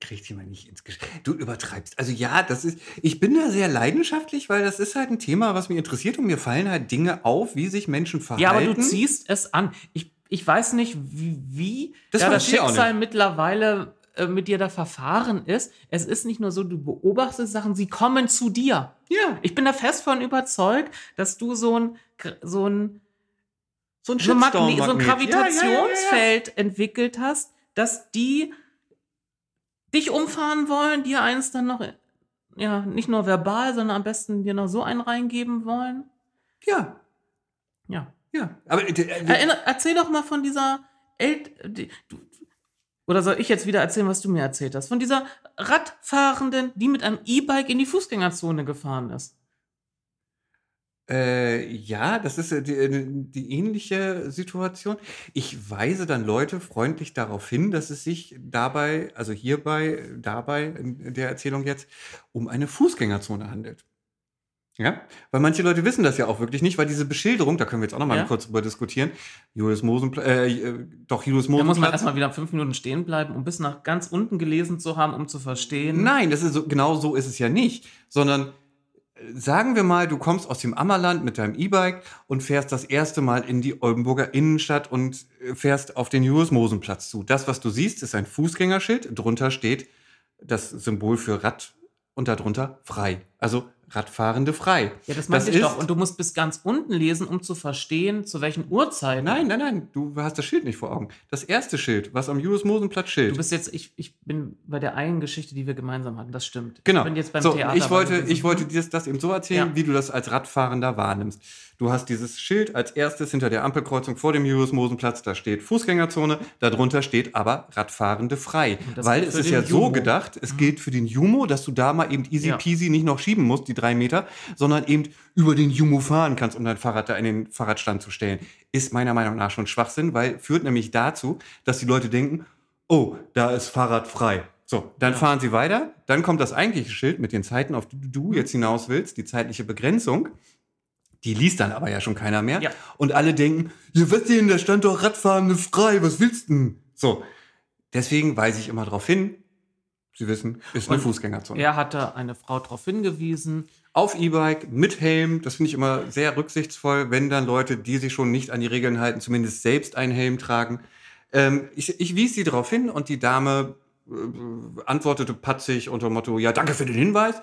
Krieg die mal nicht ins Gespräch. Du übertreibst. Also ja, das ist. Ich bin da sehr leidenschaftlich, weil das ist halt ein Thema, was mich interessiert und mir fallen halt Dinge auf, wie sich Menschen verhalten. Ja, aber du ziehst es an. Ich, ich weiß nicht, wie, wie Das da das Schicksal mittlerweile äh, mit dir da verfahren ist. Es ist nicht nur so, du beobachtest Sachen, sie kommen zu dir. Ja. Ich bin da fest von überzeugt, dass du so ein, so ein, So ein so so ein Shitstorm-Magnet. Ja, ja, ja, ja, ja. Gravitationsfeld entwickelt hast, dass die dich umfahren wollen, dir eins dann noch, ja, nicht nur verbal, sondern am besten dir noch so einen reingeben wollen. Ja, Ja. ja. Aber äh, äh, Erinner, erzähl doch mal von dieser El die, du, oder soll ich jetzt wieder erzählen, was du mir erzählt hast? Von dieser Radfahrenden, die mit einem E-Bike in die Fußgängerzone gefahren ist. Äh, ja, das ist die, äh, die ähnliche Situation. Ich weise dann Leute freundlich darauf hin, dass es sich dabei, also hierbei, dabei in der Erzählung jetzt, um eine Fußgängerzone handelt. Ja, weil manche Leute wissen das ja auch wirklich nicht, weil diese Beschilderung, da können wir jetzt auch noch mal Ja. kurz drüber diskutieren. Julius Mosenplatz, äh, äh, doch Julius Da muss man Mosenplatz. erstmal wieder fünf Minuten stehen bleiben, um bis nach ganz unten gelesen zu haben, um zu verstehen. Nein, das ist so, genau so ist es ja nicht, sondern sagen wir mal, du kommst aus dem Ammerland mit deinem E-Bike und fährst das erste Mal in die Oldenburger Innenstadt und äh, fährst auf den Julius-Mosen-Platz zu. Das, was du siehst, ist ein Fußgängerschild. Drunter steht das Symbol für Rad und darunter frei. Also Radfahrende frei. Ja, das meinte ich ist- doch. Und du musst bis ganz unten lesen, um zu verstehen, zu welchen Uhrzeiten. Nein, nein, nein, du hast das Schild nicht vor Augen. Das erste Schild, was am Julius-Mosen-Platz Du steht. bist jetzt, ich, ich bin bei der einen Geschichte, die wir gemeinsam hatten. Das stimmt. Genau. Ich bin jetzt beim so, Theater. ich wollte, ich wollte dir das, das eben so erzählen, Ja. wie du das als Radfahrender wahrnimmst. Du hast dieses Schild als erstes hinter der Ampelkreuzung vor dem Julius-Mosen-Platz, da steht Fußgängerzone, darunter steht aber Radfahrende frei. Weil es ist ja so Jumo. Mhm. gedacht, es gilt für den Jumo, dass du da mal eben easy Ja. peasy nicht noch schieben musst, die drei Meter, sondern eben über den Jumo fahren kannst, um dein Fahrrad da in den Fahrradstand zu stellen. Ist meiner Meinung nach schon Schwachsinn, weil führt nämlich dazu, dass die Leute denken, oh, da ist Fahrrad frei. So, dann Ja. fahren sie weiter, dann kommt das eigentliche Schild mit den Zeiten, auf die Mhm. du jetzt hinaus willst, die zeitliche Begrenzung. Die liest dann aber ja schon keiner mehr. Ja. Und alle denken, ja, was denn, da stand doch Radfahrende frei, was willst du denn? So, deswegen weise ich immer darauf hin, Sie wissen, ist eine Und Fußgängerzone. Er hatte eine Frau darauf hingewiesen. Auf E-Bike, mit Helm, das finde ich immer sehr rücksichtsvoll, wenn dann Leute, die sich schon nicht an die Regeln halten, zumindest selbst einen Helm tragen. Ähm, ich, ich wies sie darauf hin und die Dame äh, antwortete patzig unter dem Motto, ja, danke für den Hinweis,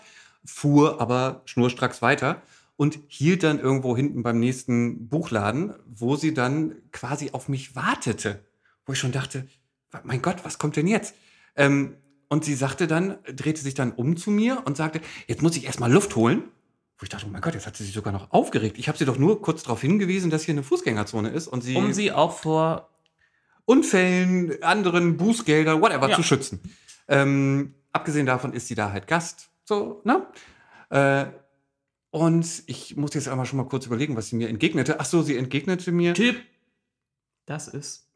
fuhr aber schnurstracks weiter und hielt dann irgendwo hinten beim nächsten Buchladen, wo sie dann quasi auf mich wartete. Wo ich schon dachte, mein Gott, was kommt denn jetzt? Ähm, und sie sagte dann, drehte sich dann um zu mir und sagte, jetzt muss ich erstmal Luft holen. Wo ich dachte, oh mein Gott, jetzt hat sie sich sogar noch aufgeregt. Ich habe sie doch nur kurz darauf hingewiesen, dass hier eine Fußgängerzone ist und sie, um sie auch vor. Unfällen, anderen Bußgeldern, whatever, Ja. zu schützen. Ähm, abgesehen davon ist sie da halt Gast. So, ne? Äh, und ich muss jetzt einmal schon mal kurz überlegen, was sie mir entgegnete. Ach so, sie entgegnete mir. Typ. Das ist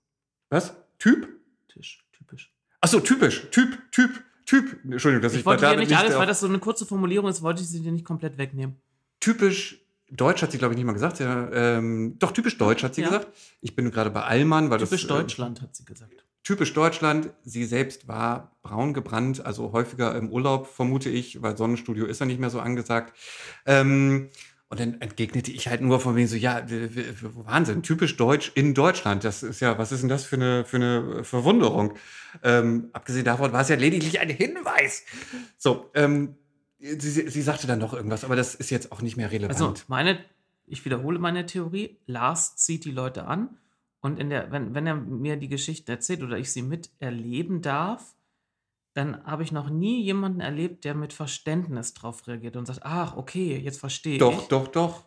Was? Typ? Tisch. Typisch. Ach so, typisch. Typ, Typ, Typ. Entschuldigung, dass ich, Ich wollte dir nicht alles, weil das so eine kurze Formulierung ist, wollte ich sie dir nicht komplett wegnehmen. typisch Deutsch hat sie, glaube ich, nicht mal gesagt. Ja, ähm, doch, typisch Deutsch hat sie Ja. gesagt. Ich bin gerade bei Allmann, weil Typisch das. Deutschland, hat sie gesagt. Typisch Deutschland. Sie selbst war braun gebrannt, also häufiger im Urlaub, vermute ich, weil Sonnenstudio ist ja nicht mehr so angesagt. Ähm, und dann entgegnete ich halt nur von wegen so, ja, Wahnsinn, typisch deutsch in Deutschland. Das ist ja, was ist denn das für eine, für eine Verwunderung? Ähm, abgesehen davon war es ja lediglich ein Hinweis. So, ähm, sie, sie sie sagte dann noch irgendwas, aber das ist jetzt auch nicht mehr relevant. Also, meine, ich wiederhole meine Theorie. Lars zieht die Leute an und in der, wenn, wenn er mir die Geschichte erzählt oder ich sie miterleben darf, dann habe ich noch nie jemanden erlebt, der mit Verständnis drauf reagiert und sagt, ach, okay, jetzt verstehe Doch, ich. doch, doch.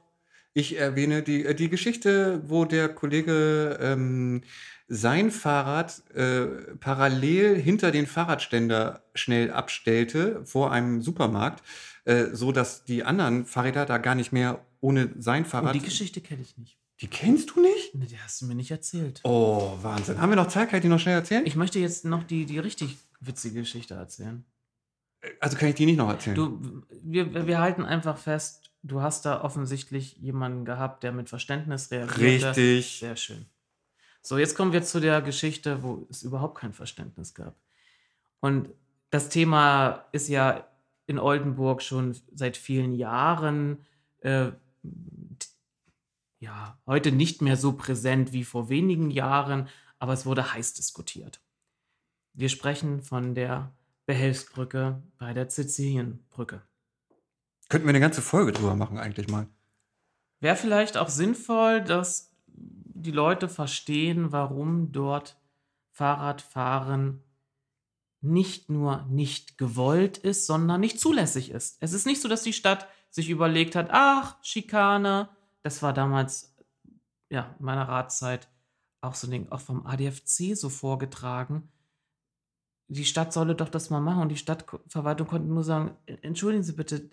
Ich erwähne die, äh, die Geschichte, wo der Kollege ähm, sein Fahrrad äh, parallel hinter den Fahrradständer schnell abstellte vor einem Supermarkt, äh, so dass die anderen Fahrräder da gar nicht mehr ohne sein Und Fahrrad. die Geschichte kenne ich nicht. Die kennst du nicht? Ne, Die hast du mir nicht erzählt. Oh, Wahnsinn. Haben wir noch Zeit? Kann ich die noch schnell erzählen? Ich möchte jetzt noch die, die richtig witzige Geschichte erzählen. also kann ich die nicht noch erzählen? Du, wir, wir halten einfach fest, du hast da offensichtlich jemanden gehabt, der mit Verständnis reagierte. Richtig. Sehr schön. So, jetzt kommen wir zu der Geschichte, wo es überhaupt kein Verständnis gab. Und das Thema ist ja in Oldenburg schon seit vielen Jahren äh, ja, heute nicht mehr so präsent wie vor wenigen Jahren, aber es wurde heiß diskutiert. Wir sprechen von der Behelfsbrücke bei der Sizilienbrücke. Könnten wir eine ganze Folge drüber machen, eigentlich mal. Wäre vielleicht auch sinnvoll, dass die Leute verstehen, warum dort Fahrradfahren nicht nur nicht gewollt ist, sondern nicht zulässig ist. Es ist nicht so, dass die Stadt sich überlegt hat, ach, Schikane, das war damals, ja, in meiner Ratszeit auch so ein Ding, auch vom ADFC so vorgetragen. Die Stadt solle doch das mal machen und die Stadtverwaltung konnte nur sagen, entschuldigen Sie bitte,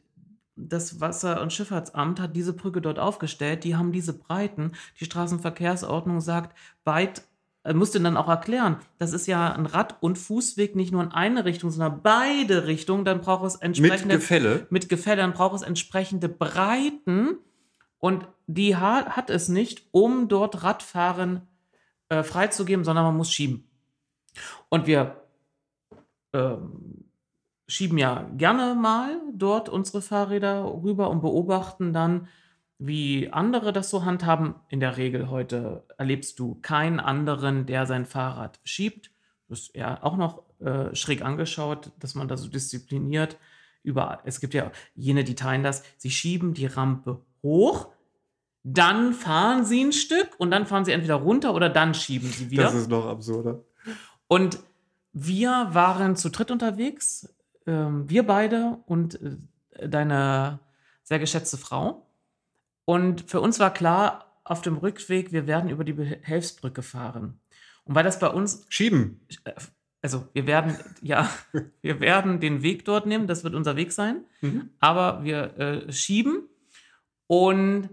das Wasser- und Schifffahrtsamt hat diese Brücke dort aufgestellt, die haben diese Breiten. Die Straßenverkehrsordnung sagt, weit äh, musste dann auch erklären, das ist ja ein Rad- und Fußweg nicht nur in eine Richtung, sondern beide Richtungen. Dann braucht es entsprechende. Mit Gefälle. Mit Gefälle, dann braucht es entsprechende Breiten. Und die hat, es nicht, um dort Radfahren äh, freizugeben, sondern man muss schieben. Und wir äh, schieben ja gerne mal dort unsere Fahrräder rüber und beobachten dann, wie andere das so handhaben. In der Regel heute erlebst du keinen anderen, der sein Fahrrad schiebt. Das ist ja auch noch äh, schräg angeschaut, dass man da so diszipliniert überall. Es gibt ja jene, die teilen das. Sie schieben die Rampe hoch, dann fahren sie ein Stück und dann fahren sie entweder runter oder dann schieben sie wieder. Das ist noch absurder. Und wir waren zu dritt unterwegs, ähm, wir beide und äh, deine sehr geschätzte Frau. Und für uns war klar, auf dem Rückweg, wir werden über die Behelfsbrücke fahren. Und weil das bei uns. Schieben. Also, wir werden, ja, wir werden den Weg dort nehmen, das wird unser Weg sein. Mhm. Aber wir äh, schieben und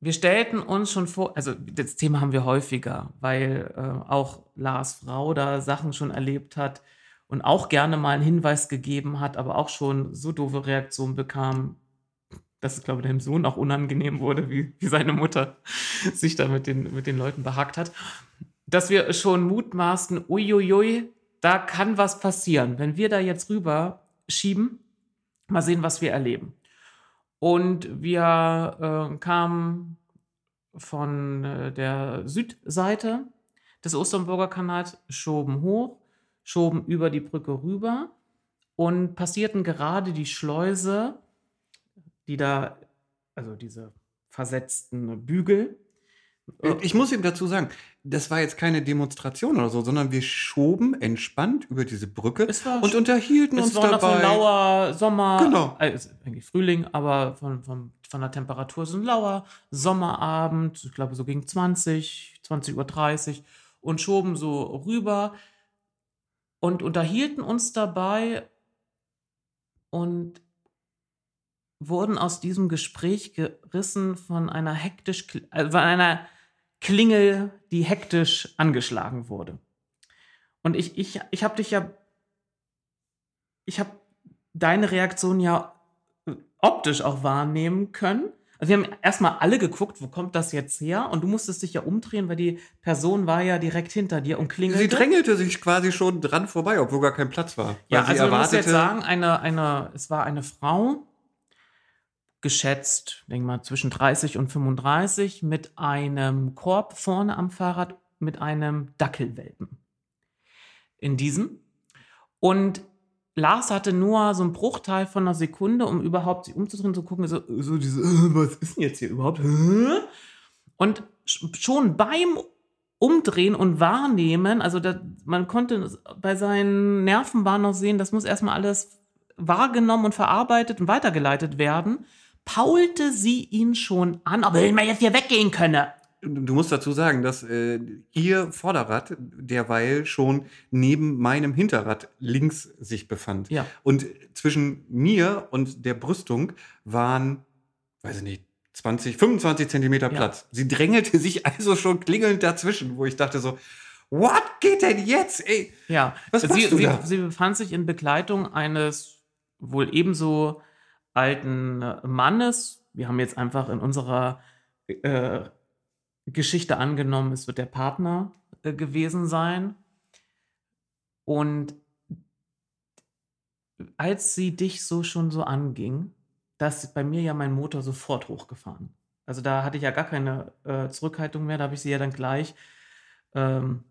wir stellten uns schon vor, also das Thema haben wir häufiger, weil äh, auch Lars Frau da Sachen schon erlebt hat und auch gerne mal einen Hinweis gegeben hat, aber auch schon so doofe Reaktionen bekam, dass es, glaube ich, dem Sohn auch unangenehm wurde, wie, wie seine Mutter sich da mit den, mit den Leuten behagt hat, dass wir schon mutmaßen, uiuiui, da kann was passieren. Wenn wir da jetzt rüber schieben, mal sehen, was wir erleben. Und wir äh, kamen von äh, der Südseite des Osternburger Kanals, schoben hoch, schoben über die Brücke rüber und passierten gerade die Schleuse, die da, also diese versetzten Bügel. Ich muss ihm dazu sagen, das war jetzt keine Demonstration oder so, sondern wir schoben entspannt über diese Brücke Es war und unterhielten Es uns war noch so ein dabei. lauer Sommer, Genau. also eigentlich Frühling, aber von, von, von der Temperatur so ein lauer Sommerabend, ich glaube so gegen 20, 20.30 Uhr und schoben so rüber und unterhielten uns dabei und wurden aus diesem Gespräch gerissen von einer hektisch, äh, von einer Klingel, die hektisch angeschlagen wurde. Und ich, ich, ich habe dich ja, ich habe deine Reaktion ja äh, optisch auch wahrnehmen können. Also wir haben erstmal alle geguckt, wo kommt das jetzt her? Und du musstest dich ja umdrehen, weil die Person war ja direkt hinter dir und klingelte. Sie drängelte sich quasi schon dran vorbei, obwohl gar kein Platz war. Ja, also erwartete, jetzt sagen, eine, eine, es war eine Frau, geschätzt, denk mal, zwischen 30 und 35, mit einem Korb vorne am Fahrrad, mit einem Dackelwelpen. In diesem. Und Lars hatte nur so einen Bruchteil von einer Sekunde, um überhaupt sich umzudrehen, zu gucken, so, so diese, was ist denn jetzt hier überhaupt? Und sch- schon beim Umdrehen und Wahrnehmen, also da, man konnte bei seinen Nerven war noch sehen, das muss erstmal alles wahrgenommen und verarbeitet und weitergeleitet werden, paulte sie ihn schon an, ob er mal jetzt hier weggehen könne. Du musst dazu sagen, dass äh, ihr Vorderrad derweil schon neben meinem Hinterrad links sich befand. Ja. Und zwischen mir und der Brüstung waren, weiß ich nicht, 20, 25 Zentimeter Ja. Platz. Sie drängelte sich also schon klingelnd dazwischen, wo ich dachte so, what geht denn jetzt? Ey, Ja, Was sie, du sie, da? sie befand sich in Begleitung eines wohl ebenso alten äh, Mannes. Wir haben jetzt einfach in unserer äh, Geschichte angenommen, es wird der Partner äh, gewesen sein. Und als sie dich so schon so anging, dass bei mir ja mein Motor sofort hochgefahren. Also da hatte ich ja gar keine äh, Zurückhaltung mehr, da habe ich sie ja dann gleich ähm,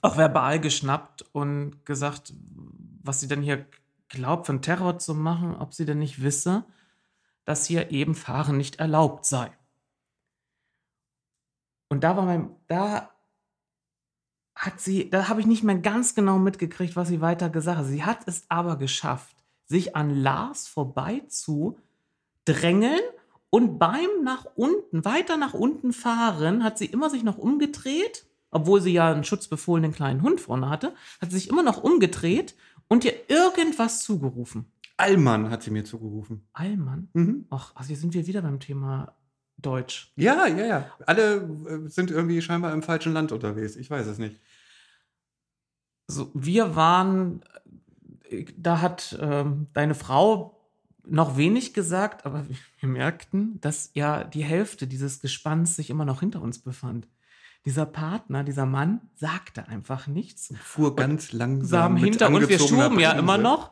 auch verbal geschnappt und gesagt, was sie denn hier glaubt, von Terror zu machen, ob sie denn nicht wisse, dass hier eben Fahren nicht erlaubt sei. Und da war mein, da hat sie, da habe ich nicht mehr ganz genau mitgekriegt, was sie weiter gesagt hat. Sie hat es aber geschafft, sich an Lars vorbei zu drängeln und beim nach unten, weiter nach unten fahren, hat sie immer sich noch umgedreht, obwohl sie ja einen schutzbefohlenen kleinen Hund vorne hatte, hat sie sich immer noch umgedreht und ihr irgendwas zugerufen. Allmann hat sie mir zugerufen. Allmann? Mhm. Ach, also hier sind wir wieder beim Thema Deutsch. Ja, ja, ja. Alle äh, sind irgendwie scheinbar im falschen Land unterwegs. Ich weiß es nicht. So, wir waren, äh, da hat ähm, deine Frau noch wenig gesagt, aber wir merkten, dass ja die Hälfte dieses Gespanns sich immer noch hinter uns befand. Dieser Partner, dieser Mann sagte einfach nichts. Fuhr ganz Samen langsam mit hinter uns. Wir angezogener schuben ja immer noch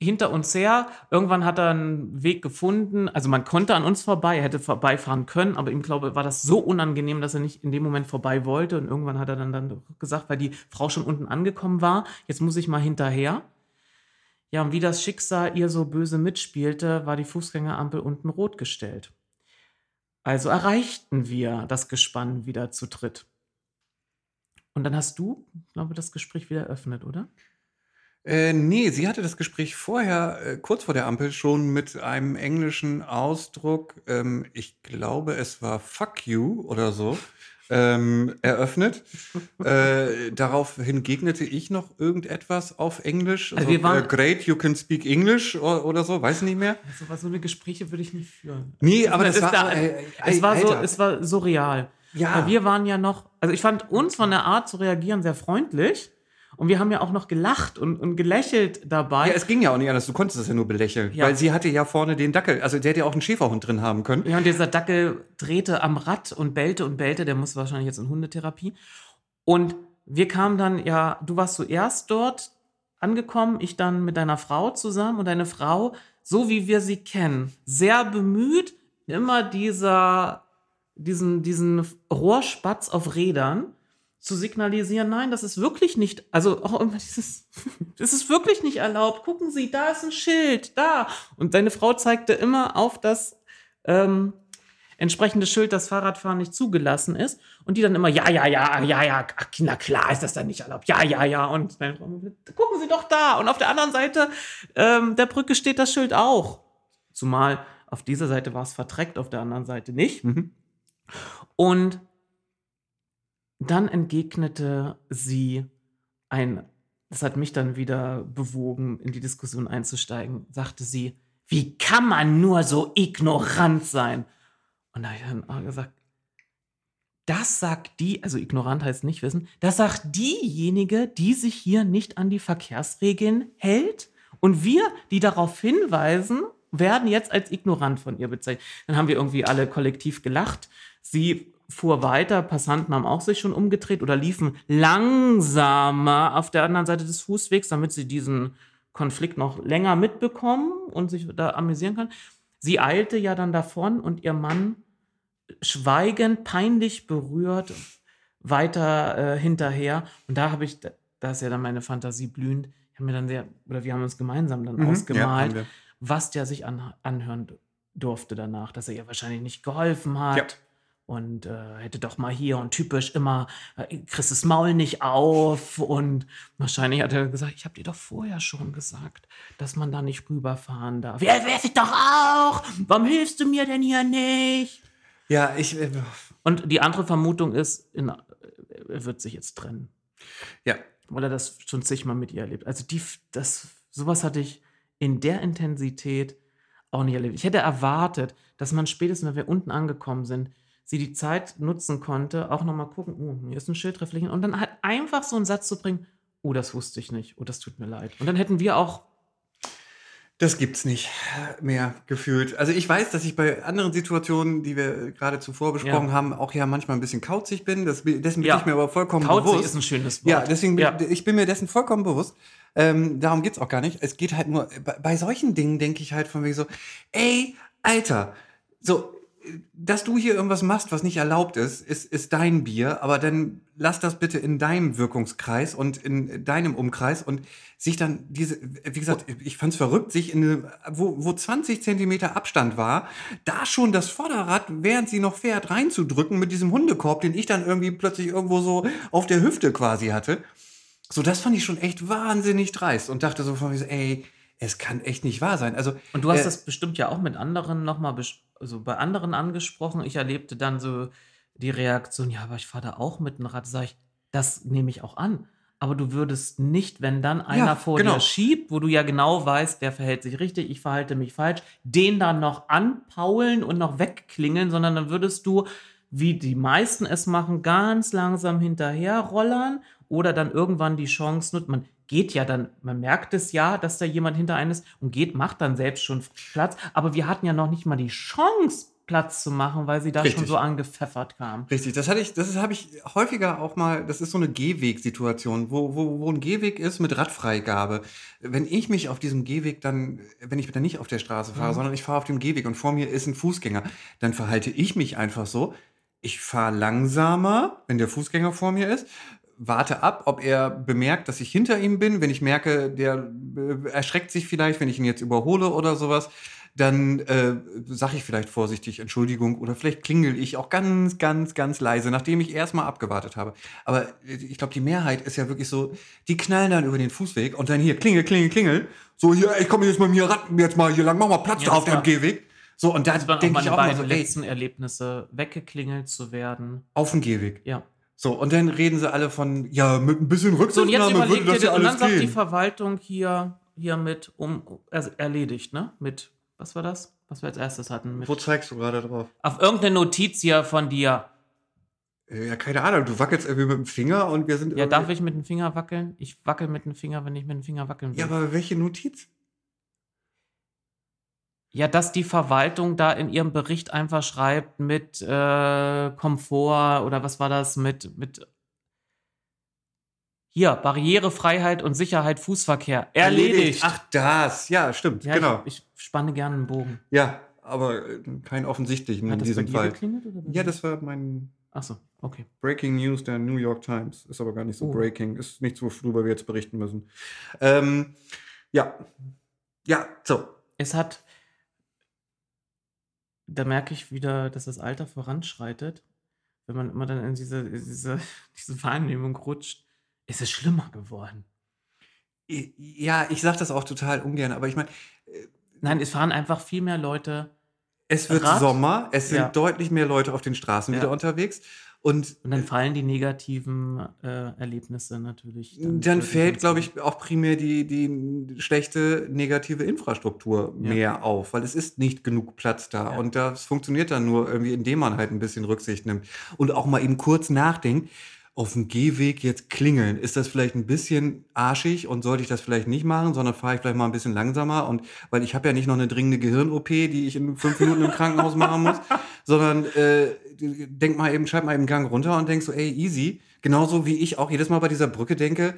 hinter uns her. Irgendwann hat er einen Weg gefunden. Also man konnte an uns vorbei, er hätte vorbeifahren können, aber ihm glaube war das so unangenehm, dass er nicht in dem Moment vorbei wollte. Und irgendwann hat er dann, dann gesagt, weil die Frau schon unten angekommen war, jetzt muss ich mal hinterher. Ja, und wie das Schicksal ihr so böse mitspielte, war die Fußgängerampel unten rot gestellt. Also erreichten wir das Gespann wieder zu dritt. Und dann hast du, glaube ich, das Gespräch wieder eröffnet, oder? Äh, nee, sie hatte das Gespräch vorher, äh, kurz vor der Ampel, schon mit einem englischen Ausdruck, ähm, ich glaube, es war fuck you oder so, ähm, eröffnet. äh, daraufhin gegnete ich noch irgendetwas auf Englisch. Also wir waren- äh, great, you can speak English oder, oder so, weiß nicht mehr. Also, was so eine Gespräche würde ich nicht führen. Nee, aber das es war. da, äh, es war so, es war surreal. Ja. Weil wir waren ja noch, also ich fand uns von der Art zu reagieren sehr freundlich. Und wir haben ja auch noch gelacht und, und gelächelt dabei. Ja, es ging ja auch nicht anders. Du konntest das ja nur belächeln. Ja. Weil sie hatte ja vorne den Dackel. Also der hätte ja auch einen Schäferhund drin haben können. Ja, und dieser Dackel drehte am Rad und bellte und bellte. Der muss wahrscheinlich jetzt in Hundetherapie. Und wir kamen dann, ja, du warst zuerst dort angekommen, ich dann mit deiner Frau zusammen und deine Frau, so wie wir sie kennen, sehr bemüht, immer dieser, diesen, diesen Rohrspatz auf Rädern zu signalisieren, nein, das ist wirklich nicht, also auch immer dieses, das ist wirklich nicht erlaubt. Gucken Sie, da ist ein Schild, da. Und deine Frau zeigte immer auf das ähm, entsprechende Schild, dass Fahrradfahren nicht zugelassen ist. Und die dann immer, ja, ja, ja, ja, ja, na klar ist das dann nicht erlaubt. Ja, ja, ja. Und deine Frau, gucken Sie doch da. Und auf der anderen Seite ähm, der Brücke steht das Schild auch. Zumal auf dieser Seite war es verdreckt, auf der anderen Seite nicht. Mhm. Und dann entgegnete sie ein, das hat mich dann wieder bewogen, in die Diskussion einzusteigen, sagte sie, wie kann man nur so ignorant sein? Und da habe ich dann auch gesagt, das sagt die, also ignorant heißt nicht wissen, das sagt diejenige, die sich hier nicht an die Verkehrsregeln hält. Und wir, die darauf hinweisen, werden jetzt als ignorant von ihr bezeichnet. Dann haben wir irgendwie alle kollektiv gelacht. Sie fuhr weiter, Passanten haben auch sich schon umgedreht oder liefen langsamer auf der anderen Seite des Fußwegs, damit sie diesen Konflikt noch länger mitbekommen und sich da amüsieren kann. Sie eilte ja dann davon und ihr Mann schweigend, peinlich berührt weiter äh, hinterher. Und da habe ich, da ist ja dann meine Fantasie blühend, ich habe mir dann sehr, oder wir haben uns gemeinsam dann Mhm. Ja, ausgemalt, haben wir. was der sich an, anhören durfte danach, dass er ihr wahrscheinlich nicht geholfen hat. Ja. Und äh, hätte doch mal hier und typisch immer, äh, kriegst das Maul nicht auf. Und wahrscheinlich hat er gesagt, ich habe dir doch vorher schon gesagt, dass man da nicht rüberfahren darf. Ja, weiß ich doch auch. Warum hilfst du mir denn hier nicht? Ja, ich. Äh, Und die andere Vermutung ist, in, er wird sich jetzt trennen, ja. weil er das schon zigmal mit ihr erlebt. Also die, das, sowas hatte ich in der Intensität auch nicht erlebt. Ich hätte erwartet, dass man spätestens, wenn wir unten angekommen sind, sie die Zeit nutzen konnte, auch nochmal gucken, oh, hier ist ein Schild reflektieren und dann halt einfach so einen Satz zu bringen, oh, das wusste ich nicht, oh, das tut mir leid. Und dann hätten wir auch, Das gibt's nicht mehr gefühlt. Also ich weiß, dass ich bei anderen Situationen, die wir gerade zuvor besprochen Ja. haben, auch ja manchmal ein bisschen kauzig bin. Das, dessen bin Ja. ich mir aber vollkommen kauzig bewusst. ist ein schönes Wort. Ja, deswegen bin Ja. ich bin mir dessen vollkommen bewusst. Ähm, darum geht's auch gar nicht. Es geht halt nur, bei, bei solchen Dingen denke ich halt von wegen so, ey, Alter, so, dass du hier irgendwas machst, was nicht erlaubt ist, ist, ist dein Bier, aber dann lass das bitte in deinem Wirkungskreis und in deinem Umkreis und sich dann diese, wie gesagt, ich fand's verrückt, sich in eine, wo, wo 20 Zentimeter Abstand war, da schon das Vorderrad, während sie noch fährt, reinzudrücken mit diesem Hundekorb, den ich dann irgendwie plötzlich irgendwo so auf der Hüfte quasi hatte. So, das fand ich schon echt wahnsinnig dreist und dachte so von mir so, ey, es kann echt nicht wahr sein. Also, Und du hast äh, das bestimmt ja auch mit anderen nochmal, also bei anderen angesprochen. Ich erlebte dann so die Reaktion, ja, aber ich fahre da auch mit dem Rad. Sag ich, das nehme ich auch an. Aber du würdest nicht, wenn dann einer Ja, vor genau. dir schiebt, wo du ja genau weißt, der verhält sich richtig, ich verhalte mich falsch, den dann noch anpaulen und noch wegklingeln, sondern dann würdest du, wie die meisten es machen, ganz langsam hinterher rollern oder dann irgendwann die Chance nutzen. Man geht ja dann, man merkt es ja, dass da jemand hinter einem ist und geht, macht dann selbst schon Platz. Aber wir hatten ja noch nicht mal die Chance, Platz zu machen, weil sie da schon Richtig. so angepfeffert kam. Richtig, das hatte ich, das habe ich häufiger auch mal, das ist so eine Gehwegsituation, wo, wo, wo ein Gehweg ist mit Radfreigabe. Wenn ich mich auf diesem Gehweg dann, wenn ich dann nicht auf der Straße fahre, Mhm. sondern ich fahre auf dem Gehweg und vor mir ist ein Fußgänger, dann verhalte ich mich einfach so. Ich fahre langsamer, wenn der Fußgänger vor mir ist, warte ab, ob er bemerkt, dass ich hinter ihm bin. Wenn ich merke, der äh, erschreckt sich vielleicht, wenn ich ihn jetzt überhole oder sowas, dann äh, sage ich vielleicht vorsichtig Entschuldigung oder vielleicht klingel ich auch ganz, ganz, ganz leise, nachdem ich erstmal abgewartet habe. Aber äh, ich glaube, die Mehrheit ist ja wirklich so, die knallen dann über den Fußweg und dann hier klingel, klingel, klingel. So, hier, ich komme jetzt mal mir ran, jetzt mal hier lang, mach mal Platz Ja, auf dem Gehweg. So, und da denke ich meine auch mal so, ey, letzten Erlebnisse, weggeklingelt zu werden. auf dem Gehweg. Ja. So, und dann reden sie alle von, ja, mit ein bisschen So, Rücksichtnahme überleg würde das ja und dann alles sagt die. Verwaltung hier, hier mit um, also erledigt, ne? Mit, was war das? Was wir als erstes hatten? Mit, Wo zeigst du gerade drauf? auf irgendeine Notiz hier von dir. Äh, Ja, keine Ahnung, du wackelst irgendwie mit dem Finger und wir sind Ja, darf ich mit dem Finger wackeln? Ich wackel mit dem Finger, wenn ich mit dem Finger wackeln will. Ja, aber welche Notiz? Ja, dass die Verwaltung da in ihrem Bericht einfach schreibt mit äh, Komfort oder was war das mit, mit hier, Barrierefreiheit und Sicherheit Fußverkehr. Erledigt. Ach, das. Ja, stimmt. ja, genau. ich, ich spanne gerne einen Bogen. ja, aber äh, keinen offensichtlichen Hat in diesem Fall. Ja, das war mein Achso, okay. Breaking News der New York Times. Ist aber gar nicht so Oh. breaking. Ist nichts, worüber wir jetzt berichten müssen. Ähm, ja. Ja, so. Es hat, da merke ich wieder, dass das Alter voranschreitet. Wenn man immer dann in diese, in diese, diese Wahrnehmung rutscht, ist es schlimmer geworden. Ja, ich sage das auch total ungern, aber ich meine, Nein, es fahren einfach viel mehr Leute es wird Rad? Sommer, es sind Ja. deutlich mehr Leute auf den Straßen Ja. wieder unterwegs und und dann fallen die negativen äh, Erlebnisse natürlich. Dann, deutlich fällt, glaube ich, auch primär die, die schlechte negative Infrastruktur Ja. mehr auf, weil es ist nicht genug Platz da. Ja. Und das funktioniert dann nur irgendwie, indem man halt ein bisschen Rücksicht nimmt und auch mal eben kurz nachdenkt, auf dem Gehweg jetzt klingeln. Ist das vielleicht ein bisschen arschig und sollte ich das vielleicht nicht machen, sondern fahre ich vielleicht mal ein bisschen langsamer und weil ich habe ja nicht noch eine dringende Gehirn-OP, die ich in fünf Minuten im Krankenhaus machen muss, sondern äh, denk mal eben, schreib mal eben Gang runter und denk so, ey, easy. Genauso wie ich auch jedes Mal bei dieser Brücke denke,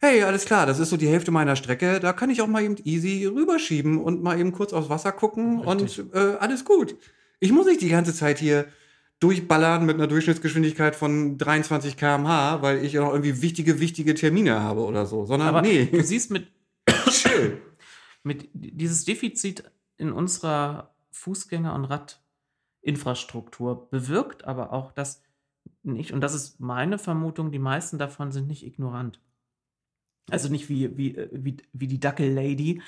hey, alles klar, das ist so die Hälfte meiner Strecke, da kann ich auch mal eben easy rüberschieben und mal eben kurz aufs Wasser gucken Richtig. und äh, alles gut. Ich muss nicht die ganze Zeit hier durchballern mit einer Durchschnittsgeschwindigkeit von 23 km/h, weil ich ja noch irgendwie wichtige, wichtige Termine habe oder so, sondern Aber nee, du siehst mit, mit dieses Defizit in unserer Fußgänger- und Radinfrastruktur bewirkt aber auch, dass nicht, und das ist meine Vermutung, die meisten davon sind nicht ignorant. Also nicht wie, wie, äh, wie, wie die Dackel-Lady.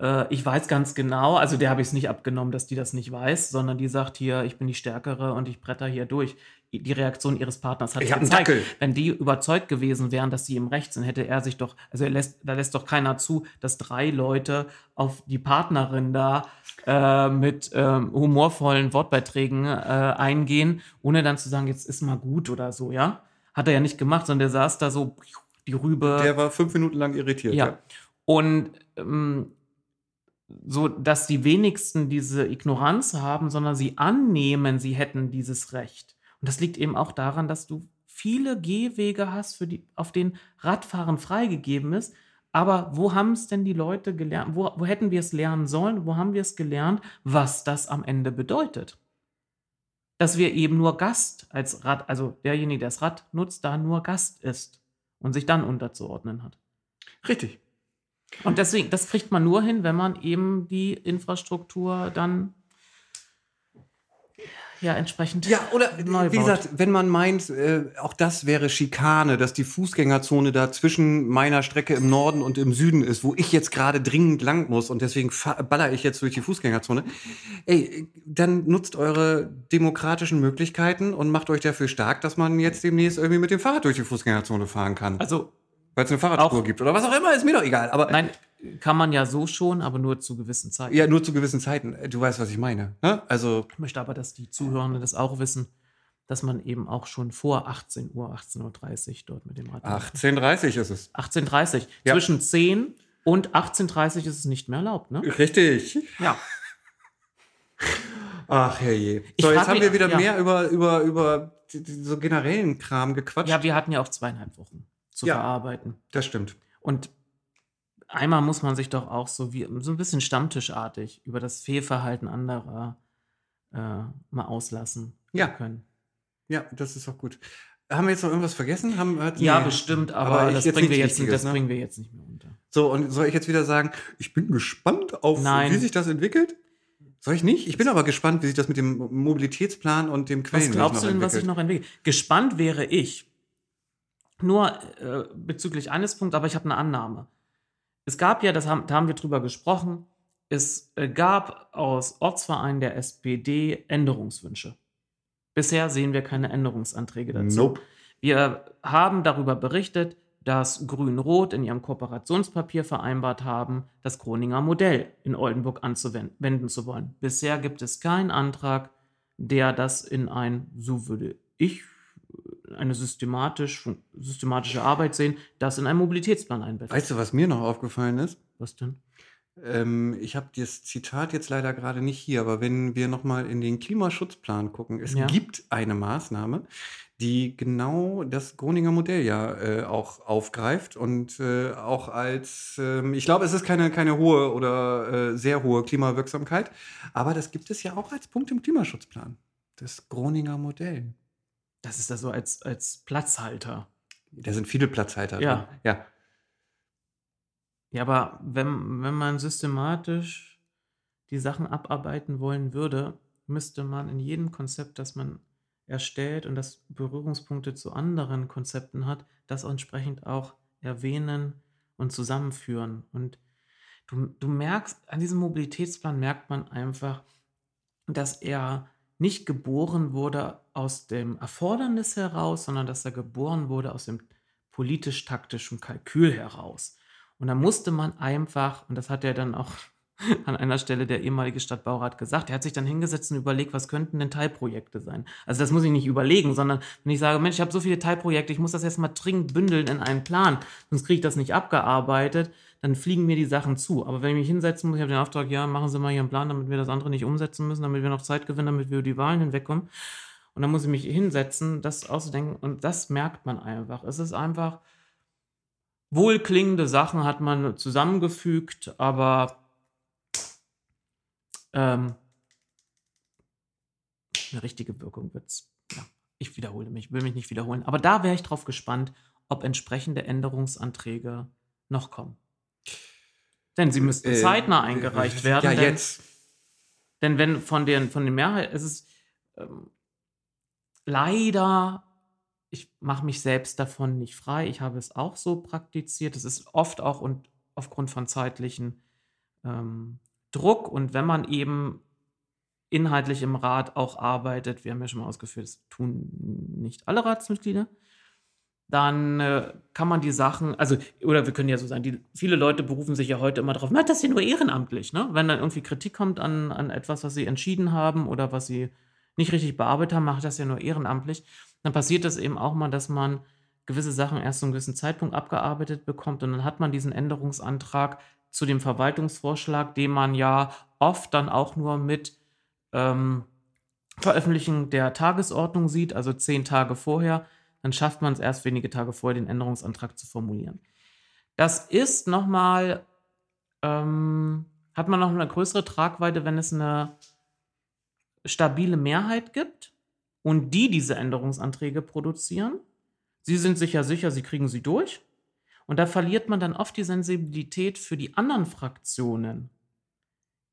Äh, ich weiß ganz genau, also der habe ich es nicht abgenommen, dass die das nicht weiß, sondern die sagt hier, ich bin die Stärkere und ich bretter hier durch. Die Reaktion ihres Partners hat Ich hab einen gezeigt, Dackel. wenn die überzeugt gewesen wären, dass sie im Recht sind, hätte er sich doch, also lässt, da lässt doch keiner zu, dass drei Leute auf die Partnerin da äh, mit ähm, humorvollen Wortbeiträgen äh, eingehen, ohne dann zu sagen, jetzt ist mal gut oder so, ja? Hat er ja nicht gemacht, sondern der saß da so, die Rübe. Der war fünf Minuten lang irritiert. Ja. Und ähm, so, dass die wenigsten diese Ignoranz haben, sondern sie annehmen, sie hätten dieses Recht. Und das liegt eben auch daran, dass du viele Gehwege hast, für die, auf denen Radfahren freigegeben ist, Aber wo haben es denn die Leute gelernt? Wo, wo hätten wir es lernen sollen? Wo haben wir es gelernt, was das am Ende bedeutet? Dass wir eben nur Gast als Rad, also derjenige, der das Rad nutzt, da nur Gast ist und sich dann unterzuordnen hat. Richtig. Und deswegen, das kriegt man nur hin, wenn man eben die Infrastruktur dann ja entsprechend Ja, oder neu wie baut. gesagt, wenn man meint, äh, auch das wäre Schikane, dass die Fußgängerzone da zwischen meiner Strecke im Norden und im Süden ist, wo ich jetzt gerade dringend lang muss und deswegen baller ich jetzt durch die Fußgängerzone. Ey, dann nutzt eure demokratischen Möglichkeiten und macht euch dafür stark, dass man jetzt demnächst irgendwie mit dem Fahrrad durch die Fußgängerzone fahren kann. Also, Weil es eine Fahrradspur auch- gibt oder was auch immer, ist mir doch egal. Aber nein, kann man ja so schon, aber nur zu gewissen Zeiten. ja, nur zu gewissen Zeiten. Du weißt, was ich meine. Ne? Also, Ich möchte aber, dass die Zuhörenden das auch wissen, dass man eben auch schon vor 18 Uhr, 18.30 Uhr dort mit dem Rad 18.30 ist es. 18.30 Uhr. Ja. Zwischen 10 und 18.30 Uhr ist es nicht mehr erlaubt, ne? Richtig. Ja. Ach herrje. Ich So, jetzt frag haben wir wieder ja. mehr über, über, über so generellen Kram gequatscht. Ja, wir hatten ja auch zweieinhalb Wochen zu Ja. verarbeiten. das stimmt. Und einmal muss man sich doch auch so wie so ein bisschen stammtischartig über das Fehlverhalten anderer äh, mal auslassen Ja. können. Ja, das ist auch gut. Haben wir jetzt noch irgendwas vergessen? Haben, Ja, nee. bestimmt, aber, ich das, bringen wir jetzt, das ne? bringen wir jetzt nicht mehr unter. So, und soll ich jetzt wieder sagen, ich bin gespannt auf, Nein. wie sich das entwickelt? Soll ich nicht? Ich bin aber gespannt, wie sich das mit dem Mobilitätsplan und dem Was Quellenweg glaubst du denn, was sich entwickelt. noch entwickelt? Gespannt wäre ich. Nur äh, bezüglich eines Punkts, aber ich habe eine Annahme. Es gab ja, das haben, da haben wir drüber gesprochen, es äh, gab aus Ortsvereinen der SPD Änderungswünsche. Bisher sehen wir keine Änderungsanträge dazu. Nope. Wir haben darüber berichtet, dass Grün-Rot in ihrem Kooperationspapier vereinbart haben, das Groninger Modell in Oldenburg anzuwenden zu wollen. Bisher gibt es keinen Antrag, der das in ein, so würde ich, eine systematisch, systematische Arbeit sehen, das in einen Mobilitätsplan einbettet. Weißt du, was mir noch aufgefallen ist? Was denn? Ähm, ich habe das Zitat jetzt leider gerade nicht hier, aber wenn wir nochmal in den Klimaschutzplan gucken, es Ja. gibt eine Maßnahme, die genau das Groninger Modell ja äh, auch aufgreift und äh, auch als, ähm, ich glaube, es ist keine, keine hohe oder äh, sehr hohe Klimawirksamkeit, aber das gibt es ja auch als Punkt im Klimaschutzplan. Das Groninger Modell. Das ist da so als, als Platzhalter. Da sind viele Platzhalter Ja. drin. Ja. Ja, aber wenn, wenn man systematisch die Sachen abarbeiten wollen würde, müsste man in jedem Konzept, das man erstellt und das Berührungspunkte zu anderen Konzepten hat, das entsprechend auch erwähnen und zusammenführen. Und du, du merkst, an diesem Mobilitätsplan merkt man einfach, dass er nicht geboren wurde aus dem Erfordernis heraus, sondern dass er geboren wurde aus dem politisch-taktischen Kalkül heraus. Und da musste man einfach, und das hat er dann auch an einer Stelle der ehemalige Stadtbaurat gesagt, er hat sich dann hingesetzt und überlegt, was könnten denn Teilprojekte sein. Also das muss ich nicht überlegen, sondern wenn ich sage, Mensch, ich habe so viele Teilprojekte, ich muss das jetzt mal dringend bündeln in einen Plan, sonst kriege ich das nicht abgearbeitet, dann fliegen mir die Sachen zu. Aber wenn ich mich hinsetzen muss, ich habe den Auftrag, ja, machen Sie mal hier einen Plan, damit wir das andere nicht umsetzen müssen, damit wir noch Zeit gewinnen, damit wir über die Wahlen hinwegkommen. Und dann muss ich mich hinsetzen, das auszudenken. Und das merkt man einfach. Es ist einfach, wohlklingende Sachen hat man zusammengefügt, aber ähm, eine richtige Wirkung wird es. Ja, ich wiederhole mich, will mich nicht wiederholen. Aber da wäre ich drauf gespannt, ob entsprechende Änderungsanträge noch kommen. Denn sie müssten Äh, zeitnah eingereicht werden. Ja, denn, jetzt. Denn wenn von den, von den Mehrheit, es ist ähm, leider, ich mache mich selbst davon nicht frei. Ich habe es auch so praktiziert. Es ist oft auch und aufgrund von zeitlichen ähm, Druck und wenn man eben inhaltlich im Rat auch arbeitet, wir haben ja schon mal ausgeführt, das tun nicht alle Ratsmitglieder, dann äh, kann man die Sachen, also, oder wir können ja so sagen, die, viele Leute berufen sich ja heute immer darauf, na, das ja nur ehrenamtlich, ne? Wenn dann irgendwie Kritik kommt an, an etwas, was sie entschieden haben oder was sie nicht richtig bearbeitet haben, macht das ja nur ehrenamtlich. Dann passiert es eben auch mal, dass man gewisse Sachen erst zu einem gewissen Zeitpunkt abgearbeitet bekommt und dann hat man diesen Änderungsantrag zu dem Verwaltungsvorschlag, den man ja oft dann auch nur mit ähm, Veröffentlichung der Tagesordnung sieht, also zehn Tage vorher, dann schafft man es erst wenige Tage vorher, den Änderungsantrag zu formulieren. Das ist nochmal, ähm, hat man noch eine größere Tragweite, wenn es eine stabile Mehrheit gibt und die diese Änderungsanträge produzieren. Sie sind sich sicher, sie kriegen sie durch. Und da verliert man dann oft die Sensibilität für die anderen Fraktionen,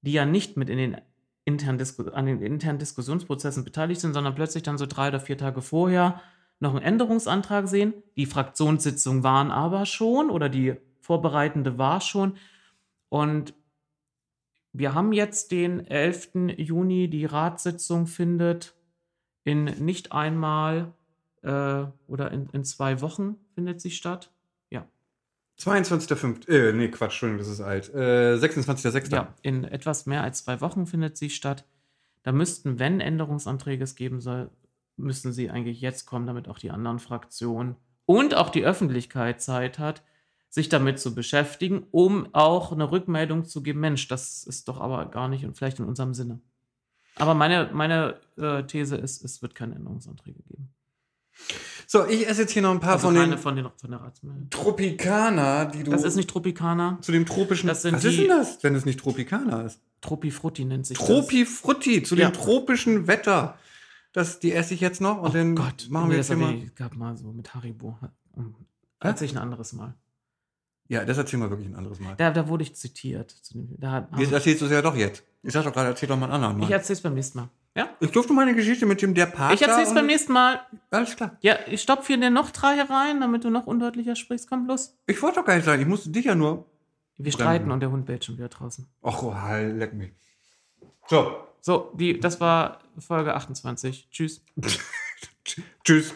die ja nicht mit in den internen an den internen Diskussionsprozessen beteiligt sind, sondern plötzlich dann so drei oder vier Tage vorher noch einen Änderungsantrag sehen. Die Fraktionssitzungen waren aber schon oder die vorbereitende war schon. Und wir haben jetzt den 11. Juni, die Ratssitzung findet in nicht einmal äh, oder in, in zwei Wochen findet sie statt. Ja. 22.05. Äh, nee, Quatsch, Entschuldigung, das ist alt. Äh, 26.06. Ja, in etwas mehr als zwei Wochen findet sie statt. Da müssten, wenn Änderungsanträge es geben soll, müssen sie eigentlich jetzt kommen, damit auch die anderen Fraktionen und auch die Öffentlichkeit Zeit hat, sich damit zu beschäftigen, um auch eine Rückmeldung zu geben, Mensch, das ist doch aber gar nicht und vielleicht in unserem Sinne. Aber meine, meine äh, These ist, es wird keine Änderungsanträge geben. So, ich esse jetzt hier noch ein paar Also von den von den, von der. Tropikaner, die du Das ist nicht Tropikaner. zu dem tropischen. das sind Was ist die- denn das, wenn es nicht Tropikaner ist? Tropifrutti nennt sich Tropifrutti, zu Ja. dem tropischen Wetter. Das, die esse ich jetzt noch und das. dann Oh Gott, machen wir das jetzt mal. ich- gab mal so mit Haribo. Hm. Hä? Erzähl ich ein anderes Mal. Ja, das erzählen wir wirklich ein anderes Mal. Da, da wurde ich zitiert. Da, Jetzt erzählst du es ja doch jetzt. Ich sag doch gerade, erzähl doch mal einen anderen ich Mal. erzähl's beim nächsten Mal. Ja? Ich durfte meine Geschichte mit dem der Pater. Ich erzähl's beim nächsten Mal. Alles klar. Ja, ich stopfe hier dir noch drei rein, damit du noch undeutlicher sprichst. Komm, los. Ich wollte doch gar nicht sagen, ich musste dich ja nur. Wir streiten und der Hund bellt schon wieder draußen. Ach, oh, leck mich. So, So, die, das war Folge 28. Tschüss. tschüss.